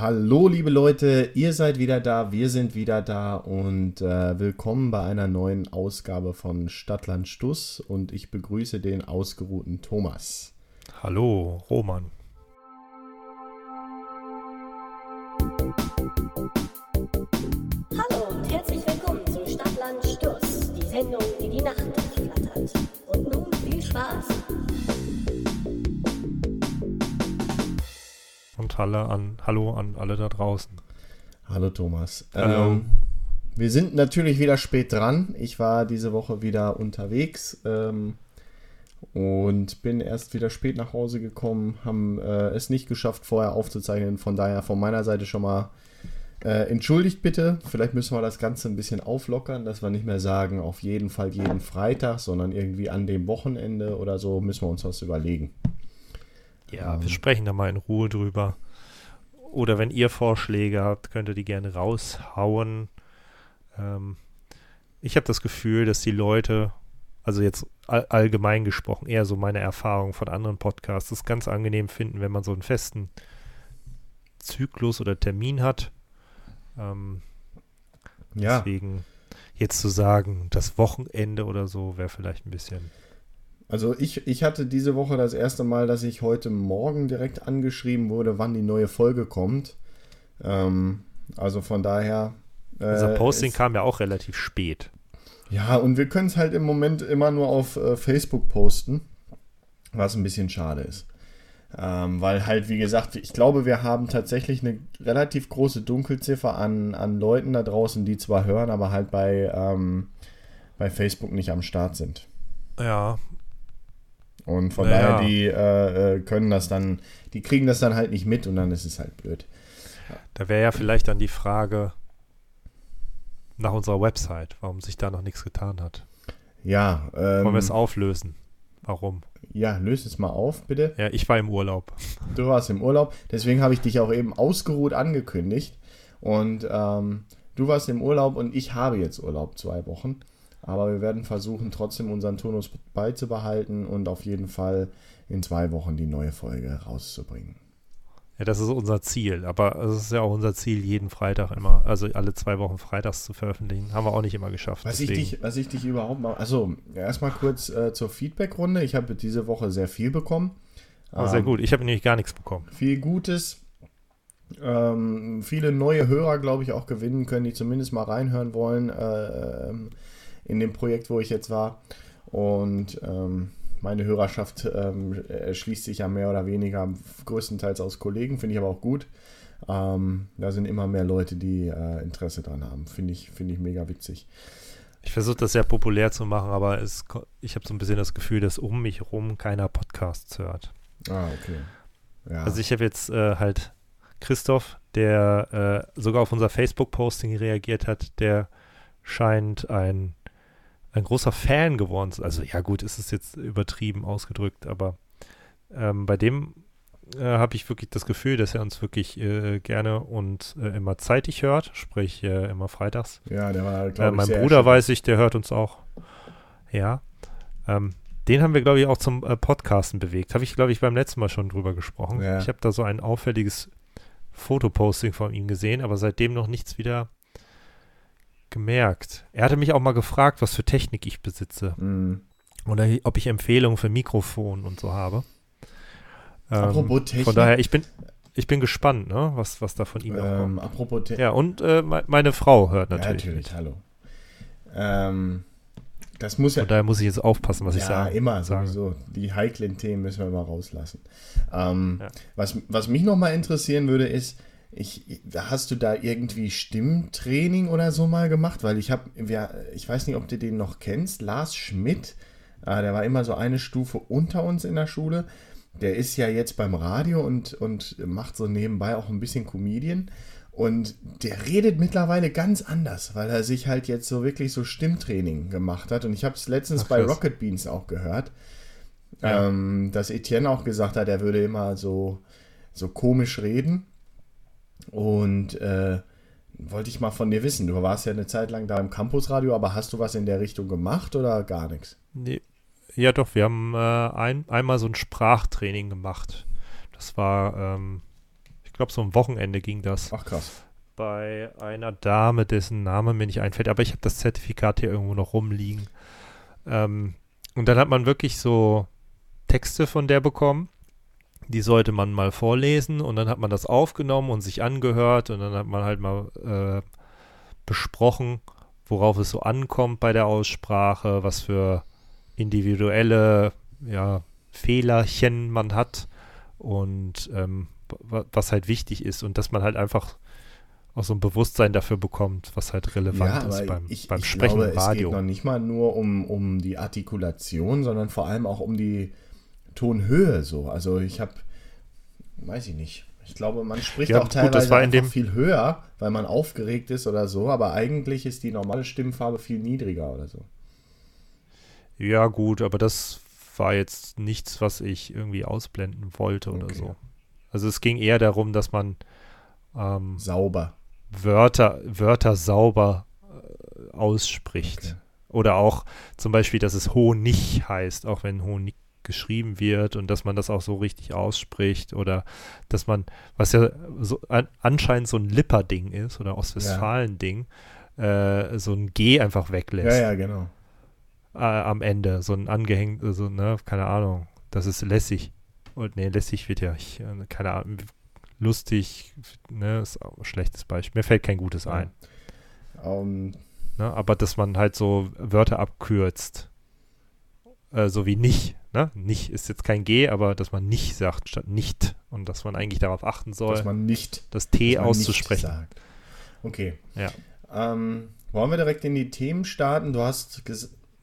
Hallo liebe Leute, ihr seid wieder da, wir sind wieder da und äh, willkommen bei einer neuen Ausgabe von Stadtland Stuss und ich begrüße den ausgeruhten Thomas. Hallo Roman. Hallo und herzlich willkommen zu Stadtland Stuss, die Sendung, die die Nacht durchflattert. Und nun viel Spaß. Und Halle an, Hallo an alle da draußen. Hallo Thomas. Hallo. Ähm, wir sind natürlich wieder spät dran. Ich war diese Woche wieder unterwegs ähm, und bin erst wieder spät nach Hause gekommen, haben äh, es nicht geschafft, vorher aufzuzeichnen. Von daher von meiner Seite schon mal äh, entschuldigt bitte. Vielleicht müssen wir das Ganze ein bisschen auflockern, dass wir nicht mehr sagen, auf jeden Fall jeden Freitag, sondern irgendwie an dem Wochenende oder so müssen wir uns was überlegen. Ja, Ähm. wir sprechen da mal in Ruhe drüber. Oder wenn ihr Vorschläge habt, könnt ihr die gerne raushauen. Ähm, ich habe das Gefühl, dass die Leute, also jetzt all, allgemein gesprochen, eher so meine Erfahrung von anderen Podcasts, es ganz angenehm finden, wenn man so einen festen Zyklus oder Termin hat. Ähm, Ja, Deswegen jetzt zu sagen, das Wochenende oder so wäre vielleicht ein bisschen. Also ich, ich hatte diese Woche das erste Mal, dass ich heute Morgen direkt angeschrieben wurde, wann die neue Folge kommt. Ähm, also von daher. äh, Unser Posting es- kam ja auch relativ spät. Ja, und wir können es halt im Moment immer nur auf äh, Facebook posten, was ein bisschen schade ist. Ähm, weil halt, wie gesagt, ich glaube, wir haben tatsächlich eine relativ große Dunkelziffer an, an Leuten da draußen, die zwar hören, aber halt bei, ähm, bei Facebook nicht am Start sind. Ja, Und von Naja. daher, die äh, äh, können das dann, die kriegen das dann halt nicht mit und dann ist es halt blöd. da wäre ja vielleicht dann die Frage nach unserer Website, warum sich da noch nichts getan hat. Ja, Wollen wir ähm, es auflösen? Warum? ja, löse es mal auf, bitte. Ja, ich war im Urlaub. Du warst im Urlaub, deswegen habe ich dich auch eben ausgeruht angekündigt. Und ähm, du warst im Urlaub und ich habe jetzt Urlaub zwei Wochen. Aber wir werden versuchen, trotzdem unseren Turnus beizubehalten und auf jeden Fall in zwei Wochen die neue Folge rauszubringen. Ja, das ist unser Ziel. Aber es ist ja auch unser Ziel, jeden Freitag immer, also alle zwei Wochen freitags zu veröffentlichen. Haben wir auch nicht immer geschafft. Was ich, dich, was ich dich überhaupt mal. Also, erstmal kurz äh, zur Feedback-Runde. Ich habe diese Woche sehr viel bekommen. Ah, sehr Ähm, gut. Ich habe nämlich gar nichts bekommen. viel Gutes. Ähm, viele neue Hörer, glaube ich, auch gewinnen können, die zumindest mal reinhören wollen äh, ähm, in dem Projekt, wo ich jetzt war. Und ähm, meine Hörerschaft ähm, erschließt sich ja mehr oder weniger größtenteils aus Kollegen, finde ich aber auch gut. Ähm, da sind immer mehr Leute, die äh, Interesse dran haben. Finde ich, finde ich mega witzig. Ich versuche das sehr populär zu machen, aber es, ich habe so ein bisschen das Gefühl, dass um mich herum keiner Podcasts hört. Ah, okay. Ja. Also ich habe jetzt äh, halt Christoph, der äh, sogar auf unser Facebook-Posting reagiert hat, der scheint ein, ein großer Fan geworden zu Also ja gut, ist es jetzt übertrieben ausgedrückt, aber ähm, bei dem äh, habe ich wirklich das Gefühl, dass er uns wirklich äh, gerne und äh, immer zeitig hört, sprich äh, immer freitags. ja, der war, Äh, glaube ich, mein Bruder erschüttert. weiß ich, der hört uns auch. Ja. Ähm, den haben wir, glaube ich, auch zum äh, Podcasten bewegt. Habe ich, glaube ich, beim letzten Mal schon drüber gesprochen. Ja. Ich habe da so ein auffälliges Fotoposting von ihm gesehen, aber seitdem noch nichts wieder gemerkt. Er hatte mich auch mal gefragt, was für Technik ich besitze Mhm. oder ob ich Empfehlungen für Mikrofon und so habe. Ähm, Apropos Technik. Von daher, ich bin, ich bin gespannt, ne, was, was da von ihm noch ähm, kommt. apropos Technik. Ja, und äh, me- meine Frau hört Ja, natürlich. natürlich, mit. hallo. Ähm, das muss ja, Von daher muss ich jetzt aufpassen, was ich ja sage. immer sage. sowieso. Die heiklen Themen müssen wir immer rauslassen. Ähm, Ja. was, was mich nochmal interessieren würde, ist, ich, hast du da irgendwie Stimmtraining oder so mal gemacht? Weil ich habe, ich weiß nicht, ob du den noch kennst, Lars Schmidt, äh, der war immer so eine Stufe unter uns in der Schule. Der ist ja jetzt beim Radio und, und macht so nebenbei auch ein bisschen Comedian. Und der redet mittlerweile ganz anders, weil er sich halt jetzt so wirklich so Stimmtraining gemacht hat. Und ich habe es letztens Ach, bei. Rocket Beans auch gehört, Ja. ähm, dass Etienne auch gesagt hat, er würde immer so, so komisch reden. Und äh, wollte ich mal von dir wissen, du warst ja eine Zeit lang da im Campusradio, aber hast du was in der Richtung gemacht oder gar nichts? Nee. Ja, doch, wir haben äh, ein, einmal so ein Sprachtraining gemacht. Das war, ähm, ich glaube, so ein Wochenende ging das. Ach krass. Bei einer Dame, dessen Name mir nicht einfällt, aber ich habe das Zertifikat hier irgendwo noch rumliegen. Ähm, und dann hat man wirklich so Texte von der bekommen. Die sollte man mal vorlesen und dann hat man das aufgenommen und sich angehört und dann hat man halt mal äh, besprochen, worauf es so ankommt bei der Aussprache, was für individuelle ja, Fehlerchen man hat und ähm, was halt wichtig ist und dass man halt einfach auch so ein Bewusstsein dafür bekommt, was halt relevant Ja, ist beim, ich, beim ich Sprechen glaube, im es geht Radio. noch nicht mal nur um, um die Artikulation, sondern vor allem auch um die Tonhöhe so. Also ich habe, weiß ich nicht. Ich glaube, man spricht Ja, auch gut, teilweise dem- viel höher, weil man aufgeregt ist oder so, aber eigentlich ist die normale Stimmfarbe viel niedriger oder so. Ja, gut, aber das war jetzt nichts, was ich irgendwie ausblenden wollte oder Okay. so. Also es ging eher darum, dass man ähm, Sauber. Wörter, Wörter sauber äh, ausspricht. Okay. Oder auch zum Beispiel, dass es Honig heißt, auch wenn Honig geschrieben wird und dass man das auch so richtig ausspricht oder dass man, was ja so an, anscheinend so ein Lipper-Ding ist oder Ostwestfalen-Ding, äh, so ein G einfach Ja, weglässt ja, genau. äh, am Ende, so ein angehängt, so, ne, keine Ahnung, das ist lässig. Und nee, lässig wird ja, ich, äh, keine Ahnung, lustig, ne, ist auch ein schlechtes Beispiel. Mir fällt kein gutes Ja. ein. Ähm, Ne? Aber dass man halt so Wörter abkürzt. Äh, so wie nicht. Ne? Nicht ist jetzt kein G, aber dass man nicht sagt statt nicht. Und dass man eigentlich darauf achten soll, dass man nicht das T auszusprechen. Okay. Ja. Ähm, wollen wir direkt in die Themen starten? Du hast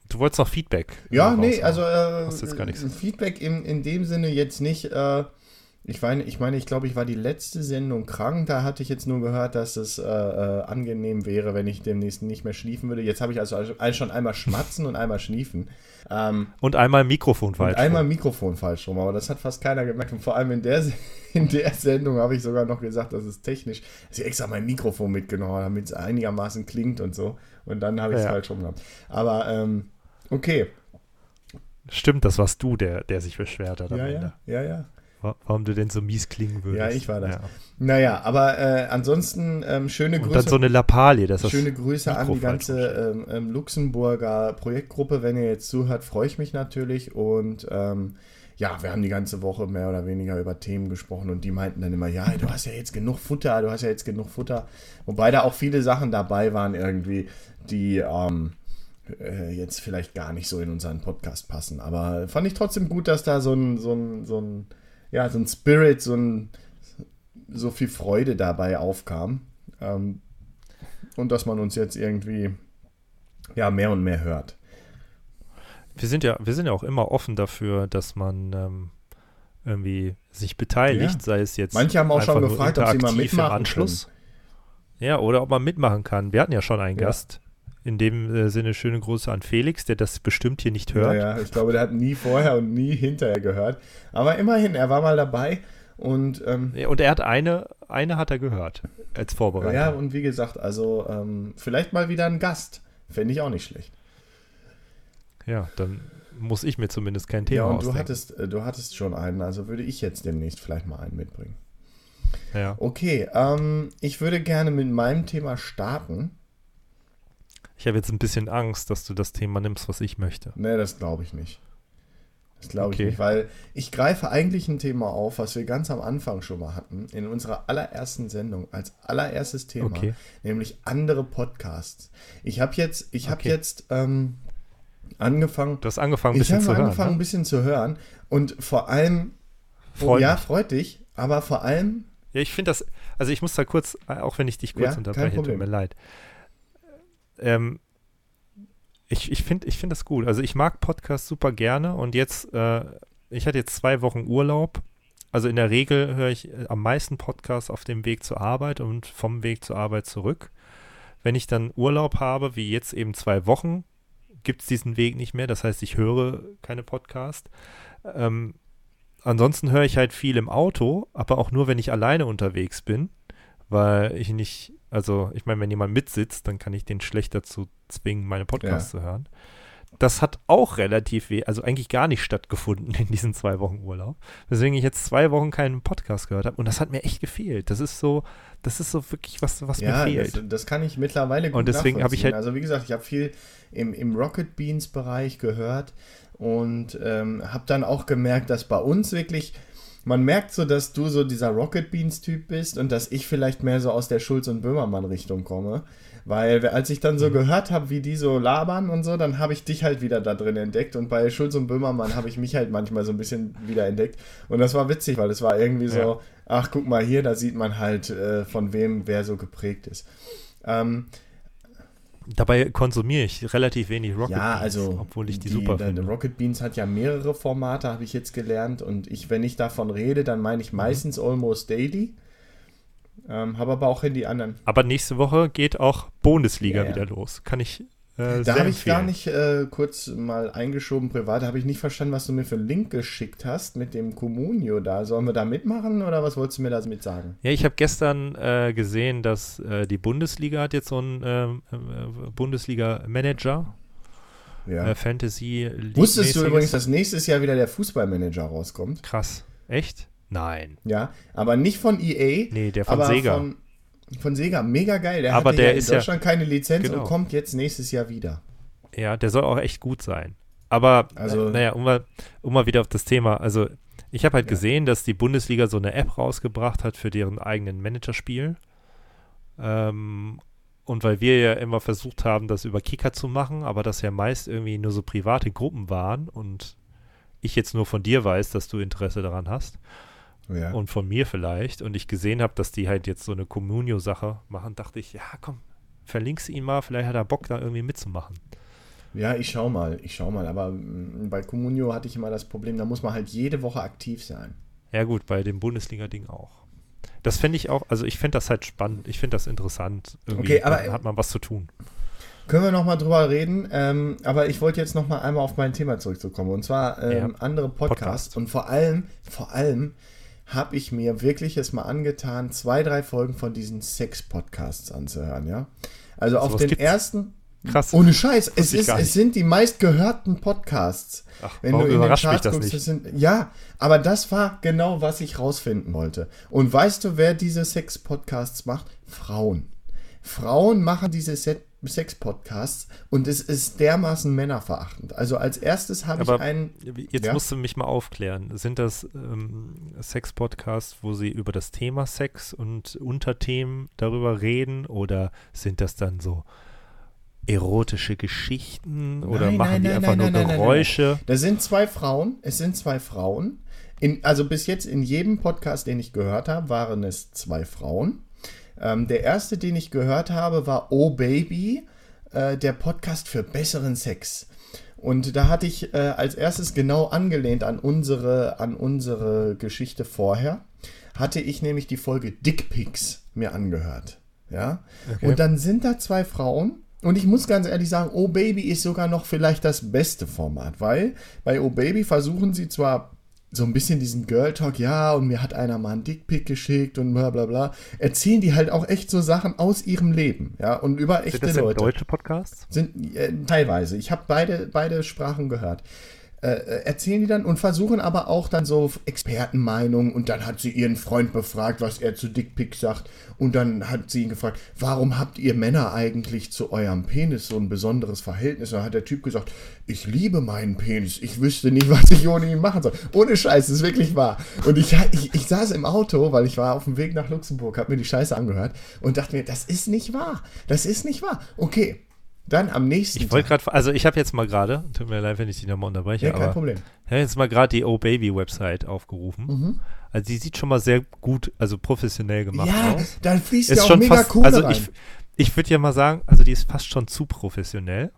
Du wolltest noch Feedback. Ja, äh, nee, raushauen. also äh, Hast jetzt gar nichts. Feedback in, in dem Sinne jetzt nicht. Äh, ich meine, ich meine, ich glaube, ich war die letzte Sendung krank. Da hatte ich jetzt nur gehört, dass es äh, äh, angenehm wäre, wenn ich demnächst nicht mehr schliefen würde. Jetzt habe ich also schon einmal schmatzen und einmal schniefen. Ähm, Und einmal Mikrofon und falsch. einmal Mikrofon falsch rum, aber das hat fast keiner gemerkt. Und vor allem in der, in der Sendung habe ich sogar noch gesagt, dass es technisch, dass ich extra mein Mikrofon mitgenommen habe, damit es einigermaßen klingt und so. Und dann habe ich es Ja. falsch rum gehabt. Aber ähm, okay. Stimmt, das warst du, der, der sich beschwert hat am Ja, Ende. ja, ja, ja. Wa- Warum du denn so mies klingen würdest. Ja, ich war das. Ja. Naja, aber äh, ansonsten ähm, schöne Und Grüße. dann so eine Lappalie, das Schöne Grüße an Mikro die falsch ganze ähm, ähm, Luxemburger Projektgruppe. Wenn ihr jetzt zuhört, freue ich mich natürlich. Und ähm, ja, wir haben die ganze Woche mehr oder weniger über Themen gesprochen und die meinten dann immer, ja, du hast ja jetzt genug Futter, du hast ja jetzt genug Futter. Wobei da auch viele Sachen dabei waren irgendwie, die ähm, äh, jetzt vielleicht gar nicht so in unseren Podcast passen. Aber fand ich trotzdem gut, dass da so ein, so ein, so ein, ja, so ein Spirit, so ein, so viel Freude dabei aufkam. Ähm, und dass man uns jetzt irgendwie ja mehr und mehr hört. Wir sind ja, wir sind ja auch immer offen dafür, dass man ähm, irgendwie sich beteiligt, Ja. sei es jetzt. Manche haben auch schon gefragt, ob sie mal mitmachen Anschluss. Ja, oder ob man mitmachen kann. Wir hatten ja schon einen Ja. Gast. In dem äh, Sinne schöne Grüße an Felix, der das bestimmt hier nicht hört. Ja, ja, ich glaube, der hat nie vorher und nie hinterher gehört. Aber immerhin, er war mal dabei und ähm, Und er hat eine, eine hat er gehört als Vorbereitung. ja, und wie gesagt, also ähm, vielleicht mal wieder ein Gast. Fände ich auch nicht schlecht. Ja, dann muss ich mir zumindest kein Thema ja, und du ausdenken. hattest, äh, du hattest schon einen, also würde ich jetzt demnächst vielleicht mal einen mitbringen. ja. Okay, ähm, ich würde gerne mit meinem Thema starten. Ich habe jetzt ein bisschen Angst, dass du das Thema nimmst, was ich möchte. Nee, das glaube ich nicht. Das glaube Okay. ich nicht, weil ich greife eigentlich ein Thema auf, was wir ganz am Anfang schon mal hatten, in unserer allerersten Sendung, als allererstes Thema, Okay. nämlich andere Podcasts. Ich habe jetzt, ich habe Okay. jetzt ähm, angefangen, Du hast angefangen, ein ich bisschen habe zu hören. angefangen, ein Ne? bisschen zu hören und vor allem, oh, Freut ja, mich. freut dich, aber vor allem, Ja, ich finde das, also ich muss da kurz, auch wenn ich dich kurz Ja, unterbreche, tut mir leid. Ähm, ich ich finde ich find das gut. Also ich mag Podcasts super gerne und jetzt, äh, ich hatte jetzt zwei Wochen Urlaub. Also in der Regel höre ich äh, am meisten Podcasts auf dem Weg zur Arbeit und vom Weg zur Arbeit zurück. Wenn ich dann Urlaub habe, wie jetzt eben zwei Wochen, gibt es diesen Weg nicht mehr. Das heißt, ich höre keine Podcasts. Ähm, ansonsten höre ich halt viel im Auto, aber auch nur, wenn ich alleine unterwegs bin, weil ich nicht, also ich meine, wenn jemand mitsitzt, dann kann ich den schlecht dazu zwingen, meine Podcasts zu hören. das hat auch relativ weh, also eigentlich gar nicht stattgefunden in diesen zwei Wochen Urlaub. Weswegen ich jetzt zwei Wochen keinen Podcast gehört habe. Und das hat mir echt gefehlt. Das ist so, das ist so wirklich was, was ja, mir fehlt. Das, das kann ich mittlerweile gut Und deswegen habe ich halt- Also wie gesagt, ich habe viel im, im Rocket Beans Bereich gehört und ähm, habe dann auch gemerkt, dass bei uns wirklich, man merkt so, dass du so dieser Rocket Beans Typ bist und dass ich vielleicht mehr so aus der Schulz und Böhmermann Richtung komme. Weil als ich Mhm. dann so gehört habe, wie die so labern und so, dann habe ich dich halt wieder da drin entdeckt und bei Schulz und Böhmermann habe ich mich halt manchmal so ein bisschen wieder entdeckt und das war witzig, weil es war irgendwie so, Ja. ach guck mal hier, da sieht man halt äh, von wem wer so geprägt ist. Ähm, Dabei konsumiere ich relativ wenig Rocket ja, Beans, also obwohl ich die, super der, finde. Rocket Beans hat ja mehrere Formate, habe ich jetzt gelernt und ich, wenn ich davon rede, dann meine Mhm. ich meistens Almost Daily. Ähm, habe aber auch in die anderen. Aber nächste Woche geht auch Bundesliga Ja, ja. wieder los. Kann ich äh, Da habe ich gar nicht äh, kurz mal eingeschoben privat, habe ich nicht verstanden, was du mir für einen Link geschickt hast mit dem Communio da. Sollen wir da mitmachen oder was wolltest du mir damit sagen? Ja, ich habe gestern äh, gesehen, dass äh, die Bundesliga hat jetzt so einen ähm, äh, Bundesliga-Manager, Ja. äh, Fantasy League Wusstest du übrigens, dass nächstes Jahr wieder der Fußballmanager rauskommt? Krass. Echt? Nein. Ja, aber nicht von EA. Nee, der von Sega. Von, von Sega, mega geil. Der Aber der ja in ist ja- Deutschland keine Lizenz Genau. und kommt jetzt nächstes Jahr wieder. Ja, der soll auch echt gut sein. Aber, Also- also, naja, um mal, um mal wieder auf das Thema, also ich habe halt Ja. gesehen, dass die Bundesliga so eine App rausgebracht hat für deren eigenen Managerspiel. Ähm, und weil wir ja immer versucht haben, das über Kicker zu machen, aber das ja meist irgendwie nur so private Gruppen waren und ich jetzt nur von dir weiß, dass du Interesse daran hast Ja. und von mir vielleicht und ich gesehen habe, dass die halt jetzt so eine Communio-Sache machen, dachte ich, ja komm, verlink's ihn mal, vielleicht hat er Bock da irgendwie mitzumachen. ja, ich schau mal, ich schau mal. Aber mm, bei Comunio hatte ich immer das Problem, da muss man halt jede Woche aktiv sein. Ja gut, bei dem Bundesliga-Ding auch. Das fände ich auch, also ich finde das halt spannend, ich finde das interessant. Irgendwie, Okay, aber- hat man was zu tun. Können wir nochmal drüber reden, ähm, aber ich wollte jetzt nochmal einmal auf mein Thema zurückzukommen. Und zwar ähm, Ja. andere Podcasts. Podcast. Und vor allem, vor allem habe ich mir wirklich es mal angetan, zwei, drei Folgen von diesen Sex-Podcasts anzuhören, ja. Also auf Sowas den gibt's? ersten. Krass. Ohne Scheiß, es, ist, es sind die meistgehörten Podcasts. Ach, Wenn du in den Charts das guckst, nicht? das sind, ja, aber das war genau, was ich rausfinden wollte. Und weißt du, wer diese Sex-Podcasts macht? Frauen. Frauen machen diese Se Sex-Podcasts und es ist dermaßen männerverachtend. Also als erstes habe ich einen. Jetzt Ja? musst du mich mal aufklären. Sind das ähm, Sex-Podcasts, wo sie über das Thema Sex und Unterthemen darüber reden? Oder sind das dann so erotische Geschichten? Oder Nein, machen nein, die nein, einfach nur Geräusche? Da sind zwei Frauen. Es sind zwei Frauen. In, also bis jetzt in jedem Podcast, den ich gehört habe, waren es zwei Frauen. Ähm, der erste, den ich gehört habe, war Oh Baby, äh, der Podcast für besseren Sex. Und da hatte ich äh, als erstes genau angelehnt an unsere, an unsere Geschichte vorher, hatte ich nämlich die Folge Dick Pics mir angehört. Ja. Okay. Und dann sind da zwei Frauen. Und ich muss ganz ehrlich sagen, Oh Baby ist sogar noch vielleicht das beste Format, weil bei Oh Baby versuchen sie zwar so ein bisschen diesen Girl Talk, ja, und mir hat einer mal einen Dickpick geschickt und bla bla bla, erzählen die halt auch echt so Sachen aus ihrem Leben, ja, und über echte Sind das Leute. deutsche Podcasts? Sind äh, teilweise. Ich habe beide, beide Sprachen gehört. Äh, äh, erzählen die dann und versuchen aber auch dann so Expertenmeinungen und dann hat sie ihren Freund befragt, was er zu Dickpick sagt und dann hat sie ihn gefragt, warum habt ihr Männer eigentlich zu eurem Penis so ein besonderes Verhältnis? Und dann hat der Typ gesagt, ich liebe meinen Penis, ich wüsste nicht, was ich ohne ihn machen soll. Ohne Scheiß, ist wirklich wahr. Und ich, ich, ich saß im Auto, weil ich war auf dem Weg nach Luxemburg, habe mir die Scheiße angehört und dachte mir, das ist nicht wahr, das ist nicht wahr. Okay, dann am nächsten Ich wollte gerade, also ich habe jetzt mal gerade, tut mir leid, wenn ich dich nochmal unterbreche, Ja, kein aber Problem. ich habe jetzt mal gerade die Oh Baby Website aufgerufen. Mhm. Also die sieht schon mal sehr gut, also professionell gemacht Ja, aus. dann fließt Ist ja auch schon mega fast, Kohle also rein. ich, ich würde ja mal sagen, also die ist fast schon zu professionell.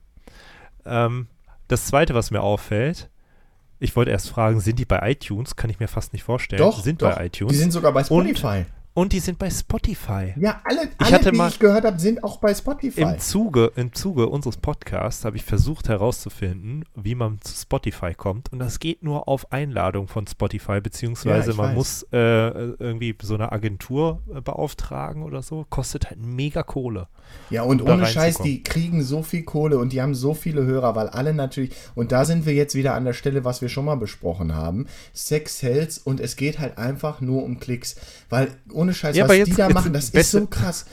Ähm, das zweite, was mir auffällt, ich wollte erst fragen, sind die bei iTunes? Kann ich mir fast nicht vorstellen. doch, sind doch. bei iTunes. Die sind sogar bei Spotify. Und die sind bei Spotify. Ja, alle, Ich alle die ich gehört habe, sind auch bei Spotify. Im Zuge, Im Zuge unseres Podcasts habe ich versucht herauszufinden, wie man zu Spotify kommt. Und das geht nur auf Einladung von Spotify, beziehungsweise Ja, man weiß. muss äh, irgendwie so eine Agentur äh, beauftragen oder so. Kostet halt mega Kohle. Ja, und da ohne Scheiß, die kriegen so viel Kohle und die haben so viele Hörer, weil alle natürlich, und da sind wir jetzt wieder an der Stelle, was wir schon mal besprochen haben, Sex sells und es geht halt einfach nur um Klicks, weil ohne Scheiß, Ja, was aber die jetzt- da jetzt machen, das beste- ist so krass.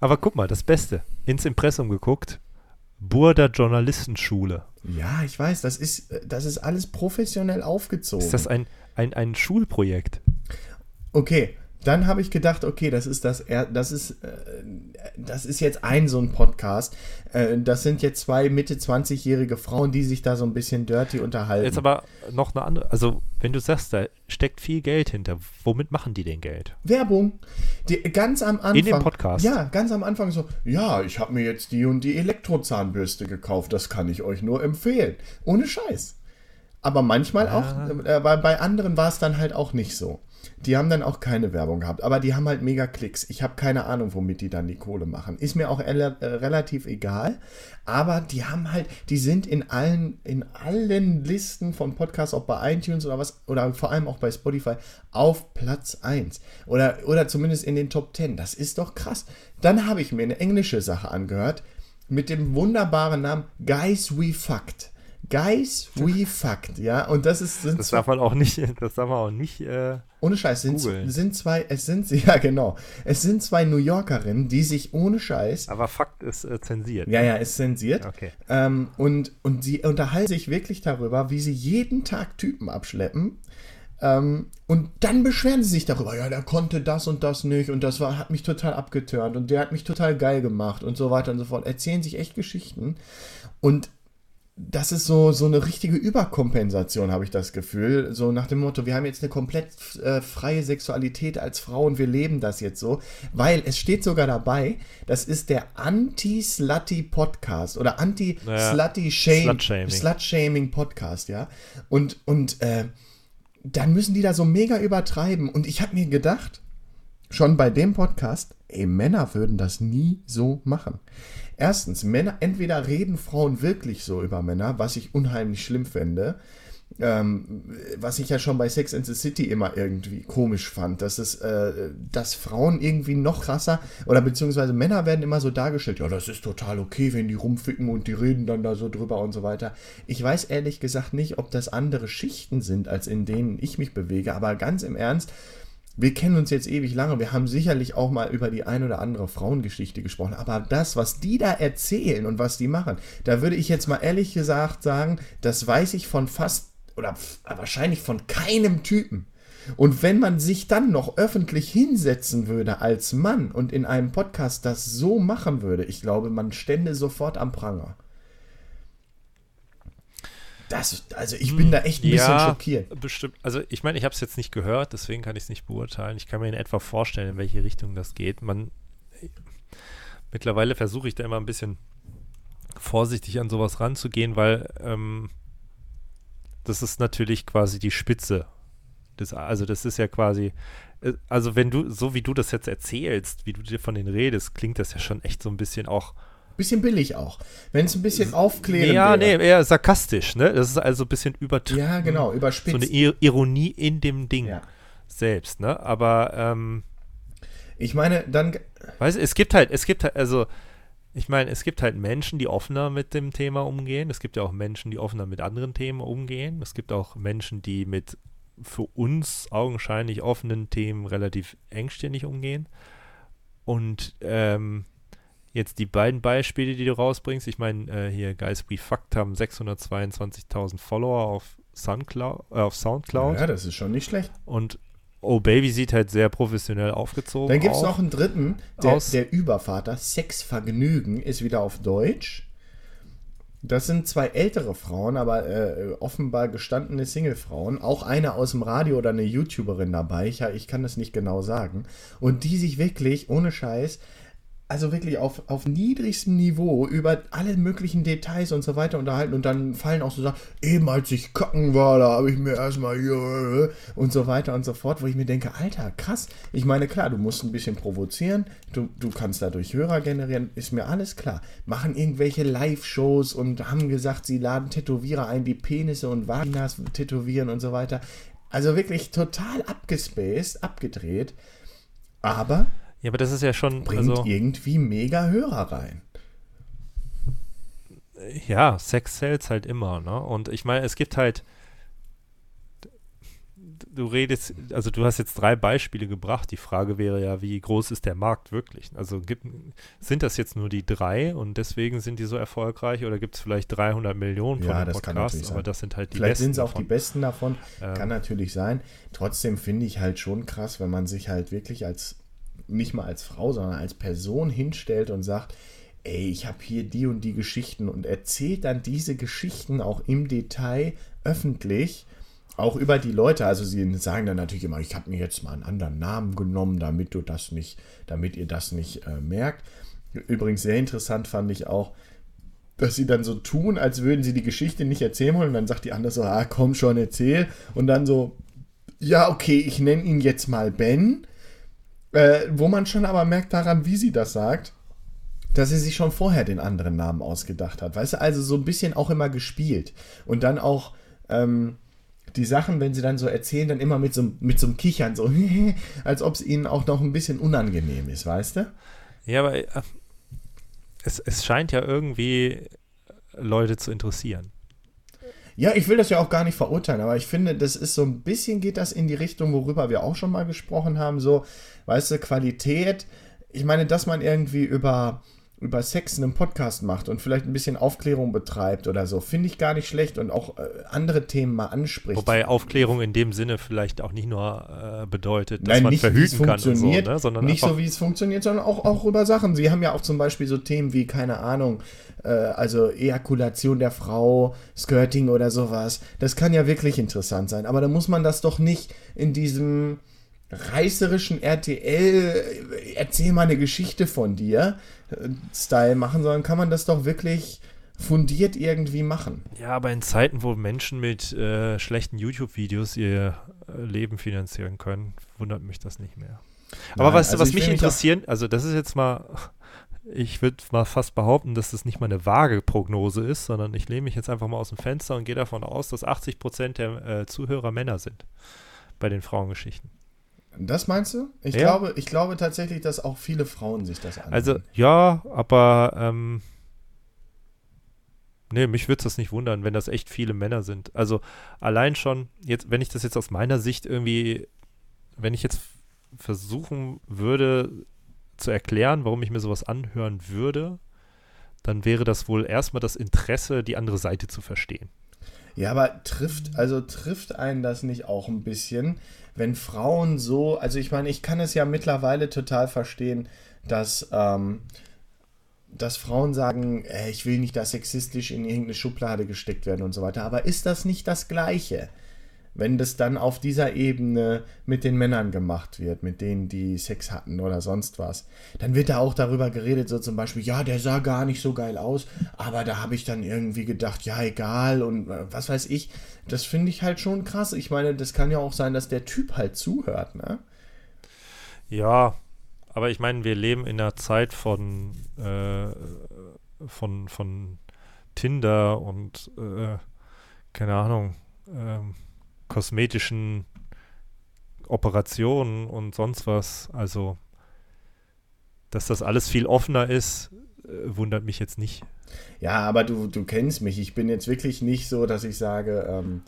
Aber guck mal, das Beste. Ins Impressum geguckt. Burda Journalistenschule. Ja, ich weiß, das ist, das ist alles professionell aufgezogen. Ist das ein, ein, ein Schulprojekt? Okay, dann habe ich gedacht, okay, das ist das, das ist, äh, das ist jetzt ein so ein Podcast. Äh, das sind jetzt zwei Mitte 20-jährige Frauen, die sich da so ein bisschen dirty unterhalten. Jetzt aber noch eine andere. Also, wenn du sagst, da steckt viel Geld hinter, womit machen die denn Geld? Werbung. Die, ganz am Anfang. In dem Podcast? Ja, ganz am Anfang so, ja, ich habe mir jetzt die und die Elektrozahnbürste gekauft, das kann ich euch nur empfehlen. Ohne Scheiß. Aber manchmal auch, äh, bei, bei anderen war es dann halt auch nicht so. Die haben dann auch keine Werbung gehabt, aber die haben halt mega Klicks. Ich habe keine Ahnung, womit die dann die Kohle machen. Ist mir auch äh, relativ egal, aber die haben halt, die sind in allen, in allen Listen von Podcasts, ob bei iTunes oder was, oder vor allem auch bei Spotify, auf Platz 1. Oder, oder zumindest in den Top 10. Das ist doch krass. Dann habe ich mir eine englische Sache angehört mit dem wunderbaren Namen Guys We Fucked. Guys We Fucked, ja, und das ist, sind Das darf man auch nicht, das darf man auch nicht. Äh, ohne Scheiß, sind, sind zwei, es sind, ja genau, es sind zwei New Yorkerinnen, die sich ohne Scheiß, aber Fakt ist äh, zensiert. ja, ja, ist zensiert, Okay. ähm, und, und sie unterhalten sich wirklich darüber, wie sie jeden Tag Typen abschleppen, ähm, und dann beschweren sie sich darüber, ja, der konnte das und das nicht und das war, hat mich total abgeturnt und der hat mich total geil gemacht und so weiter und so fort. Erzählen sich echt Geschichten und das ist so, so eine richtige Überkompensation, habe ich das Gefühl. So nach dem Motto, wir haben jetzt eine komplett äh, freie Sexualität als Frau und wir leben das jetzt so. Weil es steht sogar dabei, das ist der Anti-Slutty-Podcast oder Naja, Slut-Shaming. Slut-Shaming-Podcast, ja. Und, und äh, dann müssen die da so mega übertreiben. Und ich habe mir gedacht, schon bei dem Podcast, ey, Männer würden das nie so machen. Erstens, Männer, entweder reden Frauen wirklich so über Männer, was ich unheimlich schlimm fände, ähm, was ich ja schon bei Sex and the City immer irgendwie komisch fand, dass es, äh, dass Frauen irgendwie noch krasser oder beziehungsweise Männer werden immer so dargestellt, ja, das ist total okay, wenn die rumficken und die reden dann da so drüber und so weiter. Ich weiß ehrlich gesagt nicht, ob das andere Schichten sind, als in denen ich mich bewege, aber ganz im Ernst, wir kennen uns jetzt ewig lange, wir haben sicherlich auch mal über die ein oder andere Frauengeschichte gesprochen, aber das, was die da erzählen und was die machen, da würde ich jetzt mal ehrlich gesagt sagen, das weiß ich von fast oder wahrscheinlich von keinem Typen. Und wenn man sich dann noch öffentlich hinsetzen würde als Mann und in einem Podcast das so machen würde, ich glaube, man stände sofort am Pranger. Das, also ich bin da echt ein bisschen ja, schockiert. bestimmt. Also ich meine, ich habe es jetzt nicht gehört, deswegen kann ich es nicht beurteilen. Ich kann mir in etwa vorstellen, in welche Richtung das geht. Man mittlerweile versuche ich da immer ein bisschen vorsichtig an sowas ranzugehen, weil ähm, das ist natürlich quasi die Spitze. Das, also das ist ja quasi, äh, also wenn du, so wie du das jetzt erzählst, wie du dir von denen redest, klingt das ja schon echt so ein bisschen auch Bisschen billig auch. Wenn es ein bisschen aufklären ja, wäre. nee, eher sarkastisch, ne? Das ist also ein bisschen übertrieben. Ja, genau, So überspitzt. eine Ir Ironie in dem Ding Ja. selbst, ne? Aber, ähm, Ich meine, dann, weißt du, es gibt halt, es gibt halt, also, ich meine, es gibt halt Menschen, die offener mit dem Thema umgehen. Es gibt ja auch Menschen, die offener mit anderen Themen umgehen. Es gibt auch Menschen, die mit für uns augenscheinlich offenen Themen relativ engstirnig umgehen. Und ähm, jetzt die beiden Beispiele, die du rausbringst, ich meine, äh, hier Guys We Fucked haben 622.000 Follower auf, Soundcloud, äh, auf Soundcloud ja, das ist schon nicht schlecht. und Oh Baby sieht halt sehr professionell aufgezogen Dann gibt es noch einen dritten, der, Aus- der Übervater, Sexvergnügen, ist wieder auf Deutsch. Das sind zwei ältere Frauen, aber äh, offenbar gestandene Singlefrauen. Auch eine aus dem Radio oder eine YouTuberin dabei. Ich, ich kann das nicht genau sagen. Und die sich wirklich, ohne Scheiß, also wirklich auf, auf niedrigstem Niveau über alle möglichen Details und so weiter unterhalten und dann fallen auch so Sachen, eben als ich kacken war, da habe ich mir erstmal hier und so weiter und so fort, wo ich mir denke, Alter, krass. Ich meine, klar, du musst ein bisschen provozieren, du, du kannst dadurch Hörer generieren, ist mir alles klar. Machen irgendwelche Live-Shows und haben gesagt, sie laden Tätowierer ein, die Penisse und Vaginas tätowieren und so weiter. Also wirklich total abgespaced, abgedreht. Aber Ja, aber das ist ja schon, bringt also, irgendwie mega Hörer rein. ja, Sex sells halt immer, ne? Und ich meine, es gibt halt, du redest, also du hast jetzt drei Beispiele gebracht. Die Frage wäre ja, wie groß ist der Markt wirklich? Also gibt, sind das jetzt nur die drei und deswegen sind die so erfolgreich oder gibt es vielleicht 300 Millionen von Ja, den Podcasts? Aber sein. das sind halt die Vielleicht besten sind es auch davon. die besten davon. Ähm, Kann natürlich sein. Trotzdem finde ich halt schon krass, wenn man sich halt wirklich als, nicht mal als Frau, sondern als Person hinstellt und sagt, ey, ich habe hier die und die Geschichten und erzählt dann diese Geschichten auch im Detail öffentlich, auch über die Leute. Also sie sagen dann natürlich immer, ich habe mir jetzt mal einen anderen Namen genommen, damit du das nicht, damit ihr das nicht äh, merkt. Übrigens sehr interessant fand ich auch, dass sie dann so tun, als würden sie die Geschichte nicht erzählen wollen. Und dann sagt die andere so, ah, komm schon, erzähl. Und dann so, ja, okay, ich nenne ihn jetzt mal Ben. Äh, wo man schon aber merkt daran, wie sie das sagt, dass sie sich schon vorher den anderen Namen ausgedacht hat. Weißt du, also so ein bisschen auch immer gespielt. Und dann auch ähm, die Sachen, wenn sie dann so erzählen, dann immer mit so, mit so einem Kichern, so, als ob es ihnen auch noch ein bisschen unangenehm ist, weißt du? Ja, aber äh, es, es scheint ja irgendwie Leute zu interessieren. Ja, ich will das ja auch gar nicht verurteilen, aber ich finde, das ist so ein bisschen geht das in die Richtung, worüber wir auch schon mal gesprochen haben, so, weißt du, Qualität. Ich meine, dass man irgendwie über, über Sex einen Podcast macht und vielleicht ein bisschen Aufklärung betreibt oder so, finde ich gar nicht schlecht und auch äh, andere Themen mal anspricht. Wobei Aufklärung in dem Sinne vielleicht auch nicht nur äh, bedeutet, dass Nein, man nicht, verhüten kann und so, ne? sondern nicht so, wie es funktioniert, sondern auch, auch über Sachen. Sie haben ja auch zum Beispiel so Themen wie, keine Ahnung, äh, also Ejakulation der Frau, Skirting oder sowas. Das kann ja wirklich interessant sein. Aber da muss man das doch nicht in diesem reißerischen RTL, äh, erzähl mal eine Geschichte von dir, äh, Style machen, sondern kann man das doch wirklich fundiert irgendwie machen. Ja, aber in Zeiten, wo Menschen mit äh, schlechten YouTube-Videos ihr äh, Leben finanzieren können, wundert mich das nicht mehr. Aber Nein, weißt du, also was ich mich interessieren, also das ist jetzt mal, ich würde mal fast behaupten, dass das nicht mal eine vage Prognose ist, sondern ich lehne mich jetzt einfach mal aus dem Fenster und gehe davon aus, dass 80 Prozent der äh, Zuhörer Männer sind bei den Frauengeschichten. Das meinst du? Ich, Ja. glaube, ich glaube tatsächlich, dass auch viele Frauen sich das anhören. Also ja, aber ähm, nee, mich würde es das nicht wundern, wenn das echt viele Männer sind. Also allein schon, jetzt, wenn ich das jetzt aus meiner Sicht irgendwie, wenn ich jetzt versuchen würde zu erklären, warum ich mir sowas anhören würde, dann wäre das wohl erstmal das Interesse, die andere Seite zu verstehen. Ja, aber trifft, also trifft einen das nicht auch ein bisschen, wenn Frauen so, also ich meine, ich kann es ja mittlerweile total verstehen, dass, ähm, dass Frauen sagen, äh, ich will nicht, dass sexistisch in irgendeine Schublade gesteckt werden und so weiter. Aber ist das nicht das Gleiche? Wenn das dann auf dieser Ebene mit den Männern gemacht wird, mit denen, die Sex hatten oder sonst was, dann wird da auch darüber geredet, so zum Beispiel, ja, der sah gar nicht so geil aus, aber da habe ich dann irgendwie gedacht, ja, egal und äh, was weiß ich. Das finde ich halt schon krass. Ich meine, das kann ja auch sein, dass der Typ halt zuhört, ne? Ja, aber ich meine, wir leben in einer Zeit von, äh, von, von Tinder und äh, keine Ahnung, ähm, kosmetischen Operationen und sonst was. Also, dass das alles viel offener ist, äh, wundert mich jetzt nicht. Ja, aber du, du kennst mich. Ich bin jetzt wirklich nicht so, dass ich sage, ähm,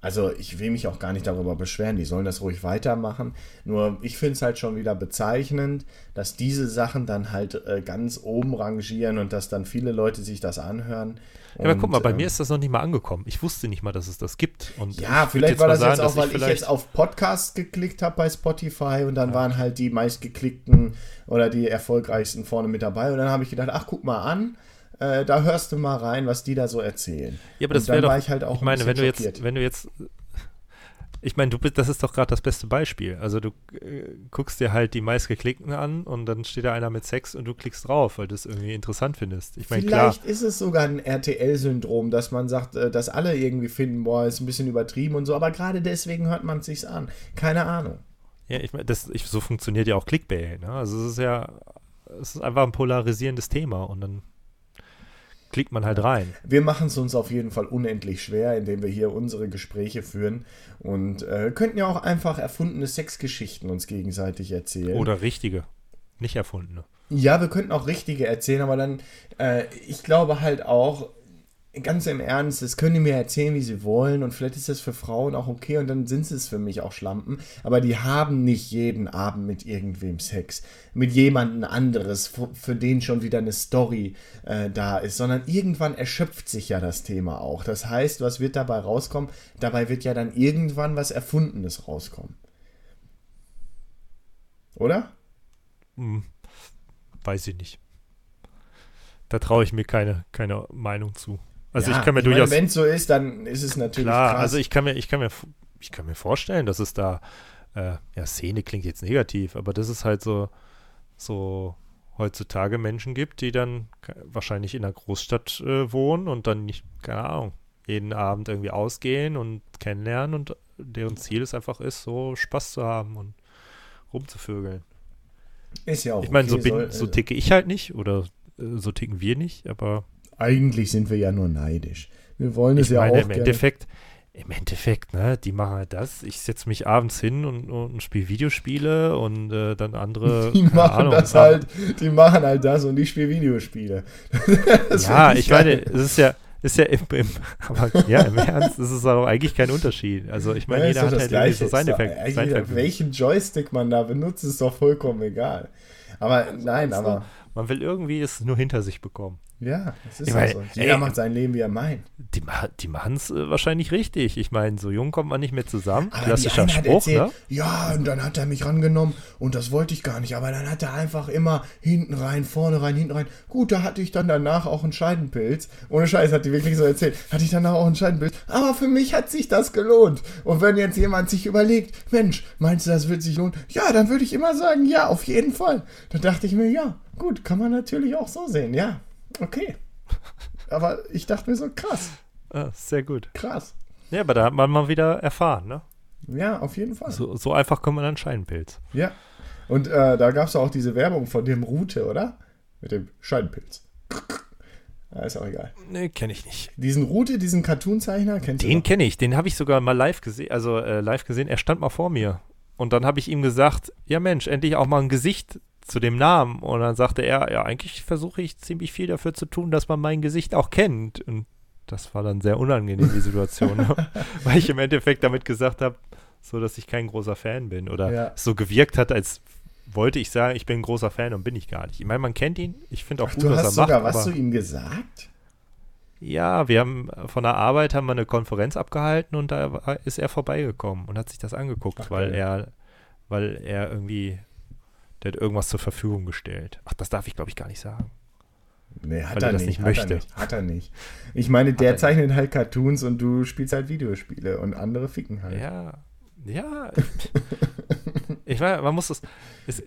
also ich will mich auch gar nicht darüber beschweren. Die sollen das ruhig weitermachen. Nur ich finde es halt schon wieder bezeichnend, dass diese Sachen dann halt äh, ganz oben rangieren und dass dann viele Leute sich das anhören. Ja, aber guck mal, bei ähm, mir ist das noch nicht mal angekommen. Ich wusste nicht mal, dass es das gibt. Und Ja, vielleicht war das jetzt sagen, auch, dass weil ich, jetzt auf Podcasts geklickt habe bei Spotify und dann waren halt die meistgeklickten oder die erfolgreichsten vorne mit dabei. Und dann habe ich gedacht, ach, guck mal an, äh, da hörst du mal rein, was die da so erzählen. Ja, aber Und das wäre doch, war ich halt auch ich ein meine, wenn du jetzt, wenn du jetzt, Ich meine, du bist, das ist doch gerade das beste Beispiel. Also du äh, guckst dir halt die meistgeklickten an und dann steht da einer mit Sex und du klickst drauf, weil du es irgendwie interessant findest. Ich meine, klar. Vielleicht ist es sogar ein RTL-Syndrom, dass man sagt, äh, dass alle irgendwie finden, boah, ist ein bisschen übertrieben und so, aber gerade deswegen hört man es sich an. Keine Ahnung. Ja, ich meine, das, ich, so funktioniert ja auch Clickbait. Ne? Also es ist ja, es ist einfach ein polarisierendes Thema und dann klickt man halt rein. Wir machen es uns auf jeden Fall unendlich schwer, indem wir hier unsere Gespräche führen und äh, könnten ja auch einfach erfundene Sexgeschichten uns gegenseitig erzählen. Oder richtige, nicht erfundene. Ja, wir könnten auch richtige erzählen, aber dann, äh, ich glaube halt auch, ganz im Ernst, das können die mir erzählen, wie sie wollen und vielleicht ist das für Frauen auch okay und dann sind es für mich auch Schlampen, aber die haben nicht jeden Abend mit irgendwem Sex, mit jemandem anderes, für, für den schon wieder eine Story äh, da ist, sondern irgendwann erschöpft sich ja das Thema auch. Das heißt, was wird dabei rauskommen? Dabei wird ja dann irgendwann was Erfundenes rauskommen. Oder? Hm, weiß ich nicht. Da traue ich mir keine, keine Meinung zu. Also ja, ich kann mir durchaus. Wenn es so ist, dann ist es natürlich klar. krass. Also ich kann mir, ich kann mir, ich kann mir vorstellen, dass es da, äh, ja, Szene klingt jetzt negativ, aber dass es halt so, so heutzutage Menschen gibt, die dann wahrscheinlich in einer Großstadt äh, wohnen und dann nicht, keine Ahnung, jeden Abend irgendwie ausgehen und kennenlernen und deren Ziel es einfach ist, so Spaß zu haben und rumzuvögeln. Ist ja auch Ich meine, so, okay, bin, soll- so ticke ich halt nicht oder äh, so ticken wir nicht, aber Eigentlich sind wir ja nur neidisch. Wir wollen es ich ja meine, auch im gerne. Endeffekt, im Endeffekt, ne, die machen halt das. Ich setze mich abends hin und, und spiele Videospiele und äh, dann andere. Die machen Ahnung, das halt, die machen halt das und ich spiele Videospiele. Ja, ich meine, geil. es ist ja, ist ja im, im aber ja, im Ernst, es ist aber eigentlich kein Unterschied. Also ich meine, Ja, jeder hat halt irgendwie so seine Effekte. Welchen Joystick man da benutzt, ist doch vollkommen egal. Aber nein, aber Man will irgendwie es nur hinter sich bekommen. ja, es ist Ich meine, so. Jeder ey, macht sein Leben, wie er meint. Die, die machen es äh, wahrscheinlich richtig. Ich meine, so jung kommt man nicht mehr zusammen. Aber Klassischer Spruch, erzählt, ne? Ja, und dann hat er mich rangenommen und das wollte ich gar nicht. Aber dann hat er einfach immer hinten rein, vorne rein, hinten rein. Gut, da hatte ich dann danach auch einen Scheidenpilz. Ohne Scheiß, hat die wirklich so erzählt. Hatte ich danach auch einen Scheidenpilz. Aber für mich hat sich das gelohnt. Und wenn jetzt jemand sich überlegt, Mensch, meinst du, das wird sich lohnen? Ja, dann würde ich immer sagen, ja, auf jeden Fall. Dann dachte ich mir, ja, gut, kann man natürlich auch so sehen. Ja, okay. Aber ich dachte mir so, krass, Ah, sehr gut. krass. Ja, aber da hat man mal wieder erfahren, ne? Ja, auf jeden Fall. So, so einfach kommt man an Scheinpilz. Ja. Und äh, da gab es auch diese Werbung von dem Rute, oder? Mit dem Scheidenpilz. Ja, ist auch egal. Nee, kenne ich nicht. Diesen Rute, diesen Cartoon-Zeichner, kennst Den kenne ich, den habe ich sogar mal live gesehen, also äh, live gesehen, er stand mal vor mir. Und dann habe ich ihm gesagt, ja Mensch, endlich auch mal ein Gesicht zu dem Namen. Und dann sagte er, ja, eigentlich versuche ich ziemlich viel dafür zu tun, dass man mein Gesicht auch kennt. Und das war dann sehr unangenehm, die Situation. ne? Weil ich im Endeffekt damit gesagt habe, so dass ich kein großer Fan bin. Oder Ja. so gewirkt hat, als wollte ich sagen, ich bin ein großer Fan und bin ich gar nicht. Ich meine, man kennt ihn. Ich finde auch Ach, gut, du was hast er sogar macht. was zu ihm gesagt? ja, wir haben von der Arbeit haben wir eine Konferenz abgehalten und da ist er vorbeigekommen und hat sich das angeguckt, Ach, weil er, weil er irgendwie, der hat irgendwas zur Verfügung gestellt. Ach, das darf ich glaube ich gar nicht sagen. Nee, hat Weil er er das nicht, nicht hat möchte. Er nicht, hat er nicht. Ich meine, er der zeichnet halt Cartoons und du spielst halt Videospiele und andere ficken halt. Ja, ja. ich meine, man muss das, es,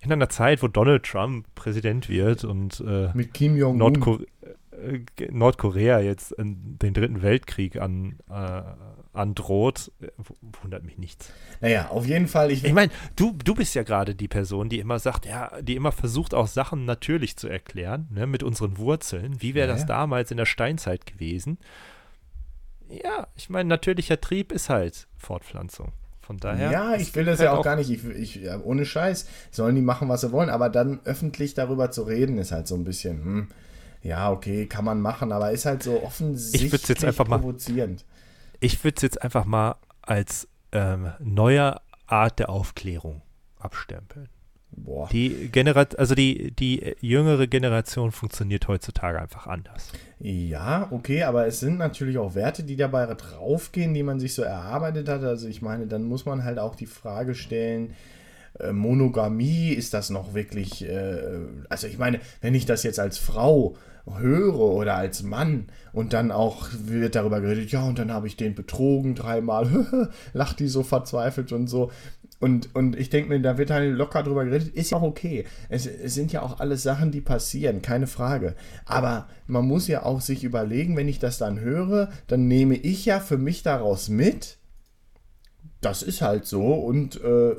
in einer Zeit, wo Donald Trump Präsident wird und äh, Mit Kim Jong-un. Nordkor äh, Nordkorea jetzt den dritten Weltkrieg an, äh, androht, äh, wundert mich nichts. Naja, auf jeden Fall. Ich, Ich meine, du, du bist ja gerade die Person, die immer sagt, ja, die immer versucht, auch Sachen natürlich zu erklären, ne, mit unseren Wurzeln. Wie wäre Ja, das damals in der Steinzeit gewesen? Ja, ich meine, natürlicher Trieb ist halt Fortpflanzung. Von daher. ja, ich will das ja halt auch, gar nicht. Ich, ich, ja, ohne Scheiß. Sollen die machen, was sie wollen. Aber dann öffentlich darüber zu reden, ist halt so ein bisschen, hm, ja, okay, kann man machen, aber ist halt so offensichtlich würd's jetzt einfach mal- provozierend. Ich würde es jetzt einfach mal als ähm, neue Art der Aufklärung abstempeln. Boah. Die Generat also die, die jüngere Generation funktioniert heutzutage einfach anders. Ja, okay, aber es sind natürlich auch Werte, die dabei draufgehen, die man sich so erarbeitet hat. Also ich meine, dann muss man halt auch die Frage stellen, äh, Monogamie, ist das noch wirklich, äh, also ich meine, wenn ich das jetzt als Frau höre oder als Mann und dann auch wird darüber geredet, ja, und dann habe ich den betrogen dreimal, lacht die so verzweifelt und so. Und, und ich denke mir, da wird halt locker drüber geredet, ist ja auch okay. Es, es sind ja auch alles Sachen, die passieren, keine Frage. Aber man muss ja auch sich überlegen, wenn ich das dann höre, dann nehme ich ja für mich daraus mit, das ist halt so. Und äh,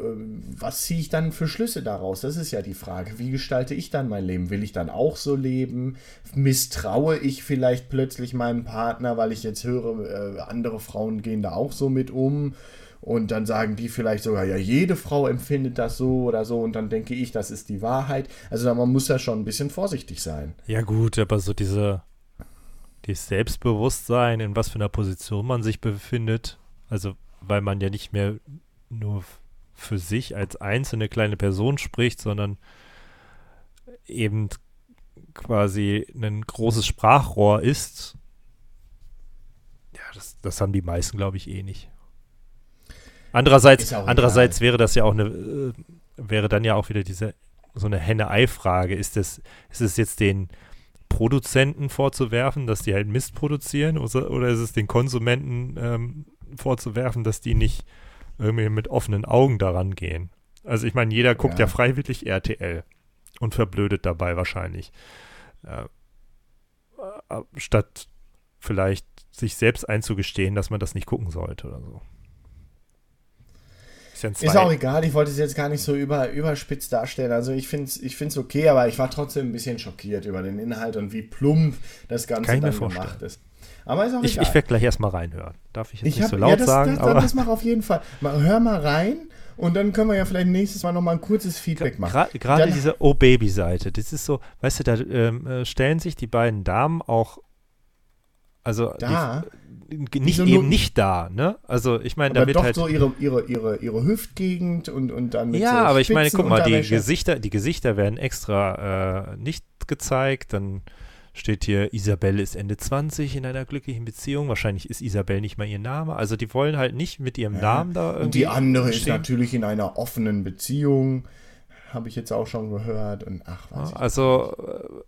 was ziehe ich dann für Schlüsse daraus? Das ist ja die Frage. Wie gestalte ich dann mein Leben? Will ich dann auch so leben? Misstraue ich vielleicht plötzlich meinem Partner, weil ich jetzt höre, äh, andere Frauen gehen da auch so mit um? Und dann sagen die vielleicht sogar, ja, jede Frau empfindet das so oder so. Und dann denke ich, das ist die Wahrheit. Also man muss ja schon ein bisschen vorsichtig sein. Ja gut, aber so diese, dieses Selbstbewusstsein, in was für einer Position man sich befindet, also weil man ja nicht mehr nur für sich als einzelne kleine Person spricht, sondern eben quasi ein großes Sprachrohr ist. Ja, das, das haben die meisten, glaube ich, eh nicht. Andererseits, andererseits wäre das ja auch eine, äh, wäre dann ja auch wieder diese so eine Henne-Ei-Frage. Ist es, ist es jetzt den Produzenten vorzuwerfen, dass die halt Mist produzieren, oder, oder ist es den Konsumenten ähm, vorzuwerfen, dass die nicht irgendwie mit offenen Augen daran gehen. Also ich meine, jeder guckt ja. ja freiwillig RTL und verblödet dabei wahrscheinlich. Äh, äh, statt vielleicht sich selbst einzugestehen, dass man das nicht gucken sollte oder so. Ist, ja ist, auch egal, ich wollte es jetzt gar nicht so über, überspitzt darstellen. Also ich finde es ich find's okay, aber ich war trotzdem ein bisschen schockiert über den Inhalt und wie plump das Ganze dann gemacht ist. Aber ist auch ich, egal. Ich werde gleich erstmal reinhören. Darf ich jetzt ich nicht hab, so laut ja, das, sagen? Das, aber das mach auf jeden Fall. Mal, hör mal rein und dann können wir ja vielleicht nächstes Mal nochmal ein kurzes Feedback machen. Gerade diese Oh Baby-Seite, das ist so, weißt du, da ähm, äh, stellen sich die beiden Damen auch, also da? Die, nicht so eben nicht da, ne? Also ich meine, da wird doch halt so ihre, ihre, ihre, ihre Hüftgegend und, und dann mit Ja, so aber ich meine, guck mal, die Gesichter, die Gesichter werden extra äh, nicht gezeigt, dann steht hier, Isabelle ist Ende 20 in einer glücklichen Beziehung. Wahrscheinlich ist Isabelle nicht mal ihr Name. Also die wollen halt nicht mit ihrem ja. Namen da irgendwie. Und die andere stehen. ist natürlich in einer offenen Beziehung. Habe ich jetzt auch schon gehört. Und ach, was. Ja, also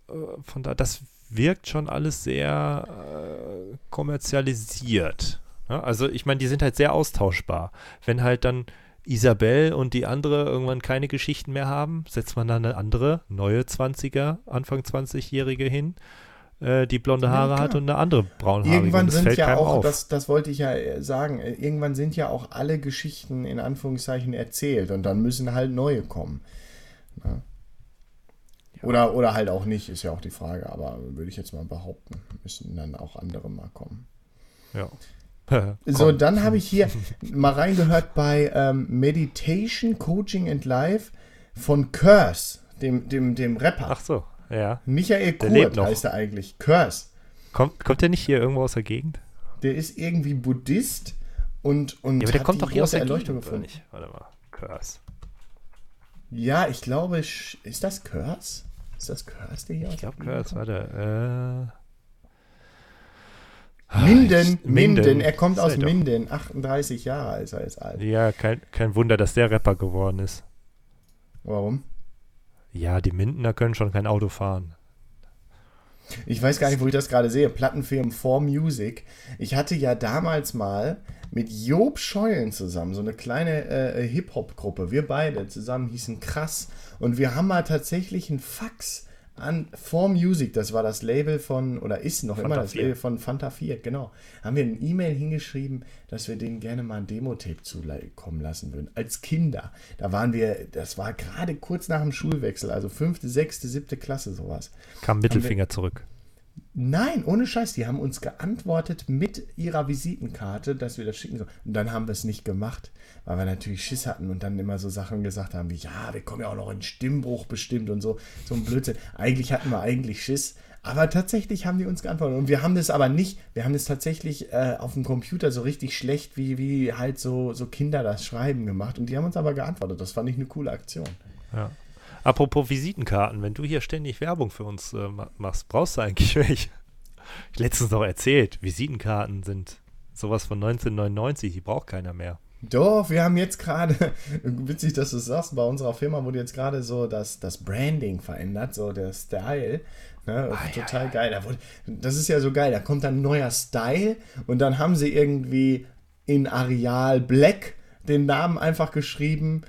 äh, von da, das wirkt schon alles sehr äh, kommerzialisiert. Ja, also ich meine, die sind halt sehr austauschbar. Wenn halt dann Isabel und die andere irgendwann keine Geschichten mehr haben, setzt man dann eine andere, neue 20er, Anfang 20-Jährige hin, äh, die blonde Haare ja, hat und eine andere braunhaarige. Irgendwann sind ja auch, das, das wollte ich ja äh, sagen, äh, irgendwann sind ja auch alle Geschichten in Anführungszeichen erzählt und dann müssen halt neue kommen. Ja. Oder, oder halt auch nicht, ist ja auch die Frage, aber würde ich jetzt mal behaupten, müssen dann auch andere mal kommen. Ja. So, dann habe ich hier mal reingehört bei ähm, Meditation, Coaching and Life von Curse, dem, dem, dem Rapper. Ach so, ja. Michael Kurt heißt er eigentlich. Curse. Kommt, kommt der nicht hier irgendwo aus der Gegend? Der ist irgendwie Buddhist und, und ja, aber der kommt doch hier aus der Erleuchtung Gegend, gefunden. Nicht? Warte mal, Curse. Ja, ich glaube, ist das Curse? Ist das Curse, der hier Ich glaube, Curse, warte. Äh. Minden, Minden, er kommt aus Minden, 38 Jahre alt, er ist alt. Ja, kein, kein Wunder, dass der Rapper geworden ist. Warum? Ja, die Mindener können schon kein Auto fahren. Ich weiß gar nicht, wo ich das gerade sehe. Plattenfirmen for Music. Ich hatte ja damals mal mit Job Scheulen zusammen so eine kleine äh, Hip-Hop-Gruppe. Wir beide zusammen hießen Krass. Und wir haben mal tatsächlich einen Fax an For Music, das war das Label von, oder ist noch Fanta immer das 4. Label von Fanta 4, genau. Haben wir eine E-Mail hingeschrieben, dass wir denen gerne mal ein Demo-Tape zukommen lassen würden. Als Kinder. Da waren wir, das war gerade kurz nach dem Schulwechsel, also fünfte, sechste, siebte Klasse, sowas. Kam Mittelfinger wir, zurück. Nein, ohne Scheiß, die haben uns geantwortet mit ihrer Visitenkarte, dass wir das schicken sollen. Und dann haben wir es nicht gemacht, weil wir natürlich Schiss hatten und dann immer so Sachen gesagt haben wie, ja, wir kommen ja auch noch in Stimmbruch bestimmt und so. So ein Blödsinn. Eigentlich hatten wir eigentlich Schiss. Aber tatsächlich haben die uns geantwortet. Und wir haben das aber nicht, wir haben das tatsächlich äh, auf dem Computer so richtig schlecht, wie, wie halt so, so Kinder das Schreiben gemacht. Und die haben uns aber geantwortet. Das fand ich eine coole Aktion. Ja. Apropos Visitenkarten, wenn du hier ständig Werbung für uns äh, machst, brauchst du eigentlich welche? Ich letztens noch erzählt, Visitenkarten sind sowas von 1999, die braucht keiner mehr. Doch, wir haben jetzt gerade, witzig, dass du es sagst, bei unserer Firma wurde jetzt gerade so das, das Branding verändert, so der Style. Ne? Ah, ja, total geil. Da wurde, das ist ja so geil, da kommt dann ein neuer Style und dann haben sie irgendwie in Areal Black den Namen einfach geschrieben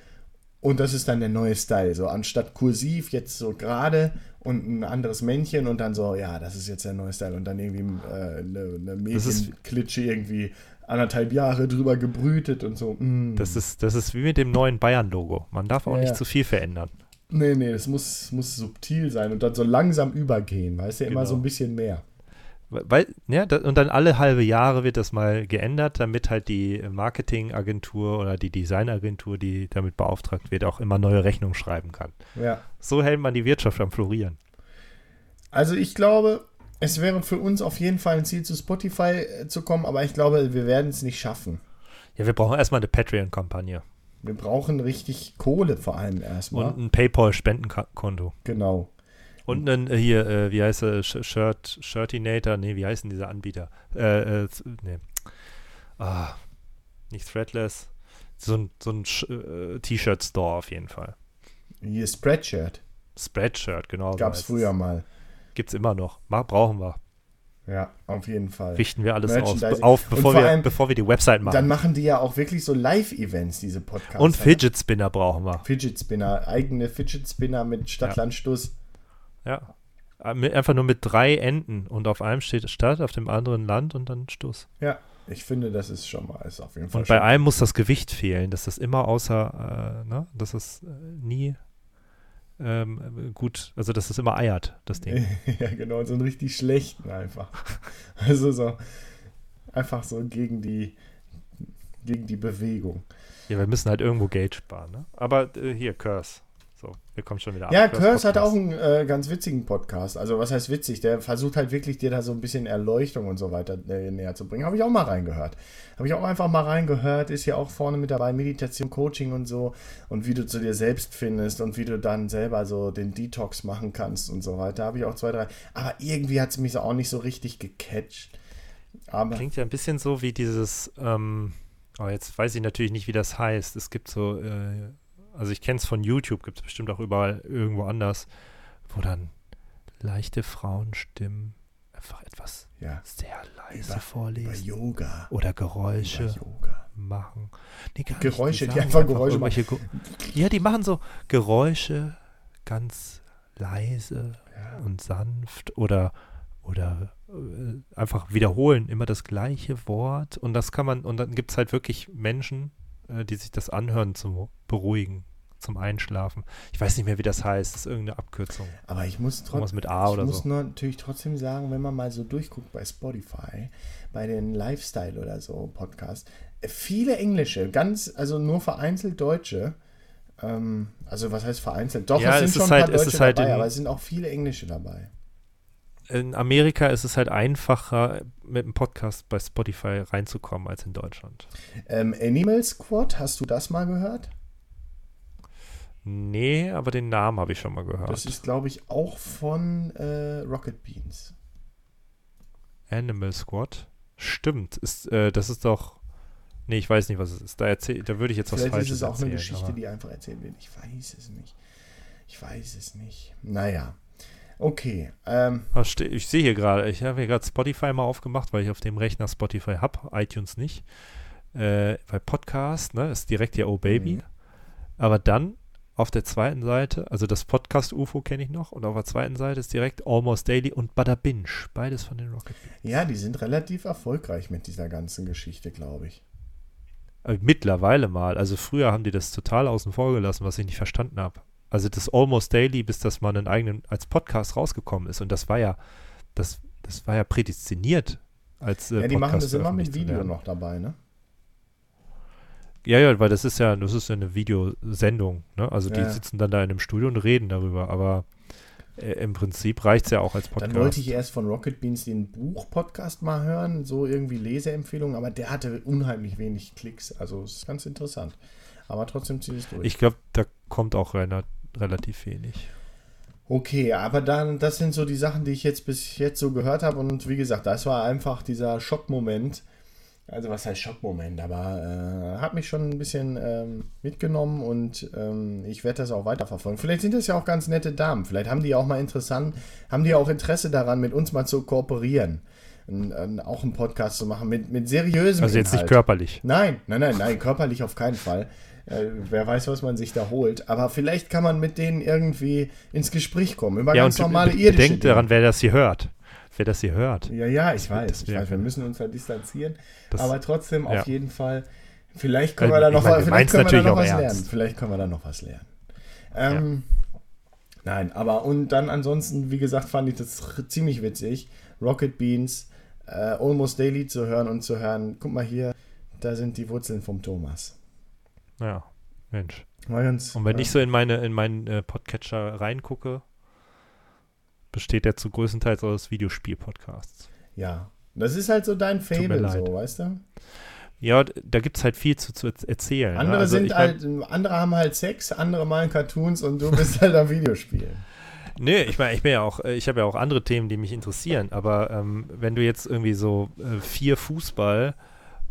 und das ist dann der neue Style. So anstatt kursiv jetzt so gerade und ein anderes Männchen und dann so, ja, das ist jetzt der neue Style und dann irgendwie äh, eine, eine Das ist- Medienklitsche irgendwie anderthalb Jahre drüber gebrütet und so. mm. Das ist, das ist wie mit dem neuen Bayern-Logo. Man darf auch Ja, nicht ja. zu viel verändern. Nee, nee, das muss, muss subtil sein und dann so langsam übergehen, weißt du, immer Genau. so ein bisschen mehr. Weil, ja, und dann alle halbe Jahre wird das mal geändert, damit halt die Marketingagentur oder die Designagentur, die damit beauftragt wird, auch immer neue Rechnungen schreiben kann. Ja. So hält man die Wirtschaft am Florieren. Also ich glaube, es wäre für uns auf jeden Fall ein Ziel, zu Spotify äh, zu kommen, aber ich glaube, wir werden es nicht schaffen. Ja, wir brauchen erstmal eine Patreon-Kampagne Wir brauchen richtig Kohle vor allem erstmal. und ein PayPal-Spendenkonto. Genau. Und einen, äh, hier, äh, wie heißt er, Sh- Shirt, Shirtinator, nee, wie heißen diese Anbieter? Äh, äh, nee. Ah, nicht Threadless. So ein, so ein äh, T-Shirt-Store auf jeden Fall. Hier Spreadshirt. Spreadshirt, genau. Gab es früher mal. Gibt's immer noch. Brauchen wir. Ja, auf jeden Fall. Richten wir alles aus, auf, bevor vor wir, allem- bevor wir die Website machen. Dann machen die ja auch wirklich so Live-Events, diese Podcasts. Und Fidget Spinner brauchen wir. Fidget Spinner, eigene Fidget Spinner mit Stadtlandstuss. Ja. Mit- Einfach nur mit drei Enden und auf einem steht Stadt, auf dem anderen Land und dann Stoß. Ja. ich finde, das ist schon mal, ist auf jeden Fall Und bei einem muss das Gewicht fehlen, dass das immer außer, äh, ne, dass es äh, nie ähm, gut, also dass es immer eiert, das Ding. ja, genau, so einen richtig schlechten einfach. Also so einfach so gegen die gegen die Bewegung. Ja, wir müssen halt irgendwo Geld sparen, ne? Aber äh, hier, Curse. So, wir kommen schon wieder ab. Ja, Curse hat auch einen äh, ganz witzigen Podcast. Also was heißt witzig? Der versucht halt wirklich dir da so ein bisschen Erleuchtung und so weiter äh, näher zu bringen. Habe ich auch mal reingehört. Habe ich auch einfach mal reingehört. Ist ja auch vorne mit dabei Meditation, Coaching und so. Und wie du zu dir selbst findest und wie du dann selber so den Detox machen kannst und so weiter. Habe ich auch zwei, drei. Aber irgendwie hat es mich so auch nicht so richtig gecatcht. Aber Klingt ja ein bisschen so wie dieses, ähm, oh, jetzt weiß ich natürlich nicht, wie das heißt. Es gibt so, äh, also ich kenne es von YouTube, gibt es bestimmt auch überall irgendwo anders, wo dann leichte Frauenstimmen einfach etwas ja, sehr leise über, über vorlesen Yoga. oder Über Geräusche Yoga. machen. Nee, Geräusche, nicht. die sagen einfach Geräusche irgendwelche Ge Ja, die machen so Geräusche ganz leise Ja. und sanft oder oder äh, einfach wiederholen immer das gleiche Wort und das kann man und dann gibt es halt wirklich Menschen, äh, die sich das anhören zum Beruhigen, zum Einschlafen. Ich weiß nicht mehr, wie das heißt, das ist irgendeine Abkürzung. Aber ich muss trotzdem. mit A oder ich muss so. nur natürlich trotzdem sagen, wenn man mal so durchguckt bei Spotify, bei den Lifestyle oder so Podcasts, äh, viele englische, ganz, also nur vereinzelt Deutsche. Ähm, also was heißt vereinzelt? Doch, Ja, es sind es schon ist ein halt- paar Deutsche halt dabei, in- aber es sind auch viele englische dabei. In Amerika ist es halt einfacher, mit einem Podcast bei Spotify reinzukommen als in Deutschland. Ähm, Animal Squad, hast du das mal gehört? Nee, aber den Namen habe ich schon mal gehört. Das ist, glaube ich, auch von äh, Rocket Beans. Animal Squad. Stimmt, ist, äh, das ist doch. Nee, ich weiß nicht, was es ist. Da, erzähl, da würde ich jetzt was Vielleicht ist Falsches es auch erzählen. eine Geschichte, aber- die einfach erzählt wird. Ich weiß es nicht. Ich weiß es nicht. Naja. Okay. Ähm, Ich sehe hier gerade, ich habe hier gerade Spotify mal aufgemacht, weil ich auf dem Rechner Spotify habe, iTunes nicht. Äh, bei Podcast, ne, ist direkt hier Oh Baby. Mhm. Aber dann auf der zweiten Seite, also das Podcast UFO kenne ich noch, und auf der zweiten Seite ist direkt Almost Daily und Bada Binge, beides von den Rocket Beans. Ja, die sind relativ erfolgreich mit dieser ganzen Geschichte, glaube ich. Äh, mittlerweile mal. Also früher haben die das total außen vor gelassen, was ich nicht verstanden habe. Also das Almost Daily, bis das mal einen eigenen als Podcast rausgekommen ist. Und das war ja, das, das war ja prädestiniert als äh, ja, die machen Podcast das immer mit Video noch dabei, ne? Ja, ja, weil das ist ja, das ist ja eine Videosendung. Ne? Also die Ja. sitzen dann da in einem Studio und reden darüber. Aber äh, im Prinzip reicht es ja auch als Podcast. Dann wollte ich erst von Rocket Beans den Buch-Podcast mal hören, so irgendwie Leseempfehlungen, aber der hatte unheimlich wenig Klicks. Also es ist ganz interessant. Aber trotzdem ziehe ich es durch. ich glaube, da kommt auch rela- relativ wenig. Okay, aber dann, das sind so die Sachen, die ich jetzt bis jetzt so gehört habe. Und wie gesagt, das war einfach dieser Schockmoment, Also was heißt Schockmoment, aber äh, hat mich schon ein bisschen ähm, mitgenommen und ähm, ich werde das auch weiterverfolgen. Vielleicht sind das ja auch ganz nette Damen. Vielleicht haben die auch mal interessant, haben die auch Interesse daran, mit uns mal zu kooperieren. Ein, ein, auch einen Podcast zu machen mit, mit seriösem Also jetzt nicht Inhalt. körperlich. Nein, nein, nein, nein, körperlich auf keinen Fall. Äh, wer weiß, was man sich da holt. Aber vielleicht kann man mit denen irgendwie ins Gespräch kommen. Über Ja, ganz und normale irdische Dinge. daran, wer das hier hört. Wer das hier hört. Ja, ja, ich weiß. Ich Ja. weiß, wir müssen uns da distanzieren. Das- aber trotzdem auf ja. jeden Fall. Vielleicht können Also, wir da noch, meine, vielleicht können wir da noch was ernst. lernen. Vielleicht können wir da noch was lernen. Ähm, Nein, aber und dann ansonsten, wie gesagt, fand ich das ziemlich witzig. Rocket Beans, äh, Almost Daily zu hören und zu hören. Guck mal hier, da sind die Wurzeln vom Thomas. Ja, Mensch. Ganz, Und wenn äh, ich so in meine in meinen äh, Podcatcher reingucke, besteht der zu größtenteils aus Videospiel-Podcasts. Ja, das ist halt so dein Fable, so, weißt du? Ja, da gibt es halt viel zu, zu erz- erzählen. ne? Andere Also sind ich mein- halt, andere haben halt Sex, andere malen Cartoons und du bist halt am Videospielen. Nee, ich meine, ich bin ja auch, äh, ich habe ja auch andere Themen, die mich interessieren, aber ähm, wenn du jetzt irgendwie so äh, vier Fußball-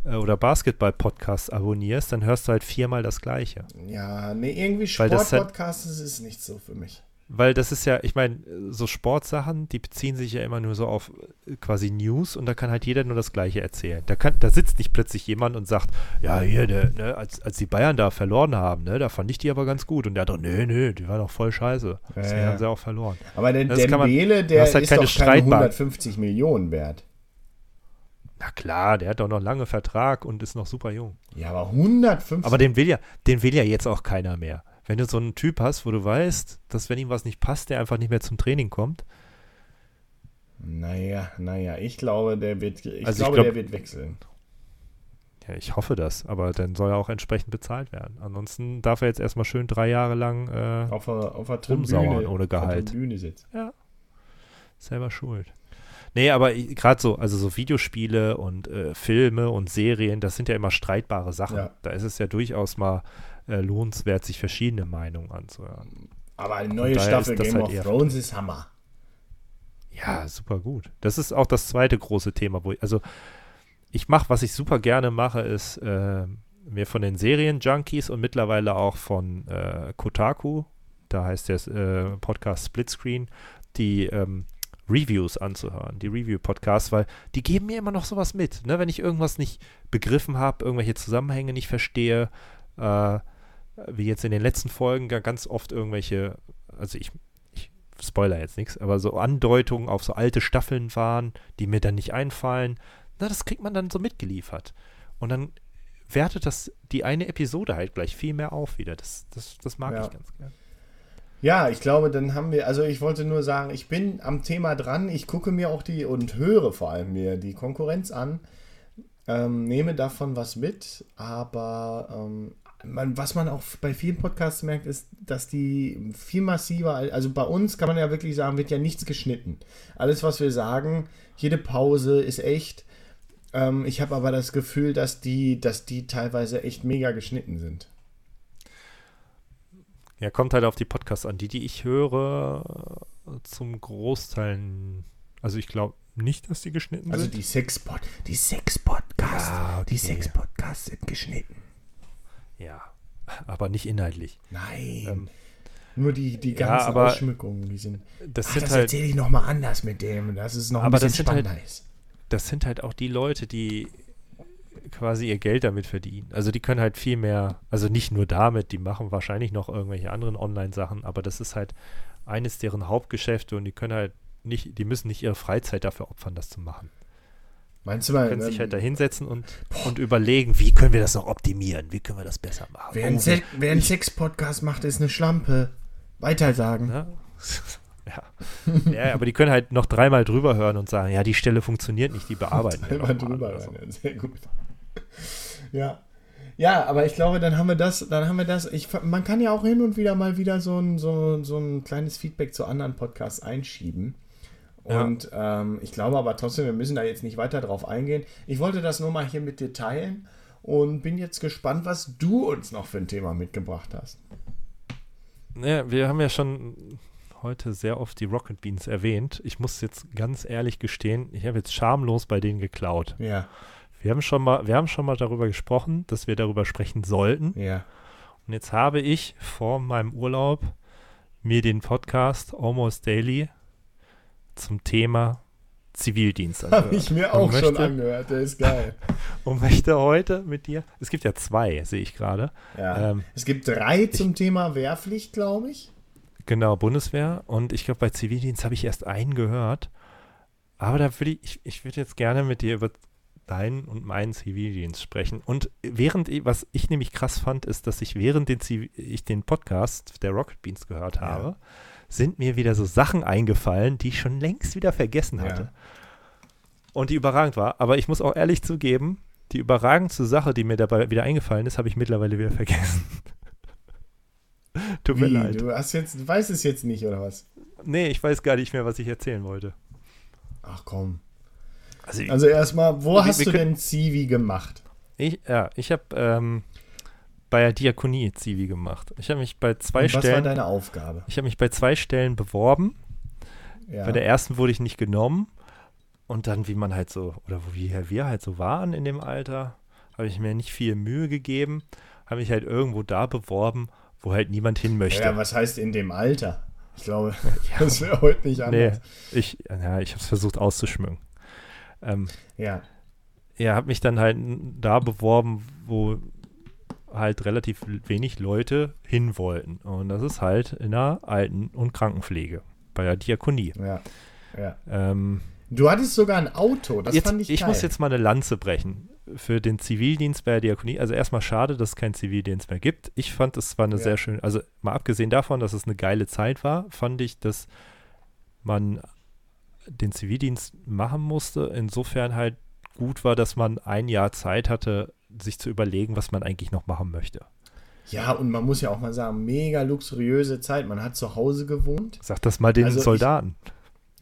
oder Basketball-Podcasts abonnierst, dann hörst du halt viermal das Gleiche. Ja, nee, irgendwie halt- Sportpodcasts das ist nicht so für mich. Weil das ist ja, ich meine, so Sportsachen, die beziehen sich ja immer nur so auf äh, quasi News und da kann halt jeder nur das Gleiche erzählen. Da, kann, da sitzt nicht plötzlich jemand und sagt, ja, hier, der, ne, als, als die Bayern da verloren haben, ne, da fand ich die aber ganz gut. Und der hat doch, nee, nee, die waren doch voll scheiße. Deswegen Ja, haben sie auch verloren. Aber der Das kann man- der halt ist doch keine Streitbar- 150 Millionen wert. Na klar, der hat doch noch lange Vertrag und ist noch super jung. Ja, aber 150. Aber den will ja, den will ja jetzt auch keiner mehr. Wenn du so einen Typ hast, wo du weißt, dass wenn ihm was nicht passt, der einfach nicht mehr zum Training kommt. naja, naja, ich glaube, der wird, ich Also ich glaube, glaub- der wird wechseln. Ja, ich hoffe das, aber dann soll er auch entsprechend bezahlt werden. Ansonsten darf er jetzt erstmal schön drei Jahre lang äh, Auf der, auf der Rumsauern Tribüne, ohne Auf der Gehalt. Tribüne sitzen. selber schuld. Nee, aber gerade so, also so Videospiele und äh, Filme und Serien, das sind ja immer streitbare Sachen. Ja. Da ist es ja durchaus mal äh, lohnenswert, sich verschiedene Meinungen anzuhören. Aber eine neue Staffel ist Game halt of Thrones ist Hammer. Ja, super gut. Das ist auch das zweite große Thema, wo ich, also ich mache, was ich super gerne mache, ist äh, mir von den Serien-Junkies und mittlerweile auch von äh, Kotaku, da heißt der äh, Podcast Splitscreen, die ähm, Reviews anzuhören, die Review-Podcasts, weil die geben mir immer noch sowas mit. Ne? Wenn ich irgendwas nicht begriffen habe, irgendwelche Zusammenhänge nicht verstehe, äh, wie jetzt in den letzten Folgen ga- ganz oft irgendwelche, also ich, ich spoiler jetzt nichts, aber so Andeutungen auf so alte Staffeln waren, die mir dann nicht einfallen, na, das kriegt man dann so mitgeliefert. Und dann wertet das die eine Episode halt gleich viel mehr auf wieder. Das, das, das mag Ja. ich ganz gern. Ja, ich glaube, dann haben wir, also ich wollte nur sagen, ich bin am Thema dran. Ich gucke mir auch die und höre vor allem mir die Konkurrenz an, ähm, nehme davon was mit, aber ähm, man, was man auch bei vielen Podcasts merkt, ist, dass die viel massiver, also bei uns kann man ja wirklich sagen, wird ja nichts geschnitten. Alles, was wir sagen, jede Pause ist echt. Ähm, ich habe aber das Gefühl, dass die, dass die teilweise echt mega geschnitten sind. Ja, kommt halt auf die Podcasts an. Die, die ich höre, zum Großteil, also ich glaube nicht, dass die geschnitten Also sind. die Sex-Pod, die Sex-Podcasts, Ja, okay. die Sex-Podcasts sind geschnitten. ja, aber nicht inhaltlich. Nein. Ähm, Nur die, die ja, ganzen aber Ausschmückungen, die sind. Das Ach, sind das halt, erzähle ich nochmal anders mit dem, dass es noch ein Aber bisschen das sind halt- spannender ist. das sind halt auch die Leute, die quasi ihr Geld damit verdienen. Also die können halt viel mehr, also nicht nur damit, die machen wahrscheinlich noch irgendwelche anderen Online-Sachen, aber das ist halt eines deren Hauptgeschäfte und die können halt nicht, die müssen nicht ihre Freizeit dafür opfern, das zu machen. Meinst du mal, können sich halt da hinsetzen und, und überlegen, wie können wir das noch optimieren, wie können wir das besser machen. wer, einen Oh, Se wer einen Sex-Podcast macht, ist eine Schlampe. Weiter sagen. Ne? ja. ja, aber die können halt noch dreimal drüber hören und sagen, ja, die Stelle funktioniert nicht, die bearbeiten wir Einmal noch mal drüber oder so. Ja, Sehr gut. Ja. Ja, aber ich glaube, dann haben wir das, dann haben wir das. Ich, man kann ja auch hin und wieder mal wieder so ein, so, so ein kleines Feedback zu anderen Podcasts einschieben. Ja. Und ähm, ich glaube aber trotzdem, wir müssen da jetzt nicht weiter drauf eingehen. Ich wollte das nur mal hier mit dir teilen und bin jetzt gespannt, was du uns noch für ein Thema mitgebracht hast. Ja, wir haben ja schon heute sehr oft die Rocket Beans erwähnt. Ich muss jetzt ganz ehrlich gestehen, ich habe jetzt schamlos bei denen geklaut. Ja. Wir haben schon mal, wir haben schon mal darüber gesprochen, dass wir darüber sprechen sollten. Ja. Und jetzt habe ich vor meinem Urlaub mir den Podcast Almost Daily zum Thema Zivildienst angehört. Habe ich mir auch schon möchte- angehört, der ist geil. Und möchte heute mit dir, es gibt ja zwei, sehe ich gerade. Ja. Ähm, es gibt drei zum Thema Wehrpflicht, glaube ich. Genau, Bundeswehr. Und ich glaube, bei Zivildienst habe ich erst einen gehört. Aber da würde ich, ich, ich würde jetzt gerne mit dir über deinen und meinen Zivildienst sprechen. Und während, ich- was ich nämlich krass fand, ist, dass ich während den Zivi- ich den Podcast der Rocket Beans gehört Ja. habe, sind mir wieder so Sachen eingefallen, die ich schon längst wieder vergessen hatte. Ja. Und die überragend war. Aber ich muss auch ehrlich zugeben, die überragendste Sache, die mir dabei wieder eingefallen ist, habe ich mittlerweile wieder vergessen. Tut mir Wie? leid. Du hast jetzt, du weißt es jetzt nicht, oder was? Nee, ich weiß gar nicht mehr, was ich erzählen wollte. Ach komm. Also, Also erstmal, wo Wir- hast wir du können- denn Zivi gemacht? ich, ja, ich habe ähm, bei der Diakonie Zivi gemacht. Ich habe mich bei zwei Und was war Stellen, deine Aufgabe? ich habe mich bei zwei Stellen beworben. Ja. Bei der ersten wurde ich nicht genommen. Und dann, wie man halt so, oder wo wir, halt so waren in dem Alter, habe ich mir nicht viel Mühe gegeben, habe mich halt irgendwo da beworben, wo halt niemand hin möchte. ja, was heißt in dem Alter? Ich glaube, Ja. das wäre heute nicht nee, anders. ich, ja, ich habe es versucht auszuschmücken. Ähm, Ja. ja, habe mich dann halt da beworben, wo halt relativ wenig Leute hin wollten. Und das ist halt in der Alten- und Krankenpflege, bei der Diakonie. Ja. ja. Ähm, Du hattest sogar ein Auto, das jetzt, fand ich geil. muss jetzt mal eine Lanze brechen für den Zivildienst bei der Diakonie. Also erstmal schade, dass es keinen Zivildienst mehr gibt. Ich fand, es war eine Ja. sehr schöne, also mal abgesehen davon, dass es eine geile Zeit war, fand ich, dass man den Zivildienst machen musste, insofern halt gut war, dass man ein Jahr Zeit hatte, sich zu überlegen, was man eigentlich noch machen möchte. Ja, und man muss ja auch mal sagen, mega luxuriöse Zeit. Man hat zu Hause gewohnt. Sag das mal den Also ich- Soldaten.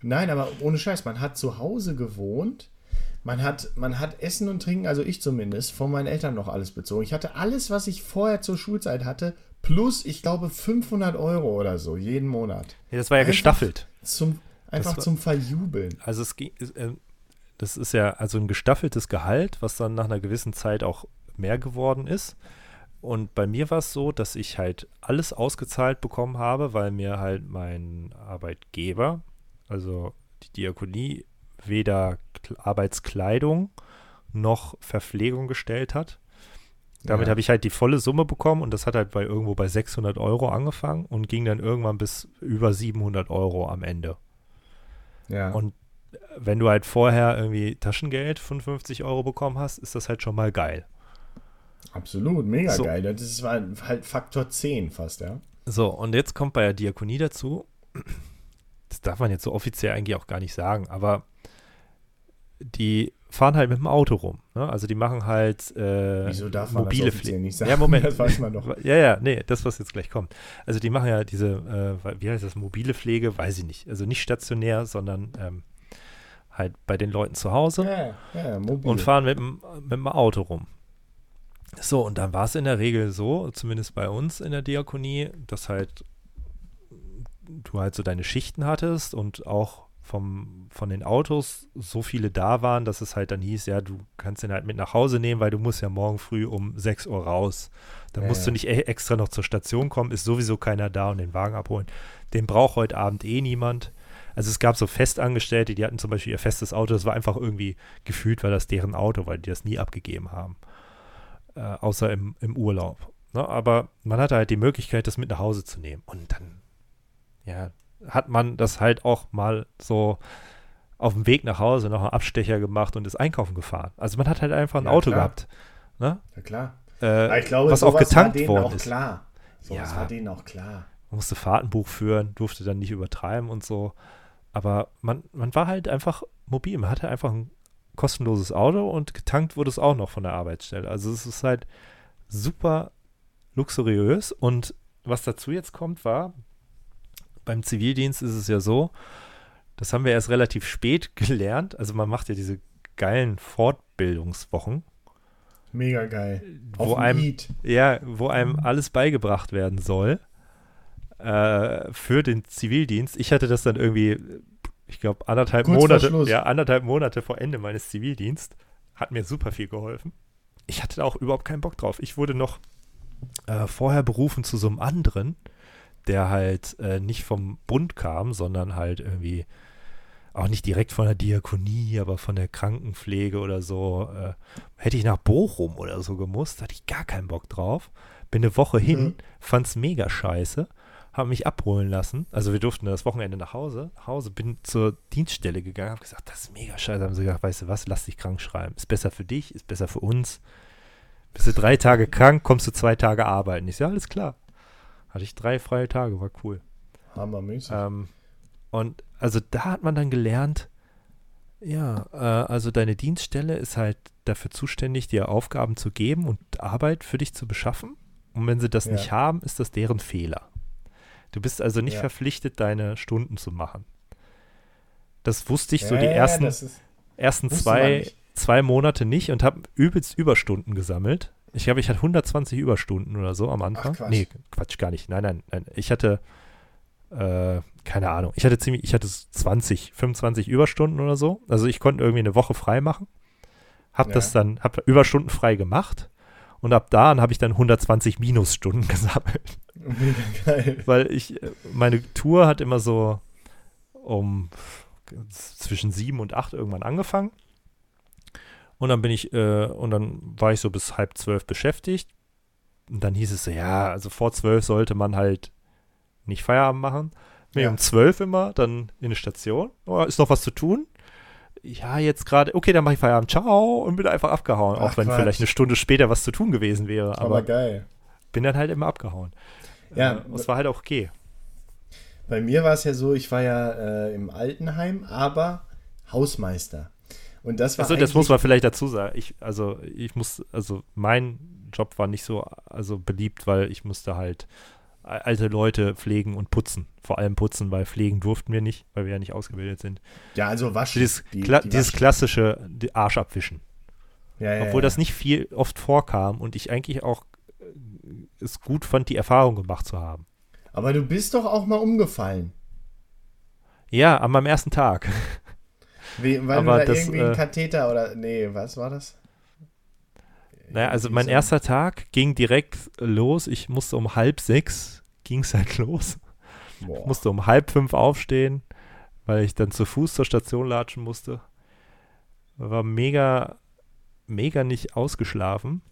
Nein, aber ohne Scheiß, man hat zu Hause gewohnt. Man hat, man hat Essen und Trinken, also ich zumindest, von meinen Eltern noch alles bezogen. Ich hatte alles, was ich vorher zur Schulzeit hatte, plus, ich glaube, 500 Euro oder so jeden Monat. Nee, das war ja Einfach- gestaffelt. Zum, einfach war- zum Verjubeln. Also es ging, äh, das ist ja also ein gestaffeltes Gehalt, was dann nach einer gewissen Zeit auch mehr geworden ist. Und bei mir war es so, dass ich halt alles ausgezahlt bekommen habe, weil mir halt mein Arbeitgeber, also die Diakonie, weder Arbeitskleidung noch Verpflegung gestellt hat. Damit Ja. habe ich halt die volle Summe bekommen und das hat halt bei irgendwo bei 600 Euro angefangen und ging dann irgendwann bis über 700 Euro am Ende. Ja. Und wenn du halt vorher irgendwie Taschengeld von 50 Euro bekommen hast, ist das halt schon mal geil. Absolut, mega So. geil. Das war halt Faktor 10 fast, ja. So, und jetzt kommt bei der Diakonie dazu, das darf man jetzt so offiziell eigentlich auch gar nicht sagen, aber die fahren halt mit dem Auto rum. Ne? Also die machen halt äh, Wieso darf man mobile das nicht sagen? Ja, Moment. Das weiß man doch. Ja, ja, nee, das, was jetzt gleich kommt. Also die machen ja diese, äh, wie heißt das, mobile Pflege, weiß ich nicht. Also nicht stationär, sondern ähm, halt bei den Leuten zu Hause. Ja, ja, und fahren mit dem, mit dem Auto rum. So, und dann war es in der Regel so, zumindest bei uns in der Diakonie, dass halt du halt so deine Schichten hattest und auch vom, von den Autos so viele da waren, dass es halt dann hieß, ja, du kannst den halt mit nach Hause nehmen, weil du musst ja morgen früh um 6 Uhr raus. Dann Ja, musst ja. du nicht e- extra noch zur Station kommen, ist sowieso keiner da und den Wagen abholen. Den braucht heute Abend eh niemand. Also es gab so Festangestellte, die hatten zum Beispiel ihr festes Auto, das war einfach irgendwie gefühlt, war das deren Auto, weil die das nie abgegeben haben. Äh, außer im, im Urlaub. Ne? Aber man hatte halt die Möglichkeit, das mit nach Hause zu nehmen. Und dann, ja, hat man das halt auch mal so auf dem Weg nach Hause noch einen Abstecher gemacht und ist einkaufen gefahren. Also man hat halt einfach ein Ja, Auto klar. gehabt. Ne? Ja, klar. Äh, glaube, was auch getankt war denen worden auch ist. klar. Sowas Ja. war denen auch klar. Man musste Fahrtenbuch führen, durfte dann nicht übertreiben und so. Aber man, man war halt einfach mobil. Man hatte einfach ein kostenloses Auto und getankt wurde es auch noch von der Arbeitsstelle. Also es ist halt super luxuriös. Und was dazu jetzt kommt, war, beim Zivildienst ist es ja so, das haben wir erst relativ spät gelernt. Also man macht ja diese geilen Fortbildungswochen, Mega geil. wo Auf einem Eat. ja, wo einem alles beigebracht werden soll äh, für den Zivildienst. Ich hatte das dann irgendwie, ich glaube, anderthalb Kurz Monate, ja, anderthalb Monate vor Ende meines Zivildienstes. Hat mir super viel geholfen. Ich hatte da auch überhaupt keinen Bock drauf. Ich wurde noch äh, vorher berufen zu so einem anderen, der halt äh, nicht vom Bund kam, sondern halt irgendwie auch nicht direkt von der Diakonie, aber von der Krankenpflege oder so. Äh, hätte ich nach Bochum oder so gemusst, hatte ich gar keinen Bock drauf. Bin eine Woche hin, mhm. fand's mega scheiße, habe mich abholen lassen. Also wir durften das Wochenende nach Hause, Hause, bin zur Dienststelle gegangen, habe gesagt, das ist mega scheiße. Haben sie gesagt, weißt du was, lass dich krank schreiben. Ist besser für dich, ist besser für uns. Bist du drei Tage krank, kommst du zwei Tage arbeiten. Ich sage, alles klar. Hatte ich drei freie Tage, war cool. Hammermäßig. Ähm, und also da hat man dann gelernt, ja, äh, also deine Dienststelle ist halt dafür zuständig, dir Aufgaben zu geben und Arbeit für dich zu beschaffen. Und wenn sie das ja. nicht haben, ist das deren Fehler. Du bist also nicht ja. verpflichtet, deine Stunden zu machen. Das wusste ich so die ersten, ersten zwei, zwei Monate nicht und habe übelst Überstunden gesammelt. Ich glaube, ich hatte 120 Überstunden oder so am Anfang. Ach, Quatsch. Nee, Quatsch, gar nicht. Nein, nein, nein. Ich hatte, äh, keine Ahnung, ich hatte ziemlich, ich hatte 20, 25 Überstunden oder so. Also ich konnte irgendwie eine Woche frei machen. Hab ja. das dann, hab Überstunden frei gemacht. Und ab da an habe ich dann 120 Minusstunden gesammelt. Geil. Weil ich, äh, meine Tour hat immer so um zwischen sieben und acht irgendwann angefangen. Und dann bin ich, äh, und dann war ich so bis halb zwölf beschäftigt. Und dann hieß es so, ja, also vor zwölf sollte man halt nicht Feierabend machen. Bin ja. um zwölf immer dann in eine Station. Oh, ist noch was zu tun? Ja, jetzt gerade, okay, dann mache ich Feierabend, ciao, und bin einfach abgehauen. Ach, auch wenn Quatsch. vielleicht eine Stunde später was zu tun gewesen wäre. Aber, aber geil. Bin dann halt immer abgehauen. Ja. Äh, das war halt auch okay. Bei mir war es ja so, ich war ja äh, im Altenheim, aber Hausmeister. Und das war also das muss man vielleicht dazu sagen. Ich, also ich muss, also mein Job war nicht so also beliebt, weil ich musste halt alte Leute pflegen und putzen. Vor allem putzen, weil pflegen durften wir nicht, weil wir ja nicht ausgebildet sind. Ja, also waschen. Dieses, die, Kla die dieses klassische Arsch abwischen. Ja, ja, Obwohl ja. das nicht viel oft vorkam und ich eigentlich auch äh, es gut fand, die Erfahrung gemacht zu haben. Aber du bist doch auch mal umgefallen. Ja, an meinem ersten Tag. Wie, weil Aber du da das, irgendwie äh, einen Katheter oder. Nee, was war das? Naja, also mein erster Tag ging direkt los. Ich musste um halb sechs, ging es halt los. Boah. Ich musste um halb fünf aufstehen, weil ich dann zu Fuß zur Station latschen musste. War mega, mega nicht ausgeschlafen.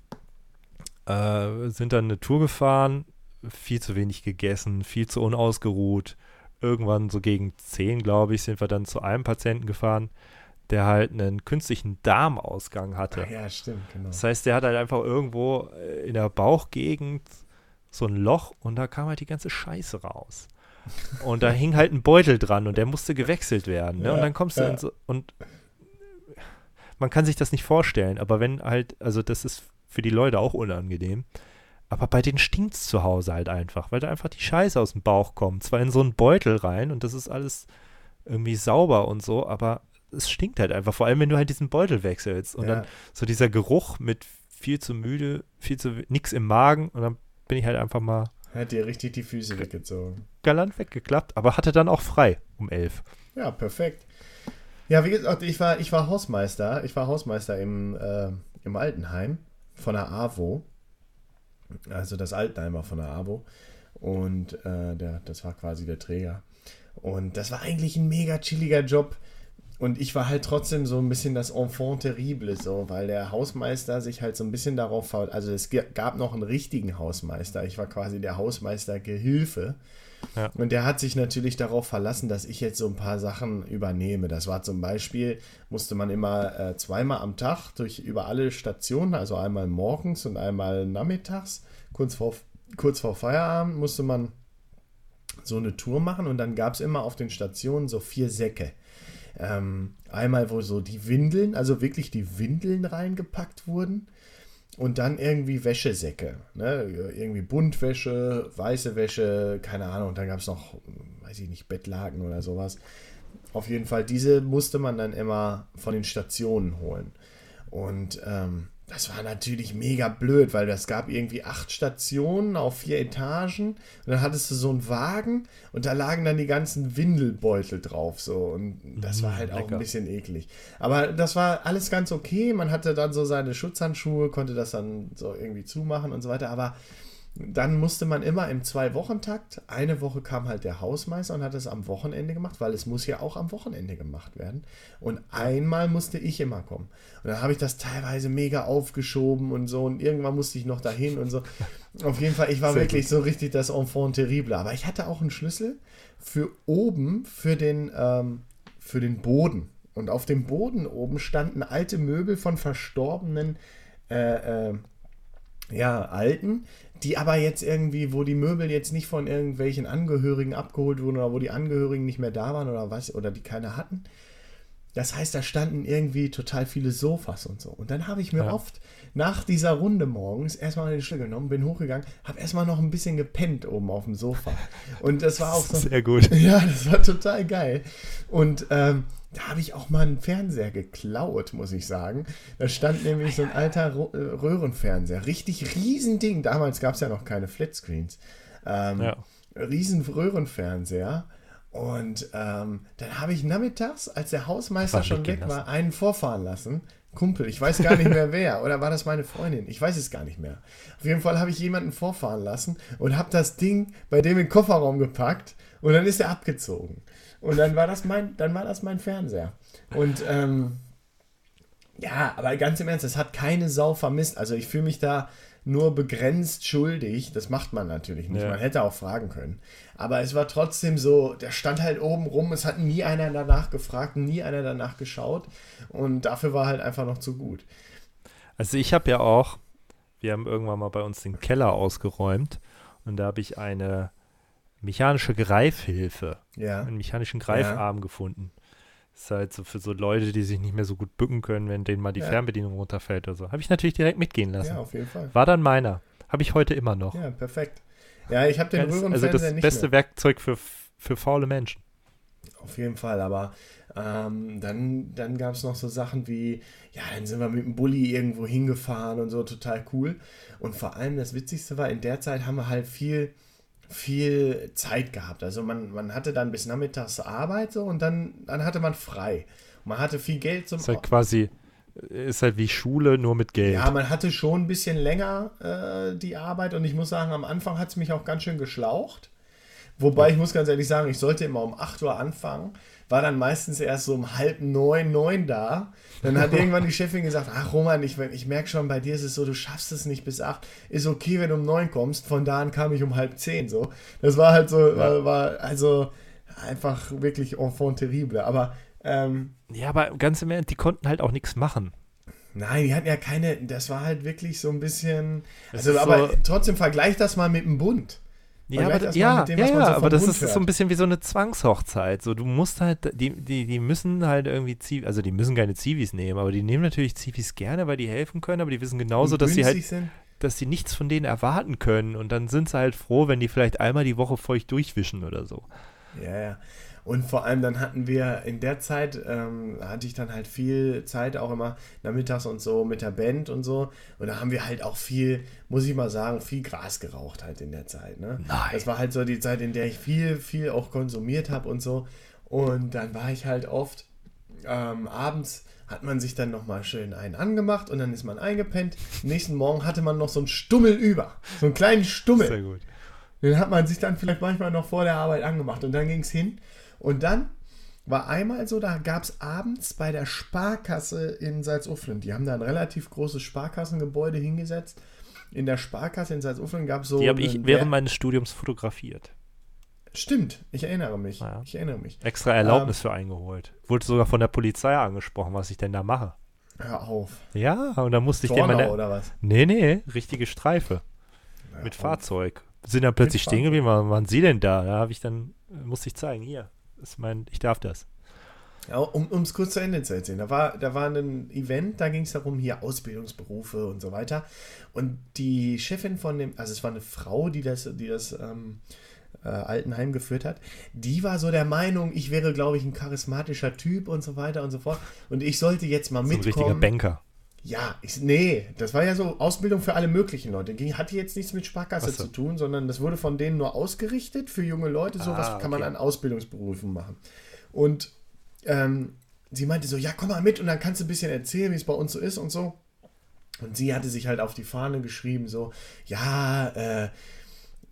Äh, sind dann eine Tour gefahren, viel zu wenig gegessen, viel zu unausgeruht irgendwann so gegen 10, glaube ich, sind wir dann zu einem Patienten gefahren, der halt einen künstlichen Darmausgang hatte. Ach ja, stimmt, genau. Das heißt, der hat halt einfach irgendwo äh, in der Bauchgegend so ein Loch und da kam halt die ganze Scheiße raus. Und da hing halt ein Beutel dran und der musste gewechselt werden. Ne? Ja, und dann kommst du ja. in so und man kann sich das nicht vorstellen, aber wenn halt, also das ist für die Leute auch unangenehm. Aber bei denen stinkt es zu Hause halt einfach, weil da einfach die Scheiße aus dem Bauch kommt. Zwar in so einen Beutel rein und das ist alles irgendwie sauber und so, aber es stinkt halt einfach. Vor allem, wenn du halt diesen Beutel wechselst. Und ja. dann so dieser Geruch mit viel zu müde, viel zu nix im Magen und dann bin ich halt einfach mal. Hat dir richtig die Füße weggezogen. Galant weggeklappt, aber hatte dann auch frei um elf. Ja, perfekt. Ja, wie gesagt, ich war, ich war Hausmeister. Ich war Hausmeister im, äh, im Altenheim von der AWO also das Altenheimer von der ABO. Und äh, der, das war quasi der Träger. Und das war eigentlich ein mega chilliger Job. Und ich war halt trotzdem so ein bisschen das Enfant terrible, so, weil der Hausmeister sich halt so ein bisschen darauf, also es gab noch einen richtigen Hausmeister. Ich war quasi der Hausmeister-Gehilfe. Ja. Und der hat sich natürlich darauf verlassen, dass ich jetzt so ein paar Sachen übernehme. Das war zum Beispiel, musste man immer äh, zweimal am Tag durch über alle Stationen, also einmal morgens und einmal nachmittags, kurz vor, kurz vor Feierabend, musste man so eine Tour machen und dann gab es immer auf den Stationen so vier Säcke. Ähm, einmal, wo so die Windeln, also wirklich die Windeln reingepackt wurden und dann irgendwie Wäschesäcke. Ne? Irgendwie Buntwäsche, weiße Wäsche, keine Ahnung. Und dann gab es noch, weiß ich nicht, Bettlaken oder sowas. Auf jeden Fall, diese musste man dann immer von den Stationen holen. Und ähm, das war natürlich mega blöd, weil das gab irgendwie acht Stationen auf vier Etagen und dann hattest du so einen Wagen und da lagen dann die ganzen Windelbeutel drauf so und das war Mm, halt auch lecker. ein bisschen eklig. Aber das war alles ganz okay, man hatte dann so seine Schutzhandschuhe, konnte das dann so irgendwie zumachen und so weiter, aber dann musste man immer im Zwei-Wochen-Takt, eine Woche kam halt der Hausmeister und hat es am Wochenende gemacht, weil es muss ja auch am Wochenende gemacht werden. Und einmal musste ich immer kommen. Und dann habe ich das teilweise mega aufgeschoben und so und irgendwann musste ich noch dahin und so. Auf jeden Fall, ich war Sehr wirklich so richtig das Enfant terrible. Aber ich hatte auch einen Schlüssel für oben, für den, ähm, für den Boden. Und auf dem Boden oben standen alte Möbel von verstorbenen äh, äh, ja, alten, die aber jetzt irgendwie, wo die Möbel jetzt nicht von irgendwelchen Angehörigen abgeholt wurden oder wo die Angehörigen nicht mehr da waren oder was, oder die keine hatten. Das heißt, da standen irgendwie total viele Sofas und so. Und dann habe ich mir Ja. oft nach dieser Runde morgens erstmal den Schlüssel genommen, bin hochgegangen, habe erstmal noch ein bisschen gepennt oben auf dem Sofa. Und das war auch so. Sehr gut. Ja, das war total geil. Und ähm, da habe ich auch mal einen Fernseher geklaut, muss ich sagen. Da stand nämlich so ein alter äh, Röhrenfernseher. Richtig Riesending. Damals gab es ja noch keine Flatscreens. Ähm, Ja. Riesen Röhrenfernseher. Und ähm, dann habe ich nachmittags, als der Hausmeister schon weg war, einen vorfahren lassen. Kumpel, ich weiß gar nicht mehr wer. Oder war das meine Freundin? Ich weiß es gar nicht mehr. Auf jeden Fall habe ich jemanden vorfahren lassen und habe das Ding bei dem in den Kofferraum gepackt und dann ist er abgezogen. Und dann war das mein, dann war das mein Fernseher. Und ähm, ja, aber ganz im Ernst, es hat keine Sau vermisst. Also ich fühle mich da nur begrenzt schuldig. Das macht man natürlich nicht. Ja. Man hätte auch fragen können. Aber es war trotzdem so, der stand halt oben rum. Es hat nie einer danach gefragt, nie einer danach geschaut. Und dafür war halt einfach noch zu gut. Also ich habe ja auch, wir haben irgendwann mal bei uns den Keller ausgeräumt und da habe ich eine mechanische Greifhilfe, Ja. einen mechanischen Greifarm gefunden. Das ist halt so für so Leute, die sich nicht mehr so gut bücken können, wenn denen mal die Ja. Fernbedienung runterfällt oder so. Habe ich natürlich direkt mitgehen lassen. Ja, auf jeden Fall. War dann meiner. Habe ich heute immer noch. Ja, perfekt. Ja, ich habe den Ganz, also das beste mehr. Werkzeug für, für faule Menschen. Auf jeden Fall, aber ähm, dann, dann gab es noch so Sachen wie, ja, dann sind wir mit dem Bulli irgendwo hingefahren und so, total cool. Und vor allem das Witzigste war, in der Zeit haben wir halt viel, viel Zeit gehabt. Also man, man hatte dann bis nachmittags Arbeit so und dann, dann hatte man frei. Man hatte viel Geld zum Ist halt quasi, ist halt wie Schule, nur mit Geld. ja, man hatte schon ein bisschen länger äh, die Arbeit und ich muss sagen, am Anfang hat es mich auch ganz schön geschlaucht. Wobei ich muss ganz ehrlich sagen, ich sollte immer um 8 Uhr anfangen, war dann meistens erst so um halb neun, neun da. Dann hat irgendwann die Chefin gesagt, ach Roman, ich, ich merke schon, bei dir ist es so, du schaffst es nicht bis 8. Ist okay, wenn du um neun kommst. Von da an kam ich um halb zehn so. Das war halt so, war, war also einfach wirklich enfant terrible. Aber ähm, Ja, aber ganz im Ernst, die konnten halt auch nichts machen. Nein, die hatten ja keine, das war halt wirklich so ein bisschen. Also, aber so- trotzdem vergleich das mal mit dem Bund. Ja, aber, ja, dem, ja, ja so aber das ist so ein hört. bisschen wie so eine Zwangshochzeit. So, du musst halt, die, die, die müssen halt irgendwie Zivis, also die müssen keine Zivis nehmen, aber die nehmen natürlich Zivis gerne, weil die helfen können, aber die wissen genauso, dass sie halt, sind. dass sie nichts von denen erwarten können und dann sind sie halt froh, wenn die vielleicht einmal die Woche feucht durchwischen oder so. Ja, ja. Und vor allem dann hatten wir in der Zeit, ähm, hatte ich dann halt viel Zeit auch immer nachmittags und so mit der Band und so. Und da haben wir halt auch viel, muss ich mal sagen, viel Gras geraucht halt in der Zeit. Ne? Nein. Das war halt so die Zeit, in der ich viel, viel auch konsumiert habe und so. Und dann war ich halt oft ähm, abends hat man sich dann nochmal schön einen angemacht und dann ist man eingepennt. Nächsten Morgen hatte man noch so einen Stummel über. So einen kleinen Stummel. Sehr gut. Den hat man sich dann vielleicht manchmal noch vor der Arbeit angemacht und dann ging es hin. Und dann war einmal so, da gab es abends bei der Sparkasse in Salzuflen, die haben da ein relativ großes Sparkassengebäude hingesetzt. In der Sparkasse in Salzuflen gab es so. Die habe ich während meines Studiums fotografiert. Stimmt, ich erinnere mich. Ja. Ich erinnere mich. Extra Erlaubnis für eingeholt. Wurde sogar von der Polizei angesprochen, was ich denn da mache. Hör auf. Ja, und dann musste ich den Tornau meine. oder was? Nee, nee, richtige Streife. Hör mit. Fahrzeug. Sind dann plötzlich stehen geblieben, wann waren sie denn da? Da habe ich dann, musste ich zeigen, hier, ist mein, ich darf das. Ja, um es kurz zu Ende zu erzählen. Da war, da war ein Event, da ging es darum, hier Ausbildungsberufe und so weiter. Und die Chefin von dem, also es war eine Frau, die das, die das ähm, äh, Altenheim geführt hat, die war so der Meinung, ich wäre, glaube ich, ein charismatischer Typ und so weiter und so fort. Und ich sollte jetzt mal So ein richtiger mitkommen. Banker. Ja, ich, nee, das war ja so Ausbildung für alle möglichen Leute. Ging, hatte jetzt nichts mit Sparkasse so. zu tun, sondern das wurde von denen nur ausgerichtet für junge Leute. Sowas Ah, kann man okay. an Ausbildungsberufen machen. Und ähm, sie meinte so, ja, komm mal mit und dann kannst du ein bisschen erzählen, wie es bei uns so ist und so. Und sie hatte sich halt auf die Fahne geschrieben, so, ja, äh,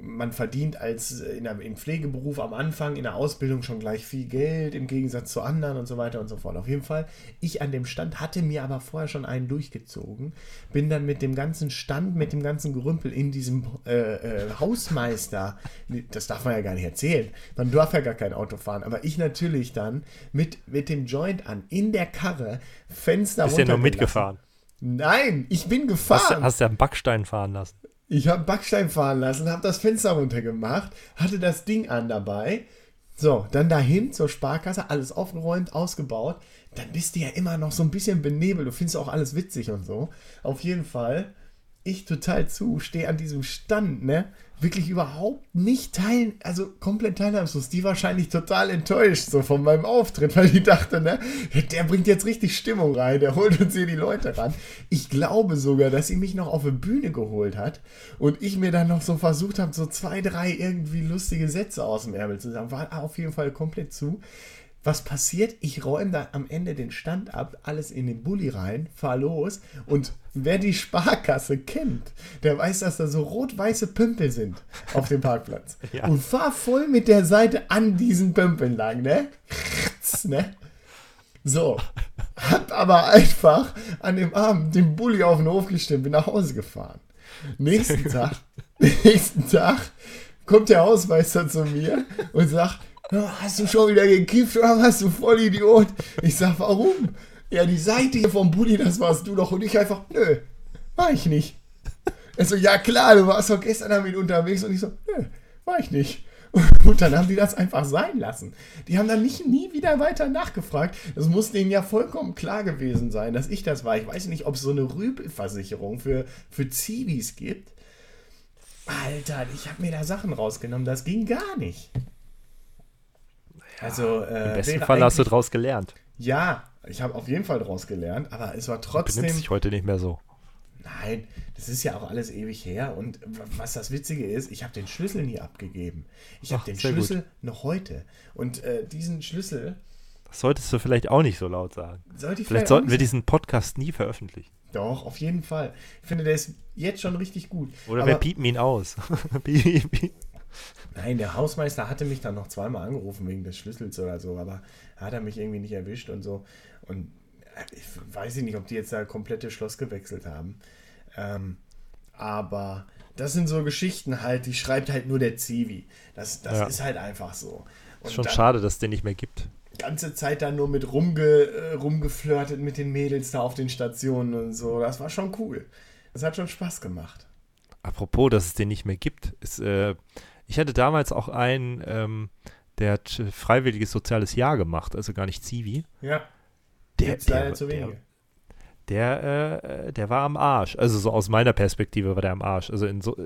man verdient als äh, in einem, im Pflegeberuf am Anfang in der Ausbildung schon gleich viel Geld im Gegensatz zu anderen und so weiter und so fort. Auf jeden Fall, ich an dem Stand hatte mir aber vorher schon einen durchgezogen, bin dann mit dem ganzen Stand, mit dem ganzen Gerümpel in diesem äh, äh, Hausmeister, das darf man ja gar nicht erzählen, man darf ja gar kein Auto fahren, aber ich natürlich dann mit, mit dem Joint an, in der Karre, Fenster Bist ja nur runtergelassen. mitgefahren. Nein, ich bin Hast, gefahren. du- hast du einen Backstein fahren lassen. Ich habe Backstein fahren lassen, habe das Fenster runtergemacht, hatte das Ding an dabei. So, dann dahin zur Sparkasse, alles aufgeräumt, ausgebaut. Dann bist du ja immer noch so ein bisschen benebelt. Du findest auch alles witzig und so. Auf jeden Fall, ich total zu, stehe an diesem Stand, ne? Wirklich überhaupt nicht teilen, also komplett teilnahmslos. Die wahrscheinlich total enttäuscht so von meinem Auftritt, weil die dachte, ne, der bringt jetzt richtig Stimmung rein, der holt uns hier die Leute ran. Ich glaube sogar, dass sie mich noch auf eine Bühne geholt hat und ich mir dann noch so versucht habe, so zwei, drei irgendwie lustige Sätze aus dem Ärmel zu sagen. War auf jeden Fall komplett zu. Was passiert? Ich räume da am Ende den Stand ab, alles in den Bulli rein, fahr los und wer die Sparkasse kennt, der weiß, dass da so rot-weiße Pümpel sind auf dem Parkplatz. Ja. Und fahr voll mit der Seite an diesen Pümpeln lang, ne? ne? So, hab aber einfach an dem Abend den Bulli auf den Hof gestellt, bin nach Hause gefahren. Nächsten Tag, nächsten Tag kommt der Hausmeister zu mir und sagt, "Ja, hast du schon wieder gekifft oder was, du Vollidiot? Ich sag, warum? Ja, die Seite hier vom Bulli, das warst du doch. Und ich einfach, nö, war ich nicht. Er so, ja klar, du warst doch gestern damit unterwegs. Und ich so, nö, war ich nicht. Und dann haben die das einfach sein lassen. Die haben dann nicht nie wieder weiter nachgefragt. Das muss denen ja vollkommen klar gewesen sein, dass ich das war. Ich weiß nicht, ob es so eine Rüpelversicherung für, für Zivis gibt. Alter, ich habe mir da Sachen rausgenommen. Das ging gar nicht. Also, äh, Im besten Fall hast du draus gelernt. Ja, ich habe auf jeden Fall draus gelernt, aber es war trotzdem. sich heute nicht mehr so. Nein, das ist ja auch alles ewig her. Und was das Witzige ist, ich habe den Schlüssel nie abgegeben. Ich habe den Schlüssel noch heute. Und äh, diesen Schlüssel Das solltest du vielleicht auch nicht so laut sagen. sollte ich Vielleicht sollten wir diesen Podcast nie veröffentlichen. Doch, auf jeden Fall. Ich finde, der ist jetzt schon richtig gut. Oder Aber- wir piepen ihn aus. Piep, piep. Nein, der Hausmeister hatte mich dann noch zweimal angerufen wegen des Schlüssels oder so, aber hat er mich irgendwie nicht erwischt und so. Und äh, ich weiß nicht, ob die jetzt da komplette Schloss gewechselt haben. Ähm, aber das sind so Geschichten halt, die schreibt halt nur der Zivi. Das, das Ja. ist halt einfach so. Und Ist schon dann schade, dass es den nicht mehr gibt. ganze Zeit dann nur mit rumge, äh, rumgeflirtet mit den Mädels da auf den Stationen und so. Das war schon cool. Das hat schon Spaß gemacht. Apropos, dass es den nicht mehr gibt, ist, äh, ich hatte damals auch einen, ähm, der hat äh, freiwilliges soziales Jahr gemacht, also gar nicht Zivi. Ja, Der, gibt's leider der, zu wenige. der, der, äh, der war am Arsch. Also so aus meiner Perspektive war der am Arsch. Also in so,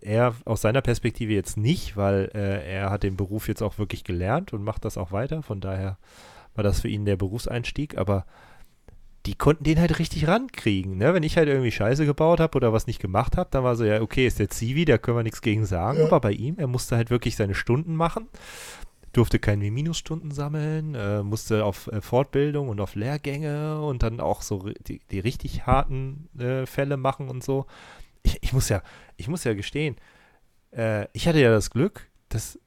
er aus seiner Perspektive jetzt nicht, weil äh, er hat den Beruf jetzt auch wirklich gelernt und macht das auch weiter. Von daher war das für ihn der Berufseinstieg. Aber die konnten den halt richtig rankriegen. Ne? Wenn ich halt irgendwie Scheiße gebaut habe oder was nicht gemacht habe, dann war so, ja, okay, ist der Zivi, da können wir nichts gegen sagen. Ja. Aber bei ihm, er musste halt wirklich seine Stunden machen durfte keine Minusstunden sammeln, äh, musste auf äh, Fortbildung und auf Lehrgänge und dann auch so die, die richtig harten äh, Fälle machen und so. Ich, ich muss ja, ich muss ja gestehen, äh, ich hatte ja das Glück, dass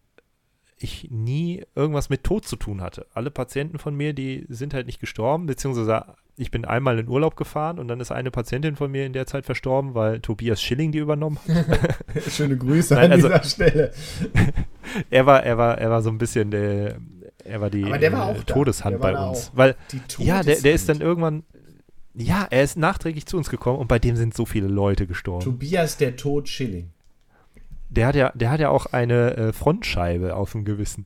ich nie irgendwas mit Tod zu tun hatte. Alle Patienten von mir, die sind halt nicht gestorben, beziehungsweise ich bin einmal in Urlaub gefahren und dann ist eine Patientin von mir in der Zeit verstorben, weil Tobias Schilling die übernommen hat. Schöne Grüße Nein, an also- dieser Stelle. er war, er war, er war so ein bisschen der, er war die war äh. Todeshand bei uns. Weil, ja, der, der ist dann irgendwann, ja, er ist nachträglich zu uns gekommen und bei dem sind so viele Leute gestorben. Tobias der Tod Schilling. Der hat ja, der hat ja auch eine äh, Frontscheibe auf dem Gewissen,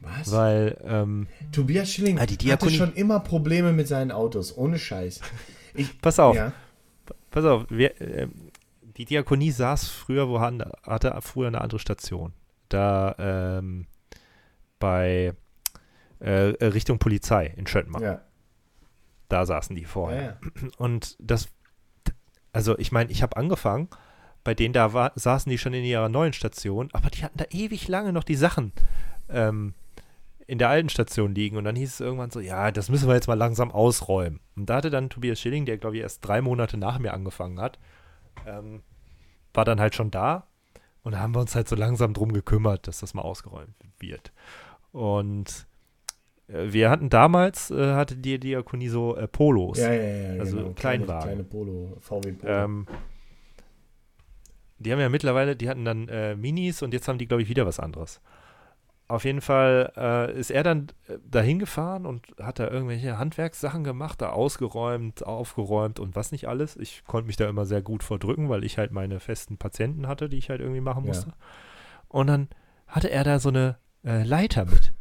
Was? weil, ähm, Tobias Schilling Ah, die hatte schon immer Probleme mit seinen Autos, ohne Scheiß. Ich, pass auf, ja, pass auf, wir, ähm, die Diakonie saß früher, wo han- hatte früher eine andere Station. Da, ähm, bei äh, Richtung Polizei in Schöttmar. ja. Da saßen die vorher. Ja, ja. Und das, also ich meine, ich habe angefangen, bei denen da war, saßen die schon in ihrer neuen Station, aber die hatten da ewig lange noch die Sachen ähm, in der alten Station liegen. Und dann hieß es irgendwann so, ja, das müssen wir jetzt mal langsam ausräumen. Und da hatte dann Tobias Schilling, der glaube ich erst drei Monate nach mir angefangen hat, ähm, war dann halt schon da. Und da haben wir uns halt so langsam drum gekümmert, dass das mal ausgeräumt wird. Und äh, wir hatten damals, äh, hatte die Diakonie so äh, Polos. Ja, ja, ja. Also genau. Kleinwagen. Kleine, kleine Polo, VW Polo. Ähm, die haben ja mittlerweile, die hatten dann äh, Minis und jetzt haben die, glaube ich, wieder was anderes. Auf jeden Fall äh, ist er dann äh, dahin gefahren und hat da irgendwelche Handwerkssachen gemacht, da ausgeräumt, aufgeräumt und was nicht alles. Ich konnte mich da immer sehr gut vordrücken, weil ich halt meine festen Patienten hatte, die ich halt irgendwie machen Ja. musste. Und dann hatte er da so eine äh, Leiter mit.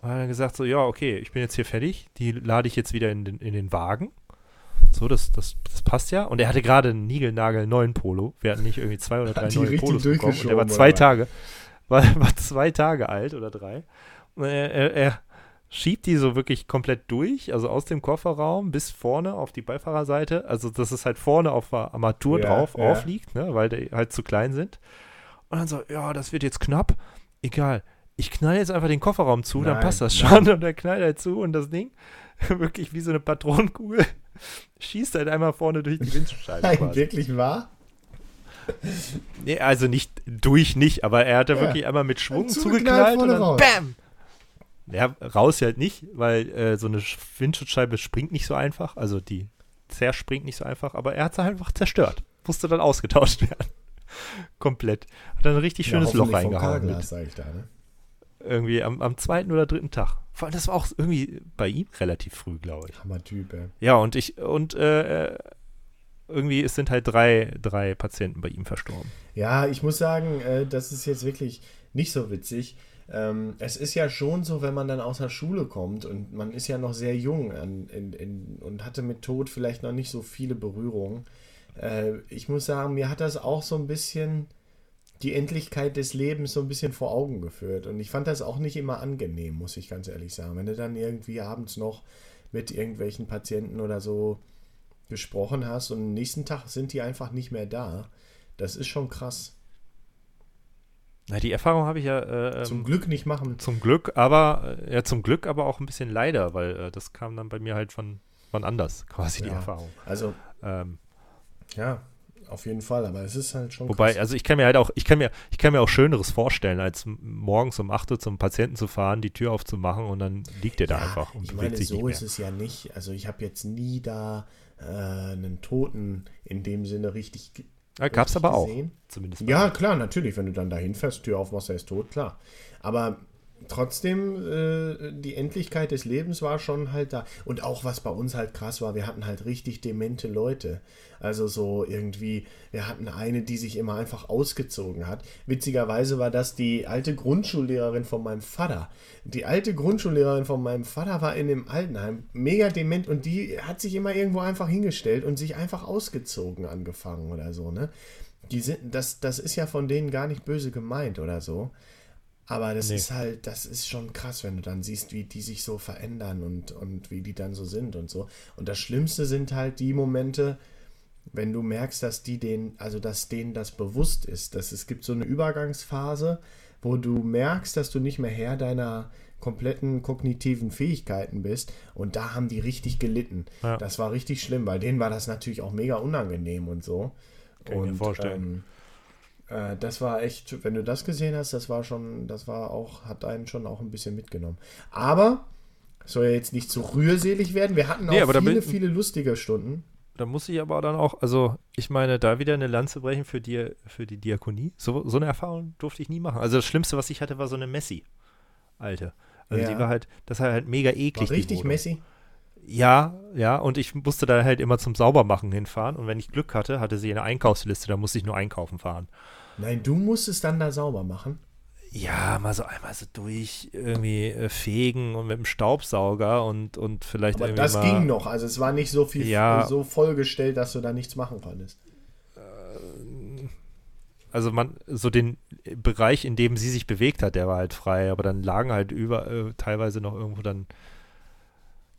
Und hat dann gesagt so, ja, okay, ich bin jetzt hier fertig, die lade ich jetzt wieder in den, in den Wagen. So, das, das, das passt ja. Und er hatte gerade einen Nigelnagel neuen Polo. Wir hatten nicht irgendwie zwei oder drei neue Polos bekommen. Und der war zwei? Tage, war, war zwei Tage alt oder drei. Und er, er, er schiebt die so wirklich komplett durch, also aus dem Kofferraum bis vorne auf die Beifahrerseite. Also, dass es halt vorne auf der Armatur Ja, drauf ja. aufliegt, ne, weil die halt zu klein sind. Und dann so, ja, das wird jetzt knapp. Egal. Ich knall jetzt einfach den Kofferraum zu, dann Nein, passt das nein. schon. Und er knallt halt zu und das Ding, wirklich wie so eine Patronenkugel, schießt halt einmal vorne durch die Windschutzscheibe. Nein, quasi. wirklich wahr? Nee, also nicht durch nicht, aber er hat da Ja. wirklich einmal mit Schwung Zugeknallt zugeknallt und dann raus. BAM! Ja, raus halt nicht, weil äh, so eine Sch- Windschutzscheibe springt nicht so einfach, also die zerspringt nicht so einfach, aber er hat sie einfach zerstört. Musste dann ausgetauscht werden. Komplett. Hat dann ein richtig schönes ja, Loch hoffentlich vom reingehauen. Carglass, Mit, sag ich da, ne? Irgendwie am, am zweiten oder dritten Tag. Vor allem, das war auch irgendwie bei ihm relativ früh, glaube ich. Hammer-Typ, ey. Ja, und ich, und äh, irgendwie es sind halt drei, drei Patienten bei ihm verstorben. Ja, ich muss sagen, äh, das ist jetzt wirklich nicht so witzig. Ähm, es ist ja schon so, wenn man dann aus der Schule kommt und man ist ja noch sehr jung an, in, in, und hatte mit Tod vielleicht noch nicht so viele Berührungen. Äh, ich muss sagen, mir hat das auch so ein bisschen die Endlichkeit des Lebens so ein bisschen vor Augen geführt. Und ich fand das auch nicht immer angenehm, muss ich ganz ehrlich sagen. Wenn du dann irgendwie abends noch mit irgendwelchen Patienten oder so gesprochen hast und am nächsten Tag sind die einfach nicht mehr da. Das ist schon krass. Na, die Erfahrung habe ich ja äh, Zum ähm, Glück nicht machen. zum Glück, aber äh, ja, zum Glück aber auch ein bisschen leider, weil äh, das kam dann bei mir halt von, von anders, quasi die Ja. Erfahrung. Also, Ähm, ja, auf jeden Fall, aber es ist halt schon wobei, krass. also ich kann mir halt auch, ich kann mir, ich kann mir auch Schöneres vorstellen, als morgens um 8 Uhr zum Patienten zu fahren, die Tür aufzumachen und dann liegt der da Ja, einfach und ich bewegt meine, sich so nicht mehr. ist es ja nicht. Also ich habe jetzt nie da äh, einen Toten in dem Sinne richtig Ja, gab's richtig aber auch, gesehen. zumindest. bei Ja, klar, natürlich, wenn du dann dahin fährst, Tür aufmachst, er ist tot, klar. Aber trotzdem, äh, die Endlichkeit des Lebens war schon halt da. Und auch was bei uns halt krass war, wir hatten halt richtig demente Leute. Also so irgendwie, wir hatten eine, die sich immer einfach ausgezogen hat. Witzigerweise war das die alte Grundschullehrerin von meinem Vater. Die alte Grundschullehrerin von meinem Vater war in dem Altenheim mega dement und die hat sich immer irgendwo einfach hingestellt und sich einfach ausgezogen angefangen oder so, ne? Die sind, das, das ist ja von denen gar nicht böse gemeint oder so. Aber das Nee. ist halt, das ist schon krass, wenn du dann siehst, wie die sich so verändern und, und wie die dann so sind und so. Und das Schlimmste sind halt die Momente, wenn du merkst, dass die den, also dass denen das bewusst ist, dass es gibt so eine Übergangsphase, wo du merkst, dass du nicht mehr Herr deiner kompletten kognitiven Fähigkeiten bist und da haben die richtig gelitten. Ja. Das war richtig schlimm, weil denen war das natürlich auch mega unangenehm und so. Kann ich mir und vorstellen. Ähm, äh, das war echt, wenn du das gesehen hast, das war schon, das war auch, hat einen schon auch ein bisschen mitgenommen. Aber soll ja jetzt nicht zu rührselig werden. Wir hatten auch Nee, viele, bin- viele lustige Stunden. Da muss ich aber dann auch, also ich meine, da wieder eine Lanze brechen für die, für die Diakonie. So, so eine Erfahrung durfte ich nie machen. Also das Schlimmste, was ich hatte, war so eine Messi. Alte. Also Ja. die war halt, das war halt mega eklig. War richtig Wohnung. Ja, ja, und ich musste da halt immer zum Saubermachen hinfahren. Und wenn ich Glück hatte, hatte sie eine Einkaufsliste, da musste ich nur einkaufen fahren. Nein, du musstest dann da sauber machen. Ja, mal so einmal so durch irgendwie äh, fegen und mit dem Staubsauger und, und vielleicht Aber irgendwie das mal, ging noch. Also es war nicht so viel Ja. so vollgestellt, dass du da nichts machen konntest. also man, so den Bereich, in dem sie sich bewegt hat, der war halt frei, aber dann lagen halt über, äh, teilweise noch irgendwo dann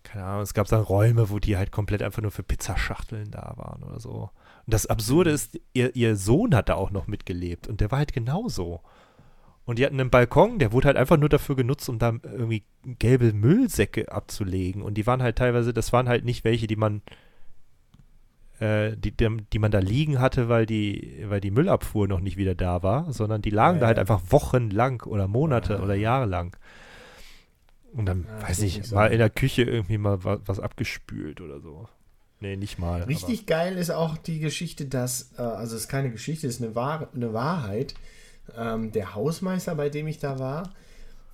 keine Ahnung, es gab dann Räume, wo die halt komplett einfach nur für Pizzaschachteln da waren oder so. Und das Absurde ist, ihr, ihr Sohn hat da auch noch mitgelebt und der war halt genauso. Und die hatten einen Balkon, der wurde halt einfach nur dafür genutzt, um da irgendwie gelbe Müllsäcke abzulegen. Und die waren halt teilweise, das waren halt nicht welche, die man, äh, die, die, man da liegen hatte, weil die, weil die Müllabfuhr noch nicht wieder da war, sondern die lagen Ja, da halt ja. einfach wochenlang oder Monate Ah. oder Jahre lang. Und dann, Ah, weiß ich, mal in der Küche irgendwie mal was, abgespült oder so. Nee, nicht mal. Richtig geil ist auch die Geschichte, dass, äh, also es ist keine Geschichte, es ist eine, Wahr eine Wahrheit. Ähm, der Hausmeister, bei dem ich da war,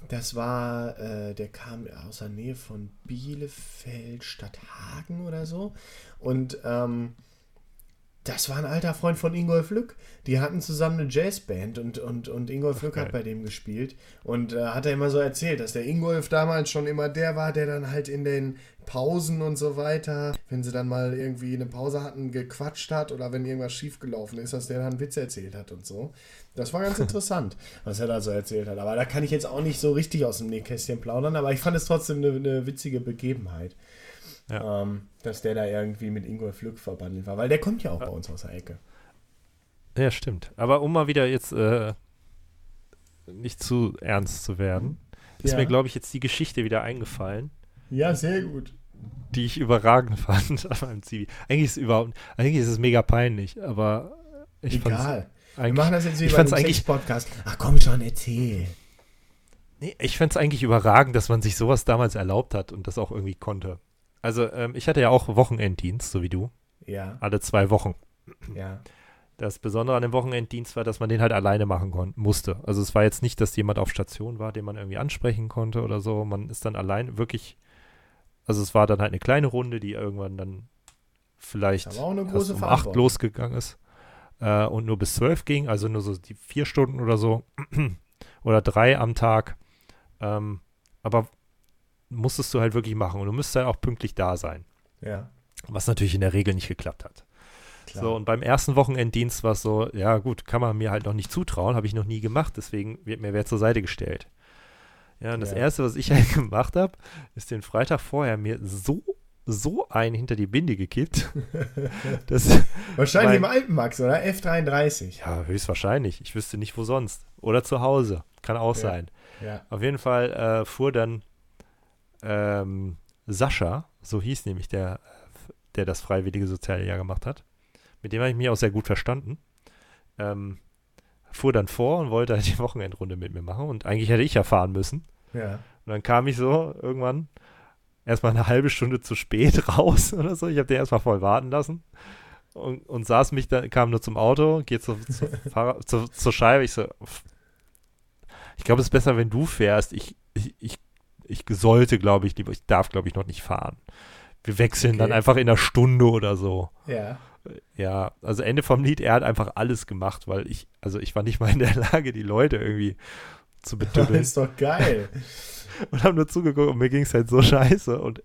das war, äh, der kam aus der Nähe von Bielefeld, Stadthagen oder so. Und ähm, das war ein alter Freund von Ingolf Lück. Die hatten zusammen eine Jazzband und, und, und Ingolf Lück geil. hat bei dem gespielt. Und äh, hat er immer so erzählt, dass der Ingolf damals schon immer der war, der dann halt in den Pausen und so weiter, wenn sie dann mal irgendwie eine Pause hatten, gequatscht hat oder wenn irgendwas schiefgelaufen ist, dass der dann Witze erzählt hat und so. Das war ganz interessant, was er da so erzählt hat. Aber da kann ich jetzt auch nicht so richtig aus dem Nähkästchen plaudern, aber ich fand es trotzdem eine, eine witzige Begebenheit. Ja. Ähm, dass der da irgendwie mit Ingolf Lück verbandelt war, weil der kommt ja auch bei uns aus der Ecke. Ja, stimmt. Aber um mal wieder jetzt äh, nicht zu ernst zu werden, ist Ja. mir, glaube ich, jetzt die Geschichte wieder eingefallen, Ja, sehr gut. die ich überragend fand an meinem Zivi. Eigentlich ist es überhaupt, eigentlich ist es mega peinlich, aber ich Egal. Wir machen das jetzt wie bei einem Sex-Podcast. Ach komm schon, erzähl. nee, ich fand's eigentlich überragend, dass man sich sowas damals erlaubt hat und das auch irgendwie konnte. Also, ähm, ich hatte ja auch Wochenenddienst, so wie du, Ja, alle zwei Wochen. ja. Das Besondere an dem Wochenenddienst war, dass man den halt alleine machen kon- musste. Also es war jetzt nicht, dass jemand auf Station war, den man irgendwie ansprechen konnte oder so. Man ist dann allein wirklich, also es war dann halt eine kleine Runde, die irgendwann dann vielleicht auch eine große um acht losgegangen ist äh, und nur bis zwölf ging, also nur so die vier Stunden oder so oder drei am Tag. Ähm, aber musstest du halt wirklich machen und du müsstest halt auch pünktlich da sein, Ja, was natürlich in der Regel nicht geklappt hat. klar. So, und beim ersten Wochenenddienst war es so, ja gut, kann man mir halt noch nicht zutrauen, habe ich noch nie gemacht, deswegen wird mir wer zur Seite gestellt. Ja, und das Ja. Erste, was ich halt gemacht habe, ist den Freitag vorher mir so, so einen hinter die Binde gekippt. dass, Wahrscheinlich im mein- Alpenmax, oder? F33. ja, höchstwahrscheinlich. Ich wüsste nicht, wo sonst. Oder zu Hause. Kann auch Ja. sein. Ja. Auf jeden Fall äh, fuhr dann ähm, Sascha, so hieß nämlich der, der das freiwillige soziale Jahr gemacht hat, mit dem habe ich mich auch sehr gut verstanden, ähm, fuhr dann vor und wollte halt die Wochenendrunde mit mir machen und eigentlich hätte ich ja fahren müssen. Ja. Und dann kam ich so irgendwann erstmal eine halbe Stunde zu spät raus oder so. Ich habe den erstmal voll warten lassen und, und saß mich dann, kam nur zum Auto, geht zu, zu Fahrer, zu, zur Scheibe. Ich so, ich glaube, es ist besser, wenn du fährst. Ich, ich, ich, ich sollte, glaube ich, lieber, ich darf, glaube ich, noch nicht fahren. Wir wechseln dann Okay. einfach in einer Stunde oder so. Ja. Ja, also Ende vom Lied, er hat einfach alles gemacht, weil ich, also ich war nicht mal in der Lage, die Leute irgendwie zu Das betütteln ist doch geil. und habe nur zugeguckt und mir ging es halt so scheiße. Und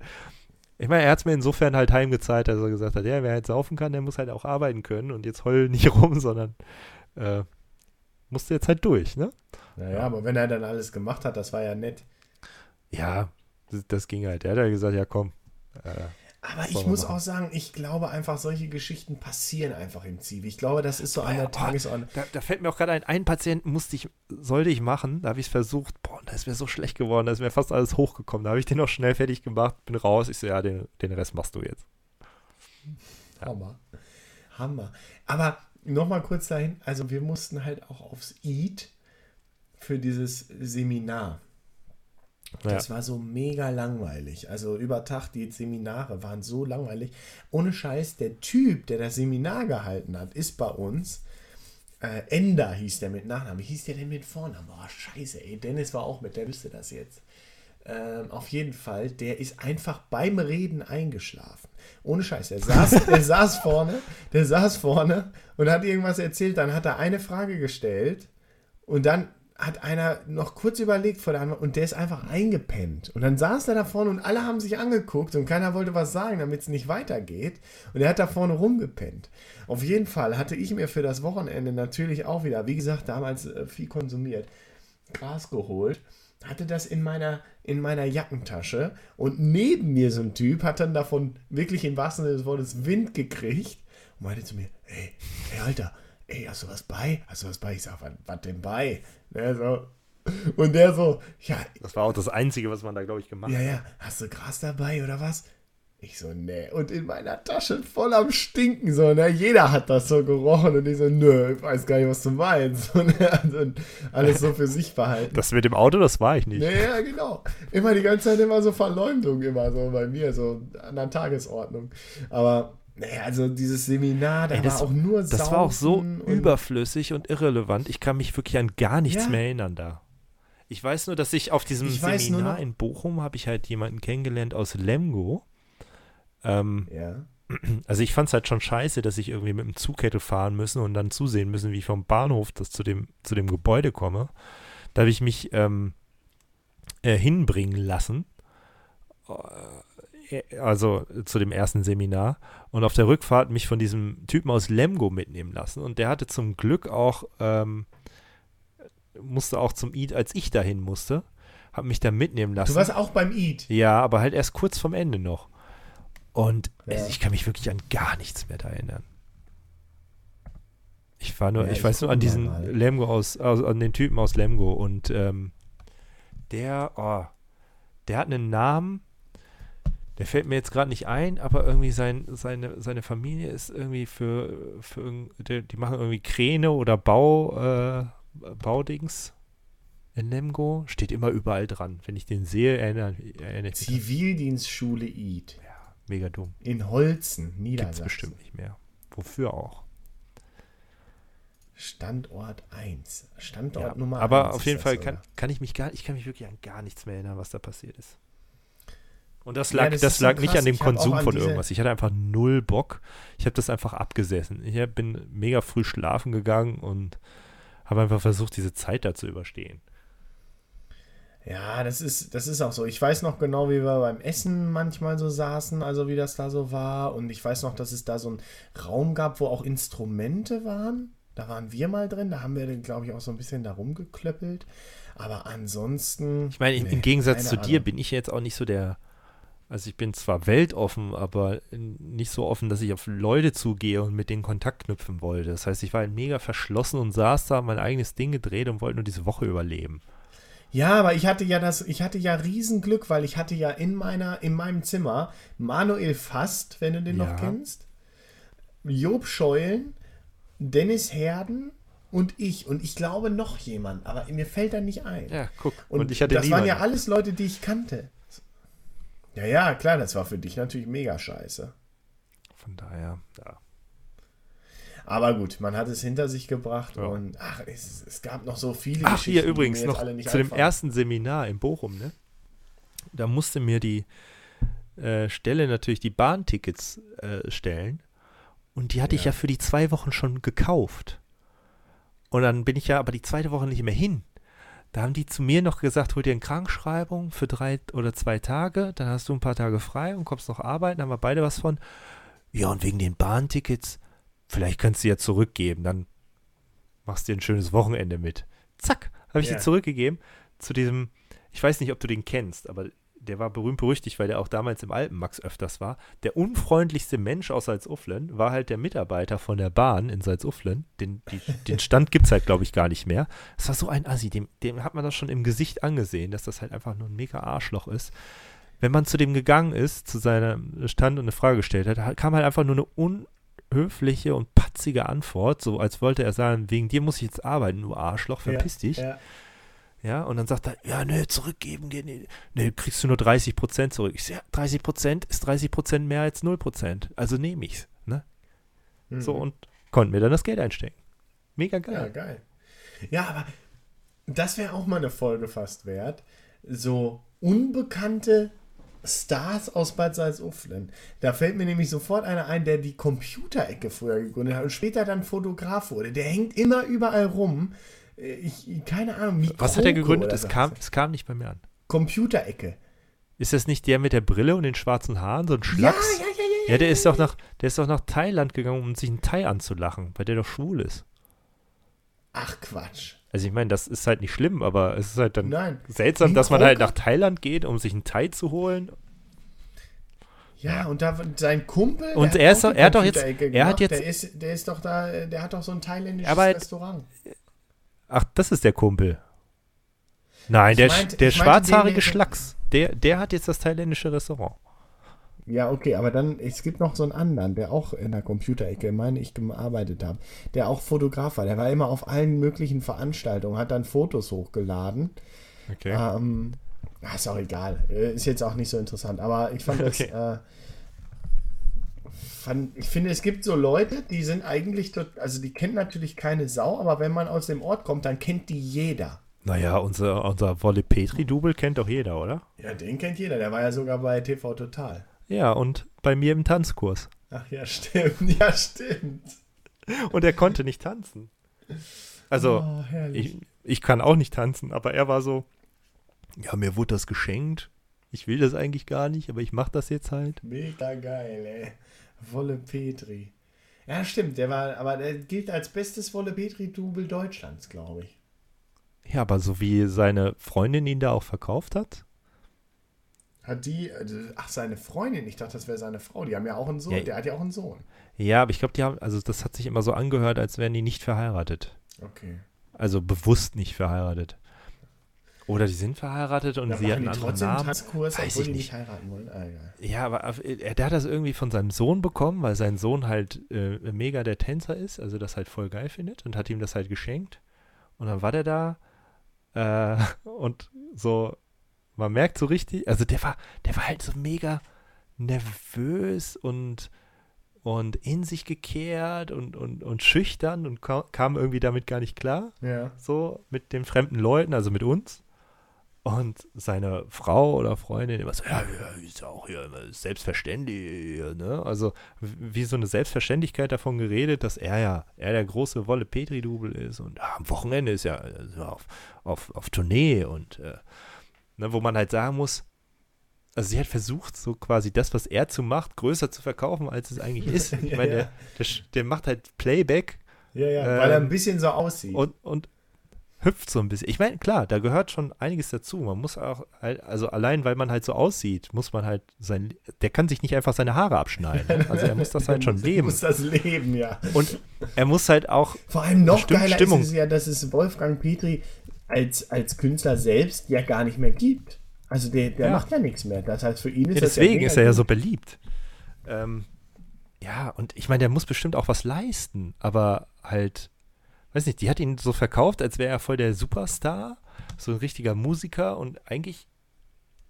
ich meine, er hat es mir insofern halt heimgezeigt, dass er gesagt hat, ja, wer halt saufen kann, der muss halt auch arbeiten können und jetzt heul nicht rum, sondern äh, musste jetzt halt durch, ne? Naja, aber wenn er dann alles gemacht hat, das war ja nett. Ja, das, das ging halt. Er hat ja gesagt, ja komm. Äh, Aber ich muss machen. auch sagen, ich glaube einfach, solche Geschichten passieren einfach im Zivi. Ich glaube, das ist so an der Oh, Tagesordnung. da, da fällt mir auch gerade ein, einen Patienten musste ich, sollte ich machen, da habe ich es versucht, boah, da ist mir so schlecht geworden, da ist mir fast alles hochgekommen. Da habe ich den noch schnell fertig gemacht, bin raus, ich so, ja, den, den Rest machst du jetzt. Hammer. Hammer. Aber nochmal kurz dahin, also wir mussten halt auch aufs EAT für dieses Seminar. Ja. Das war so mega langweilig. Also über Tag, die Seminare waren so langweilig. Ohne Scheiß, der Typ, der das Seminar gehalten hat, ist bei uns. Äh, Ender hieß der mit Nachnamen. Wie hieß der denn mit Vornamen? Boah, scheiße, ey. Dennis war auch mit, der wüsste das jetzt. Ähm, auf jeden Fall, der ist einfach beim Reden eingeschlafen. Ohne Scheiß. Der saß, der saß vorne, der saß vorne und hat irgendwas erzählt. Dann hat er eine Frage gestellt und dann hat einer noch kurz überlegt vor der Antwort und der ist einfach eingepennt. Und dann saß er da vorne und alle haben sich angeguckt und keiner wollte was sagen, damit es nicht weitergeht. Und er hat da vorne rumgepennt. Auf jeden Fall hatte ich mir für das Wochenende natürlich auch wieder, wie gesagt, damals äh, viel konsumiert, Gras geholt. hatte das in meiner, in meiner Jackentasche und neben mir so ein Typ hat dann davon wirklich im wahrsten Sinne des Wortes Wind gekriegt und meinte zu mir, ey, ey, Alter, ey, hast du was bei? Hast du was bei? Ich sag, was, was denn bei? Der so, und der so, ja, Das war auch das Einzige, was man da, glaube ich, gemacht ja, hat. ja, hast du Gras dabei oder was? Ich so, nee. Und in meiner Tasche voll am Stinken, so, ne? Jeder hat das so gerochen und ich so, nö, ich weiß gar nicht, was du meinst. Und, und alles so für sich behalten. Das mit dem Auto, das war ich nicht. Nee, ja, genau. Immer die ganze Zeit immer so Verleumdung, immer so bei mir, so an der Tagesordnung. Aber, nee, also dieses Seminar, da Ey, das- war auch nur Das war auch so Saufen und- überflüssig und irrelevant. Ich kann mich wirklich an gar nichts Ja. mehr erinnern da. Ich weiß nur, dass ich auf diesem Ich Seminar in Bochum habe ich halt jemanden kennengelernt aus Lemgo. Ähm, Ja. also ich fand es halt schon scheiße, dass ich irgendwie mit dem Zug hätte fahren müssen und dann zusehen müssen, wie ich vom Bahnhof das zu dem, zu dem Gebäude komme. Da habe ich mich ähm, äh, hinbringen lassen. Äh, Also zu dem ersten Seminar. Und auf der Rückfahrt mich von diesem Typen aus Lemgo mitnehmen lassen. Und der hatte zum Glück auch, ähm, musste auch zum Eid, als ich dahin musste, habe mich da mitnehmen lassen. Du warst auch beim Eid. Ja, aber halt erst kurz vom Ende noch. Und Ja. ich kann mich wirklich an gar nichts mehr da erinnern. Ich war nur, Ja, ich, ich weiß nur an diesen mal. Lemgo aus, also an den Typen aus Lemgo und ähm, der, oh, der hat einen Namen, der fällt mir jetzt gerade nicht ein, aber irgendwie sein, seine, seine Familie ist irgendwie für, für die, die machen irgendwie Kräne oder Bau, äh, Baudings in Lemgo. Steht immer überall dran. Wenn ich den sehe, erinnere, erinnere ich mich. Zivildienstschule Eid. Ja, mega dumm. In Holzen, Gibt's Niedersachsen. bestimmt nicht mehr. Wofür auch. Standort 1. Standort Ja, Nummer 1. aber auf jeden Fall kann, kann ich mich gar, ich kann mich wirklich an gar nichts mehr erinnern, was da passiert ist. Und das Ja, lag, das das ist so lag nicht an dem Ich Konsum an von irgendwas. Ich hatte einfach null Bock. Ich habe das einfach abgesessen. Ich bin mega früh schlafen gegangen und habe einfach versucht, diese Zeit da zu überstehen. Ja, das ist, das ist auch so. Ich weiß noch genau, wie wir beim Essen manchmal so saßen, also wie das da so war. Und ich weiß noch, dass es da so einen Raum gab, wo auch Instrumente waren. Da waren wir mal drin. Da haben wir, glaube ich, auch so ein bisschen da rumgeklöppelt. Aber ansonsten. Ich meine, im- nee, im Gegensatz zu dir Ahnung. bin ich jetzt auch nicht so der. Also ich bin zwar weltoffen, aber nicht so offen, dass ich auf Leute zugehe und mit denen Kontakt knüpfen wollte. Das heißt, ich war halt mega verschlossen und saß da, mein eigenes Ding gedreht und wollte nur diese Woche überleben. Ja, aber ich hatte ja das, ich hatte ja Riesenglück, weil ich hatte ja in meiner, in meinem Zimmer Manuel Fast, wenn du den Ja. noch kennst, Job Scheulen, Dennis Herden und ich. Und ich glaube noch jemand, aber mir fällt da nicht ein. Ja, guck. Und, Und, ich hatte das waren ja niemanden. alles Leute, die ich kannte. Ja, ja, klar, das war für dich natürlich mega scheiße. Von daher, ja. Aber gut, man hat es hinter sich gebracht Ja. und ach, es, es gab noch so viele Ach, hier die übrigens mir jetzt noch alle nicht zu dem einfallen. ersten Seminar in Bochum, ne? Da musste mir die äh, Stelle natürlich die Bahntickets äh, stellen. Und die hatte ich Ja. ja für die zwei Wochen schon gekauft. Und dann bin ich ja aber die zweite Woche nicht mehr hin. Da haben die zu mir noch gesagt, hol dir eine Krankschreibung für drei oder zwei Tage, dann hast du ein paar Tage frei und kommst noch arbeiten, haben wir beide was von. Ja, und wegen den Bahntickets, vielleicht kannst du ja zurückgeben, dann machst du dir ein schönes Wochenende mit. Zack, habe ich Ja. die zurückgegeben zu diesem, ich weiß nicht, ob du den kennst, aber der war berühmt berüchtigt, weil der auch damals im Alpenmax öfters war. Der unfreundlichste Mensch aus Salzuflen war halt der Mitarbeiter von der Bahn in Salzuflen. Den, die, den Stand gibt es halt, glaube ich, gar nicht mehr. Das war so ein Assi, dem, dem hat man das schon im Gesicht angesehen, dass das halt einfach nur ein mega Arschloch ist. Wenn man zu dem gegangen ist, zu seinem Stand und eine Frage gestellt hat, kam halt einfach nur eine unhöfliche und patzige Antwort, so als wollte er sagen, wegen dir muss ich jetzt arbeiten, du Arschloch, verpiss dich. Ja. Ja, und dann sagt er, ja, nö, zurückgeben nicht. Nö, kriegst du nur 30 Prozent zurück. Ich sag, ja, 30 Prozent ist 30 Prozent mehr als 0 Prozent. Also nehme ich's. Ne? Mhm. So, und konnte mir dann das Geld einstecken. Mega Ja, geil. geil. Ja, aber das wäre auch mal eine Folge fast wert. So unbekannte Stars aus Bad Salzuflen. Da fällt mir nämlich sofort einer ein, der die Computerecke früher gegründet hat und später dann Fotograf wurde. Der hängt immer überall rum. Äh, Ich, keine Ahnung. wie Was hat er gegründet? Es kam, es kam nicht bei mir an. Computerecke. Ist das nicht der mit der Brille und den schwarzen Haaren, so ein Ja, Schlacks? ja, ja, ja, Ja, der ist doch nach, der ist doch nach Thailand gegangen, um sich einen Thai anzulachen, weil der doch schwul ist. Ach Quatsch. Also ich meine, das ist halt nicht schlimm, aber es ist halt dann Nein. seltsam, dass man halt nach Thailand geht, um sich einen Thai zu holen. Ja, und da sein Kumpel. Und hat er auch ist er hat doch jetzt- er hat jetzt- Der ist, der ist doch da, der hat doch so ein thailändisches Aber- Restaurant. Ach, das ist der Kumpel. Nein, Ich der, meinte- der schwarzhaarige Schlacks, der, der hat jetzt das thailändische Restaurant. Ja, okay, aber dann, es gibt noch so einen anderen, der auch in der Computerecke, meine ich, gearbeitet hat, der auch Fotograf war. Der war immer auf allen möglichen Veranstaltungen, hat dann Fotos hochgeladen. Okay. Ähm, ah, ist auch egal. Äh, Ist jetzt auch nicht so interessant. Aber ich fand das. Okay. Äh, fand, ich finde, es gibt so Leute, die sind eigentlich dort, also die kennen natürlich keine Sau, aber wenn man aus dem Ort kommt, dann kennt die jeder. Naja, unser, unser Wolle Petri-Double kennt doch jeder, oder? Ja, den kennt jeder. Der war ja sogar bei TV Total. Ja, und bei mir im Tanzkurs. Ach ja, stimmt. Ja, stimmt. Und er konnte nicht tanzen. Also, Oh, ich, ich kann auch nicht tanzen, aber er war so, ja, mir wurde das geschenkt. Ich will das eigentlich gar nicht, aber ich mache das jetzt halt. Mega geil, ey. Wolle Petri. Ja, stimmt. Der war, aber der gilt als bestes Wolle Petri-Double Deutschlands, glaube ich. Ja, aber so wie seine Freundin ihn da auch verkauft hat. Hat die, also, ach, seine Freundin, ich dachte, das wäre seine Frau. Die haben ja auch einen Sohn. Ja. Der hat ja auch einen Sohn. Ja, aber ich glaube, die haben, also das hat sich immer so angehört, als wären die nicht verheiratet. Okay. Also bewusst nicht verheiratet. Oder die sind verheiratet und Da sie hatten einen anderen trotzdem Namen. Tanzkurs, Weiß ich nicht. heiraten wollen. Ah, egal. Ja, aber auf- er, der hat das irgendwie von seinem Sohn bekommen, weil sein Sohn halt äh, mega der Tänzer ist, also das halt voll geil findet und hat ihm das halt geschenkt. Und dann war der da äh, und so, man merkt so richtig, also der war, der war halt so mega nervös und und in sich gekehrt und, und, und schüchtern und ka- kam irgendwie damit gar nicht klar Ja. so mit den fremden Leuten, also mit uns. Und seine Frau oder Freundin immer so, ja, ja ist ja auch hier immer selbstverständlich, ne? Also wie so eine Selbstverständlichkeit davon geredet, dass er ja, er der große Wolle Petri-Double ist und ah, am Wochenende ist ja also auf, auf, auf Tournee und äh, ne, wo man halt sagen muss, also sie hat versucht, so quasi das, was er zu macht, größer zu verkaufen, als es eigentlich ist. Ich Ja, meine, ja. der, der, sch- der macht halt Playback Ja, ja, weil er ein bisschen so aussieht. und, und hüpft so ein bisschen. Ich meine, klar, da gehört schon einiges dazu. Man muss auch, also allein weil man halt so aussieht, muss man halt sein, der kann sich nicht einfach seine Haare abschneiden. ne? Also er muss das halt schon leben. muss das leben, ja. Und er muss halt auch, Vor allem noch geiler Stimmung. ist es ja, dass es Wolfgang Petri als, als Künstler selbst ja gar nicht mehr gibt. Also der, der Ja. macht ja nichts mehr. Das heißt, für ihn ist ja, deswegen ist er ja so beliebt. Ähm, ja, und ich meine, der muss bestimmt auch was leisten, aber halt, weiß nicht, die hat ihn so verkauft, als wäre er voll der Superstar, so ein richtiger Musiker und eigentlich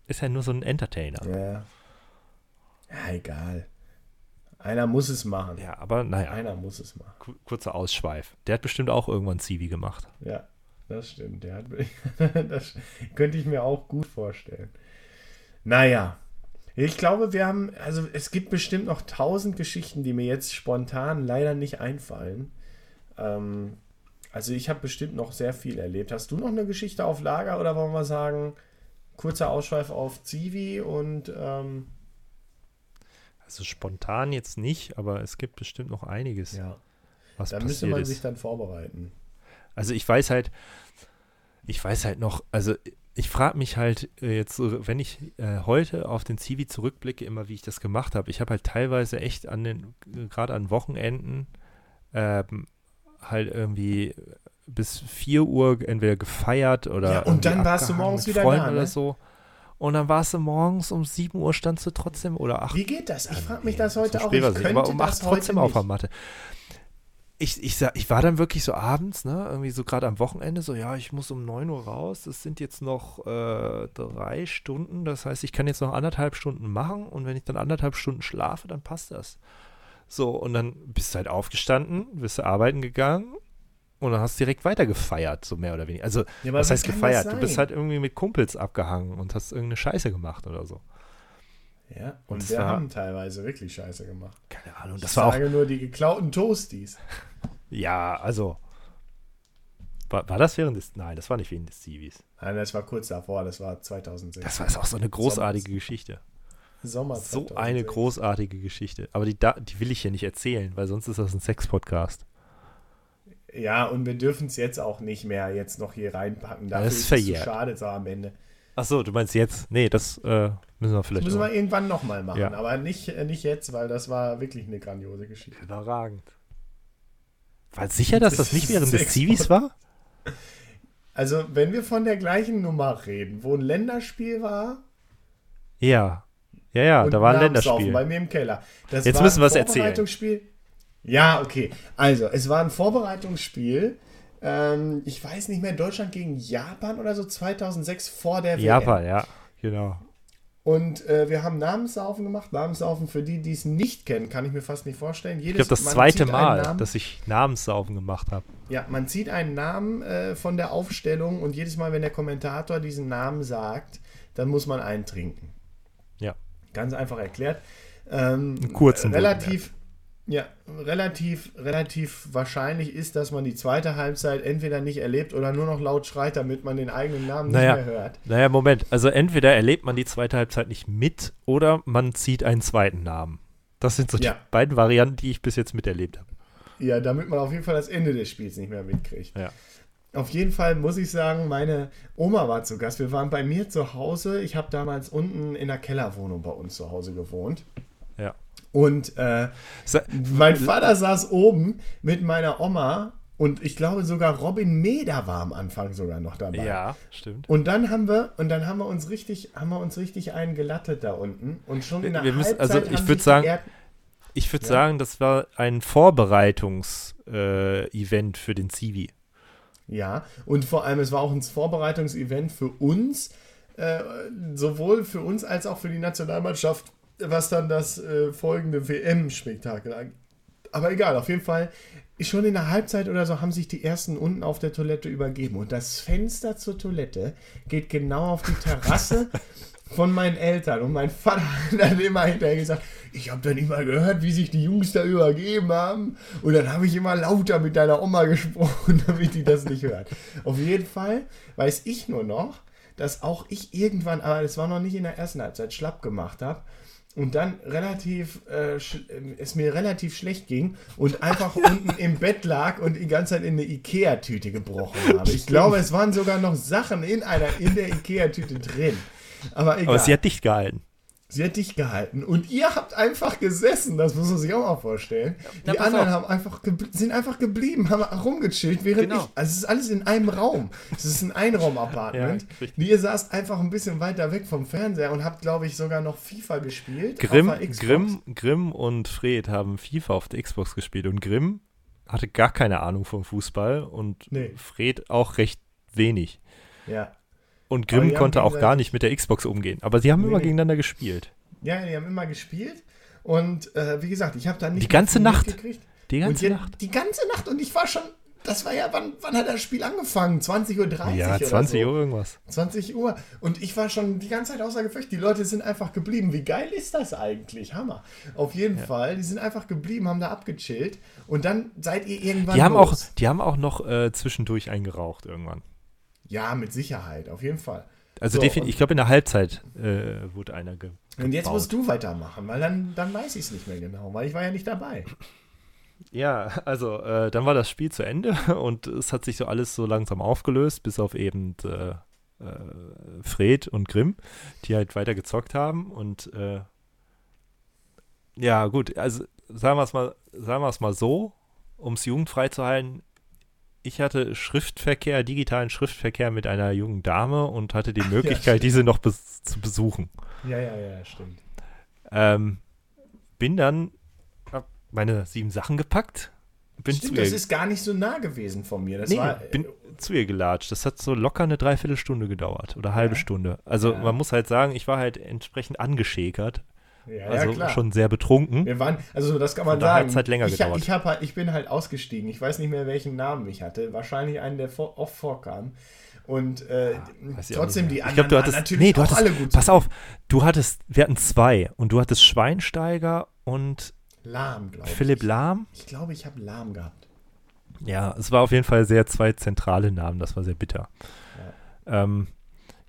ist er nur so ein Entertainer. Ja. Ja, egal. Einer muss es machen. Ja, aber naja. Einer muss es machen. Ku- kurzer Ausschweif. Der hat bestimmt auch irgendwann Zivi gemacht. Ja, das stimmt. Der hat, das könnte ich mir auch gut vorstellen. Naja, ich glaube, wir haben, also es gibt bestimmt noch tausend Geschichten, die mir jetzt spontan leider nicht einfallen. Ähm, also ich habe bestimmt noch sehr viel erlebt. Hast du noch eine Geschichte auf Lager oder wollen wir sagen, kurzer Ausschweif auf Zivi und ähm, Also spontan jetzt nicht, aber es gibt bestimmt noch einiges, ja, was da müsste man ist. sich dann vorbereiten. Also ich weiß halt, ich weiß halt noch, also ich frage mich halt äh, jetzt, wenn ich äh, heute auf den Zivi zurückblicke, immer wie ich das gemacht habe. Ich habe halt teilweise echt an den, gerade an Wochenenden, ähm, halt irgendwie bis 4 Uhr entweder gefeiert oder. Ja, und dann warst du morgens wieder Freunden da, oder ne? so. Und dann warst du morgens um 7 Uhr standst du trotzdem oder 8 Wie geht das? Ich frage mich das heute so auch. Ich könnte aber um das 8 trotzdem auf der. Matte. Ich, ich, ich war dann wirklich so abends, ne, irgendwie so gerade am Wochenende, so, ja, ich muss um 9 Uhr raus, das sind jetzt noch äh, drei Stunden, das heißt, ich kann jetzt noch anderthalb Stunden machen und wenn ich dann anderthalb Stunden schlafe, dann passt das. So, und dann bist du halt aufgestanden, bist du arbeiten gegangen und dann hast du direkt weiter gefeiert, so mehr oder weniger. Also, Ja, was heißt gefeiert? Du bist halt irgendwie mit Kumpels abgehangen und hast irgendeine Scheiße gemacht oder so. Ja, Und und wir war- haben teilweise wirklich Scheiße gemacht. Keine Ahnung, das ich war auch sage nur die geklauten Toasties. Ja, also. War, war das während des. Nein, das war nicht während des Zivis. Nein, das war kurz davor, das war 2006. Das war auch so eine großartige Geschichte. Sommer So 2006. eine großartige Geschichte. Aber die, die will ich hier nicht erzählen, weil sonst ist das ein Sex-Podcast. Ja, und wir dürfen es jetzt auch nicht mehr jetzt noch hier reinpacken. Dafür Das ist ist es zu schade so am Ende. Ach so, du meinst jetzt? Nee, das äh, müssen wir Das vielleicht müssen wir noch- irgendwann nochmal machen, Ja. aber nicht, äh, nicht jetzt, weil das war wirklich eine grandiose Geschichte. Überragend. War sicher, dass das nicht während des Zivis war? Also, wenn wir von der gleichen Nummer reden, wo ein Länderspiel war, Ja. Ja, ja, und da war ein Länderspiel. bei mir im Keller. Das Jetzt müssen wir es erzählen. Vorbereitungsspiel. Ja, okay. Also, es war ein Vorbereitungsspiel. Ähm, ich weiß nicht mehr, Deutschland gegen Japan oder so 2006 vor der WM. Japan, ja, genau. Und äh, wir haben Namenssaufen gemacht. Namenssaufen, für die, die es nicht kennen, kann ich mir fast nicht vorstellen. Ich Jedes, glaube, das man zweite Mal, dass ich Namenssaufen gemacht habe. Ja, man zieht einen Namen äh, von der Aufstellung und jedes Mal, wenn der Kommentator diesen Namen sagt, dann muss man einen trinken. Ja. Ganz einfach erklärt. Ähm, Einen kurzen relativ, ja, relativ, relativ wahrscheinlich ist, dass man die zweite Halbzeit entweder nicht erlebt oder nur noch laut schreit, damit man den eigenen Namen Naja. nicht mehr hört. Naja, Moment. Also entweder erlebt man die zweite Halbzeit nicht mit oder man zieht einen zweiten Namen. Das sind so Ja. die beiden Varianten, die ich bis jetzt miterlebt habe. Ja, damit man auf jeden Fall das Ende des Spiels nicht mehr mitkriegt. Ja. Auf jeden Fall muss ich sagen, meine Oma war zu Gast. Wir waren bei mir zu Hause. Ich habe damals unten in der Kellerwohnung bei uns zu Hause gewohnt. Ja. Und äh, mein Vater saß oben mit meiner Oma und ich glaube sogar Robin Meder war am Anfang sogar noch dabei. ja, stimmt. Und dann haben wir und dann haben wir uns richtig haben wir uns richtig einen gelattet da unten und schon in der Wir müssen- Halbzeit also ich haben würd sich sagen, Ich würde Ja. sagen, das war ein Vorbereitungs-Event für den Zivi. Ja, und vor allem, es war auch ein Vorbereitungsevent für uns, äh, sowohl für uns als auch für die Nationalmannschaft, was dann das äh, folgende WM-Spektakel angeht. Aber egal, auf jeden Fall, schon in der Halbzeit oder so haben sich die ersten unten auf der Toilette übergeben. Und das Fenster zur Toilette geht genau auf die Terrasse von meinen Eltern. Und mein Vater hat dann immer hinterher gesagt, ich habe dann immer gehört, wie sich die Jungs da übergeben haben. Und dann habe ich immer lauter mit deiner Oma gesprochen, damit die das nicht hört. Auf jeden Fall weiß ich nur noch, dass auch ich irgendwann, aber es war noch nicht in der ersten Halbzeit, schlapp gemacht habe. Und dann relativ, äh, äh, es mir relativ schlecht ging und einfach unten im Bett lag und die ganze Zeit in eine Ikea-Tüte gebrochen habe. Ich glaube, es waren sogar noch Sachen in einer, in der Ikea-Tüte drin. Aber egal. Aber sie hat dicht gehalten. Sie hat dich gehalten und ihr habt einfach gesessen, das muss man sich auch mal vorstellen. Na, die anderen auf. haben einfach sind einfach geblieben, haben rumgechillt, während Genau. ich. Also es ist alles in einem Raum. Es ist ein Einraum-Apartment. Ja, ihr saßt einfach ein bisschen weiter weg vom Fernseher und habt, glaube ich, sogar noch FIFA gespielt. Grimm, auf der Xbox. Grimm, Grimm und Fred haben FIFA auf der Xbox gespielt und Grimm hatte gar keine Ahnung vom Fußball und Nee. Fred auch recht wenig. Ja. Und Grimm konnte auch gar nicht mit der Xbox umgehen. Aber sie haben Nee, immer gegeneinander gespielt. ja, die haben immer gespielt. Und äh, wie gesagt, ich habe da nicht Die ganze Nacht? mitgekriegt. Die ganze je- Nacht. Die ganze Nacht. Und ich war schon. Das war ja, wann, wann hat das Spiel angefangen? 20.30 Uhr Ja, oder 20 so. Uhr irgendwas. 20 Uhr. Und ich war schon die ganze Zeit außer Gefecht. Die Leute sind einfach geblieben. Wie geil ist das eigentlich? Hammer. Auf jeden Fall. Die sind einfach geblieben, haben da abgechillt. Und dann seid ihr irgendwann. Die haben, auch, los. die haben auch noch äh, zwischendurch eingeraucht irgendwann. Ja, mit Sicherheit. Auf jeden Fall. Also So, definitiv, ich glaube in der Halbzeit äh, wurde einer ge Und jetzt gebaut. musst du weitermachen, weil dann, dann weiß ich es nicht mehr genau, weil ich war ja nicht dabei. Ja, also äh, dann war das Spiel zu Ende und es hat sich so alles so langsam aufgelöst, bis auf eben äh, äh, Fred und Grimm, die halt weiter gezockt haben und äh, ja gut, also sagen wir es mal, sagen wir es mal so, um es jugendfrei zu halten. Ich hatte Schriftverkehr, digitalen Schriftverkehr mit einer jungen Dame und hatte die Möglichkeit, stimmt. diese noch bes zu besuchen. Ja, ja, ja, stimmt. Ähm, bin dann, hab meine sieben Sachen gepackt, bin zu stimmt, ihr das ist gar nicht so nah gewesen von mir. Das Nee, war, bin zu ihr gelatscht. Das hat so locker eine Dreiviertelstunde gedauert oder halbe Ja. Stunde. Also Ja. man muss halt sagen, ich war halt entsprechend angeschäkert, ja, also ja, klar. schon sehr betrunken. Wir waren, also das kann man sagen. hat's halt länger ich, gedauert. Ich, hab, halt- ich bin halt ausgestiegen. Ich weiß nicht mehr, welchen Namen ich hatte. Wahrscheinlich einen, der vor, oft vorkam. Und äh, auch trotzdem die anderen Ich glaube, du hattest, natürlich nee, du hattest, alle gut. pass auf, du hattest, wir hatten zwei und du hattest Schweinsteiger und Lahm, glaube ich. Philipp Lahm. Ich glaube, ich habe Lahm gehabt. Ja, es war auf jeden Fall sehr zwei zentrale Namen, das war sehr bitter. Ja, ähm,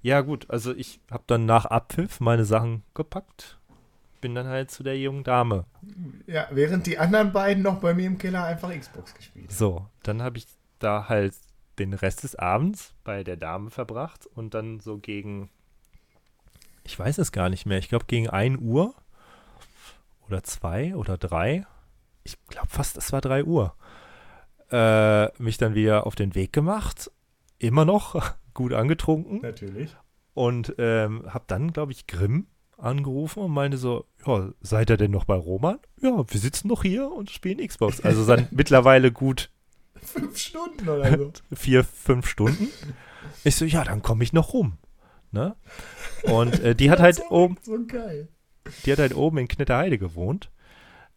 ja gut, also ich habe dann nach Abpfiff meine Sachen gepackt, bin dann halt zu der jungen Dame. Ja, während die anderen beiden noch bei mir im Keller einfach Xbox gespielt haben. So, dann habe ich da halt den Rest des Abends bei der Dame verbracht und dann so gegen, ich weiß es gar nicht mehr, ich glaube gegen 1 Uhr oder 2 oder 3, ich glaube fast, es war 3 Uhr, äh, mich dann wieder auf den Weg gemacht, immer noch gut angetrunken Natürlich. und ähm, habe dann, glaube ich, Grimm angerufen und meinte so, ja, seid ihr denn noch bei Roman? Ja, wir sitzen noch hier und spielen Xbox. Also dann mittlerweile gut Fünf Stunden oder so. vier, fünf Stunden. Ich so, ja, dann komme ich noch rum. Ne? Und äh, die hat halt so, oben, So geil. die hat halt oben in Knitterheide gewohnt.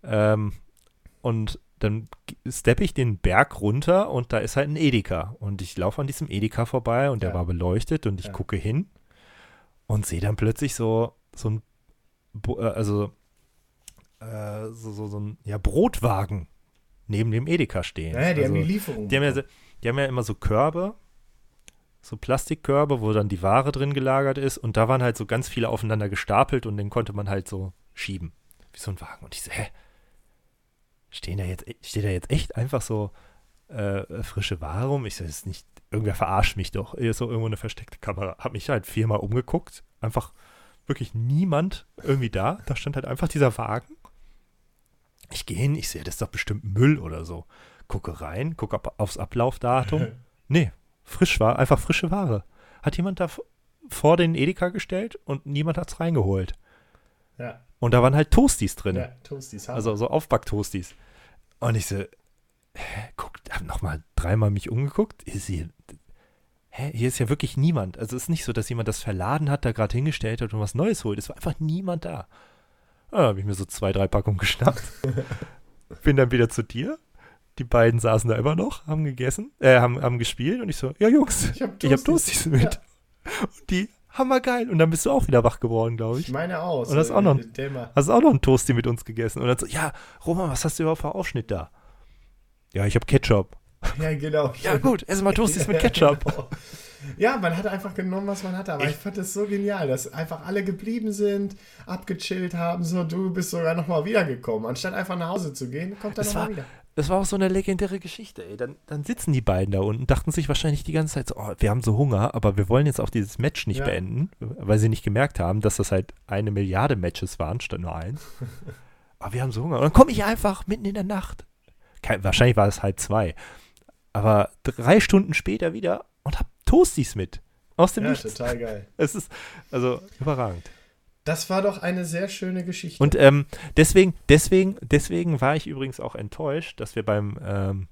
Ähm, und dann steppe ich den Berg runter und da ist halt ein Edeka. Und ich laufe an diesem Edeka vorbei und der Ja. war beleuchtet und ich Ja. gucke hin und sehe dann plötzlich so, so ein, äh, also, äh, so, so, so ein, ja, Brotwagen neben dem Edeka stehen. Naja, die also, haben die Lieferung. die haben, ja, die haben ja immer so Körbe, so Plastikkörbe, wo dann die Ware drin gelagert ist und da waren halt so ganz viele aufeinander gestapelt und den konnte man halt so schieben, wie so ein Wagen. Und ich so, hä? Stehen da jetzt, steht da jetzt echt einfach so äh, frische Ware rum? Ich so, das ist nicht, irgendwer verarscht mich doch. Hier ist so irgendwo eine versteckte Kamera. Hab mich halt viermal umgeguckt, einfach wirklich niemand irgendwie da. Da stand halt einfach dieser Wagen. Ich gehe hin, ich sehe, das ist doch bestimmt Müll oder so. Gucke rein, gucke ab, aufs Ablaufdatum. Nee, frisch war, einfach frische Ware. Hat jemand da vor den Edeka gestellt und niemand hat's reingeholt. Ja, Und da waren halt Toasties drin. ja, Toasties haben. Also so Aufbacktoasties. Und ich so, hä, guck, hab nochmal dreimal mich umgeguckt. Ist hier, hä, hier ist ja wirklich niemand. Also es ist nicht so, dass jemand das verladen hat, da gerade hingestellt hat und was Neues holt. Es war einfach niemand da. Ah, habe ich mir so zwei, drei Packungen geschnappt. Bin dann wieder zu dir. Die beiden saßen da immer noch, haben gegessen, äh, haben, haben gespielt und ich so, ja Jungs, Ich hab ich hab Toasties. Toasties mit. Und die, hammergeil. Und dann bist du auch wieder wach geworden, glaube ich ich. meine auch. Und das ist auch noch ein-. Hast auch noch einen Toasty mit uns gegessen. Und dann so, ja, Roman, was hast du überhaupt für Aufschnitt da? Ja, ich habe Ketchup. Ja, genau. Ja, gut, ess mal Toasties mit Ketchup. Genau. Ja, man hat einfach genommen, was man hatte. Aber ich, fand das so genial, dass einfach alle geblieben sind, abgechillt haben. So, du bist sogar nochmal wiedergekommen. Anstatt einfach nach Hause zu gehen, kommt er Das nochmal wieder. Das war auch so eine legendäre Geschichte, ey. Dann, dann sitzen die beiden da unten, dachten sich wahrscheinlich die ganze Zeit so, oh, wir haben so Hunger, aber wir wollen jetzt auch dieses Match nicht Ja. beenden, weil sie nicht gemerkt haben, dass das halt eine Milliarde Matches waren, statt nur eins. aber wir haben so Hunger. Und dann komme ich einfach mitten in der Nacht. Kein, wahrscheinlich war es halb zwei. Aber drei Stunden später wieder und hab Toasties mit. Aus dem Ja, Nichts. total geil. Es ist also überragend. Das war doch eine sehr schöne Geschichte. Und ähm, deswegen, deswegen, deswegen war ich übrigens auch enttäuscht, dass wir beim ähm,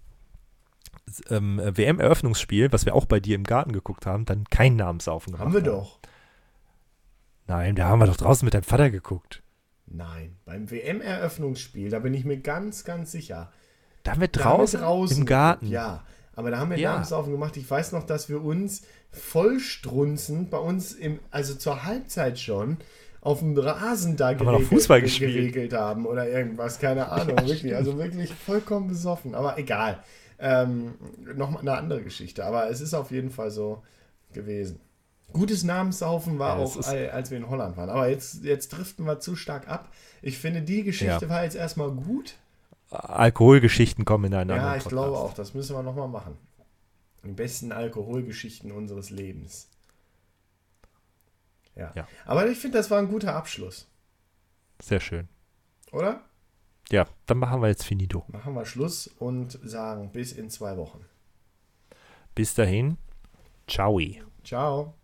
ähm, WM-Eröffnungsspiel, was wir auch bei dir im Garten geguckt haben, dann kein Namenssaufen gemacht haben wir doch. Nein, da haben wir doch draußen mit deinem Vater geguckt. Nein, beim WM-Eröffnungsspiel, da bin ich mir ganz, ganz sicher. Da haben wir draußen, draußen im Garten. Ja, aber da haben wir Ja. Namenssaufen gemacht. Ich weiß noch, dass wir uns vollstrunzend bei uns, im, also zur Halbzeit schon, auf dem Rasen da noch Fußball gespielt. geregelt haben oder irgendwas, keine Ahnung, wirklich. Also wirklich vollkommen besoffen, aber egal. Ähm, Nochmal eine andere Geschichte, aber es ist auf jeden Fall so gewesen. Gutes Namenssaufen war Ja, auch, al- als wir in Holland waren. Aber jetzt, jetzt driften wir zu stark ab. Ich finde, die Geschichte Ja. war jetzt erstmal gut. Alkoholgeschichten kommen in einen Ja, anderen ich Podcast. glaube auch. Das müssen wir nochmal machen. Die besten Alkoholgeschichten unseres Lebens. Ja. Ja. Aber ich finde, das war ein guter Abschluss. Sehr schön. Oder? Ja, dann machen wir jetzt finito. Machen wir Schluss und sagen bis in zwei Wochen. Bis dahin. Ciao. Ciao.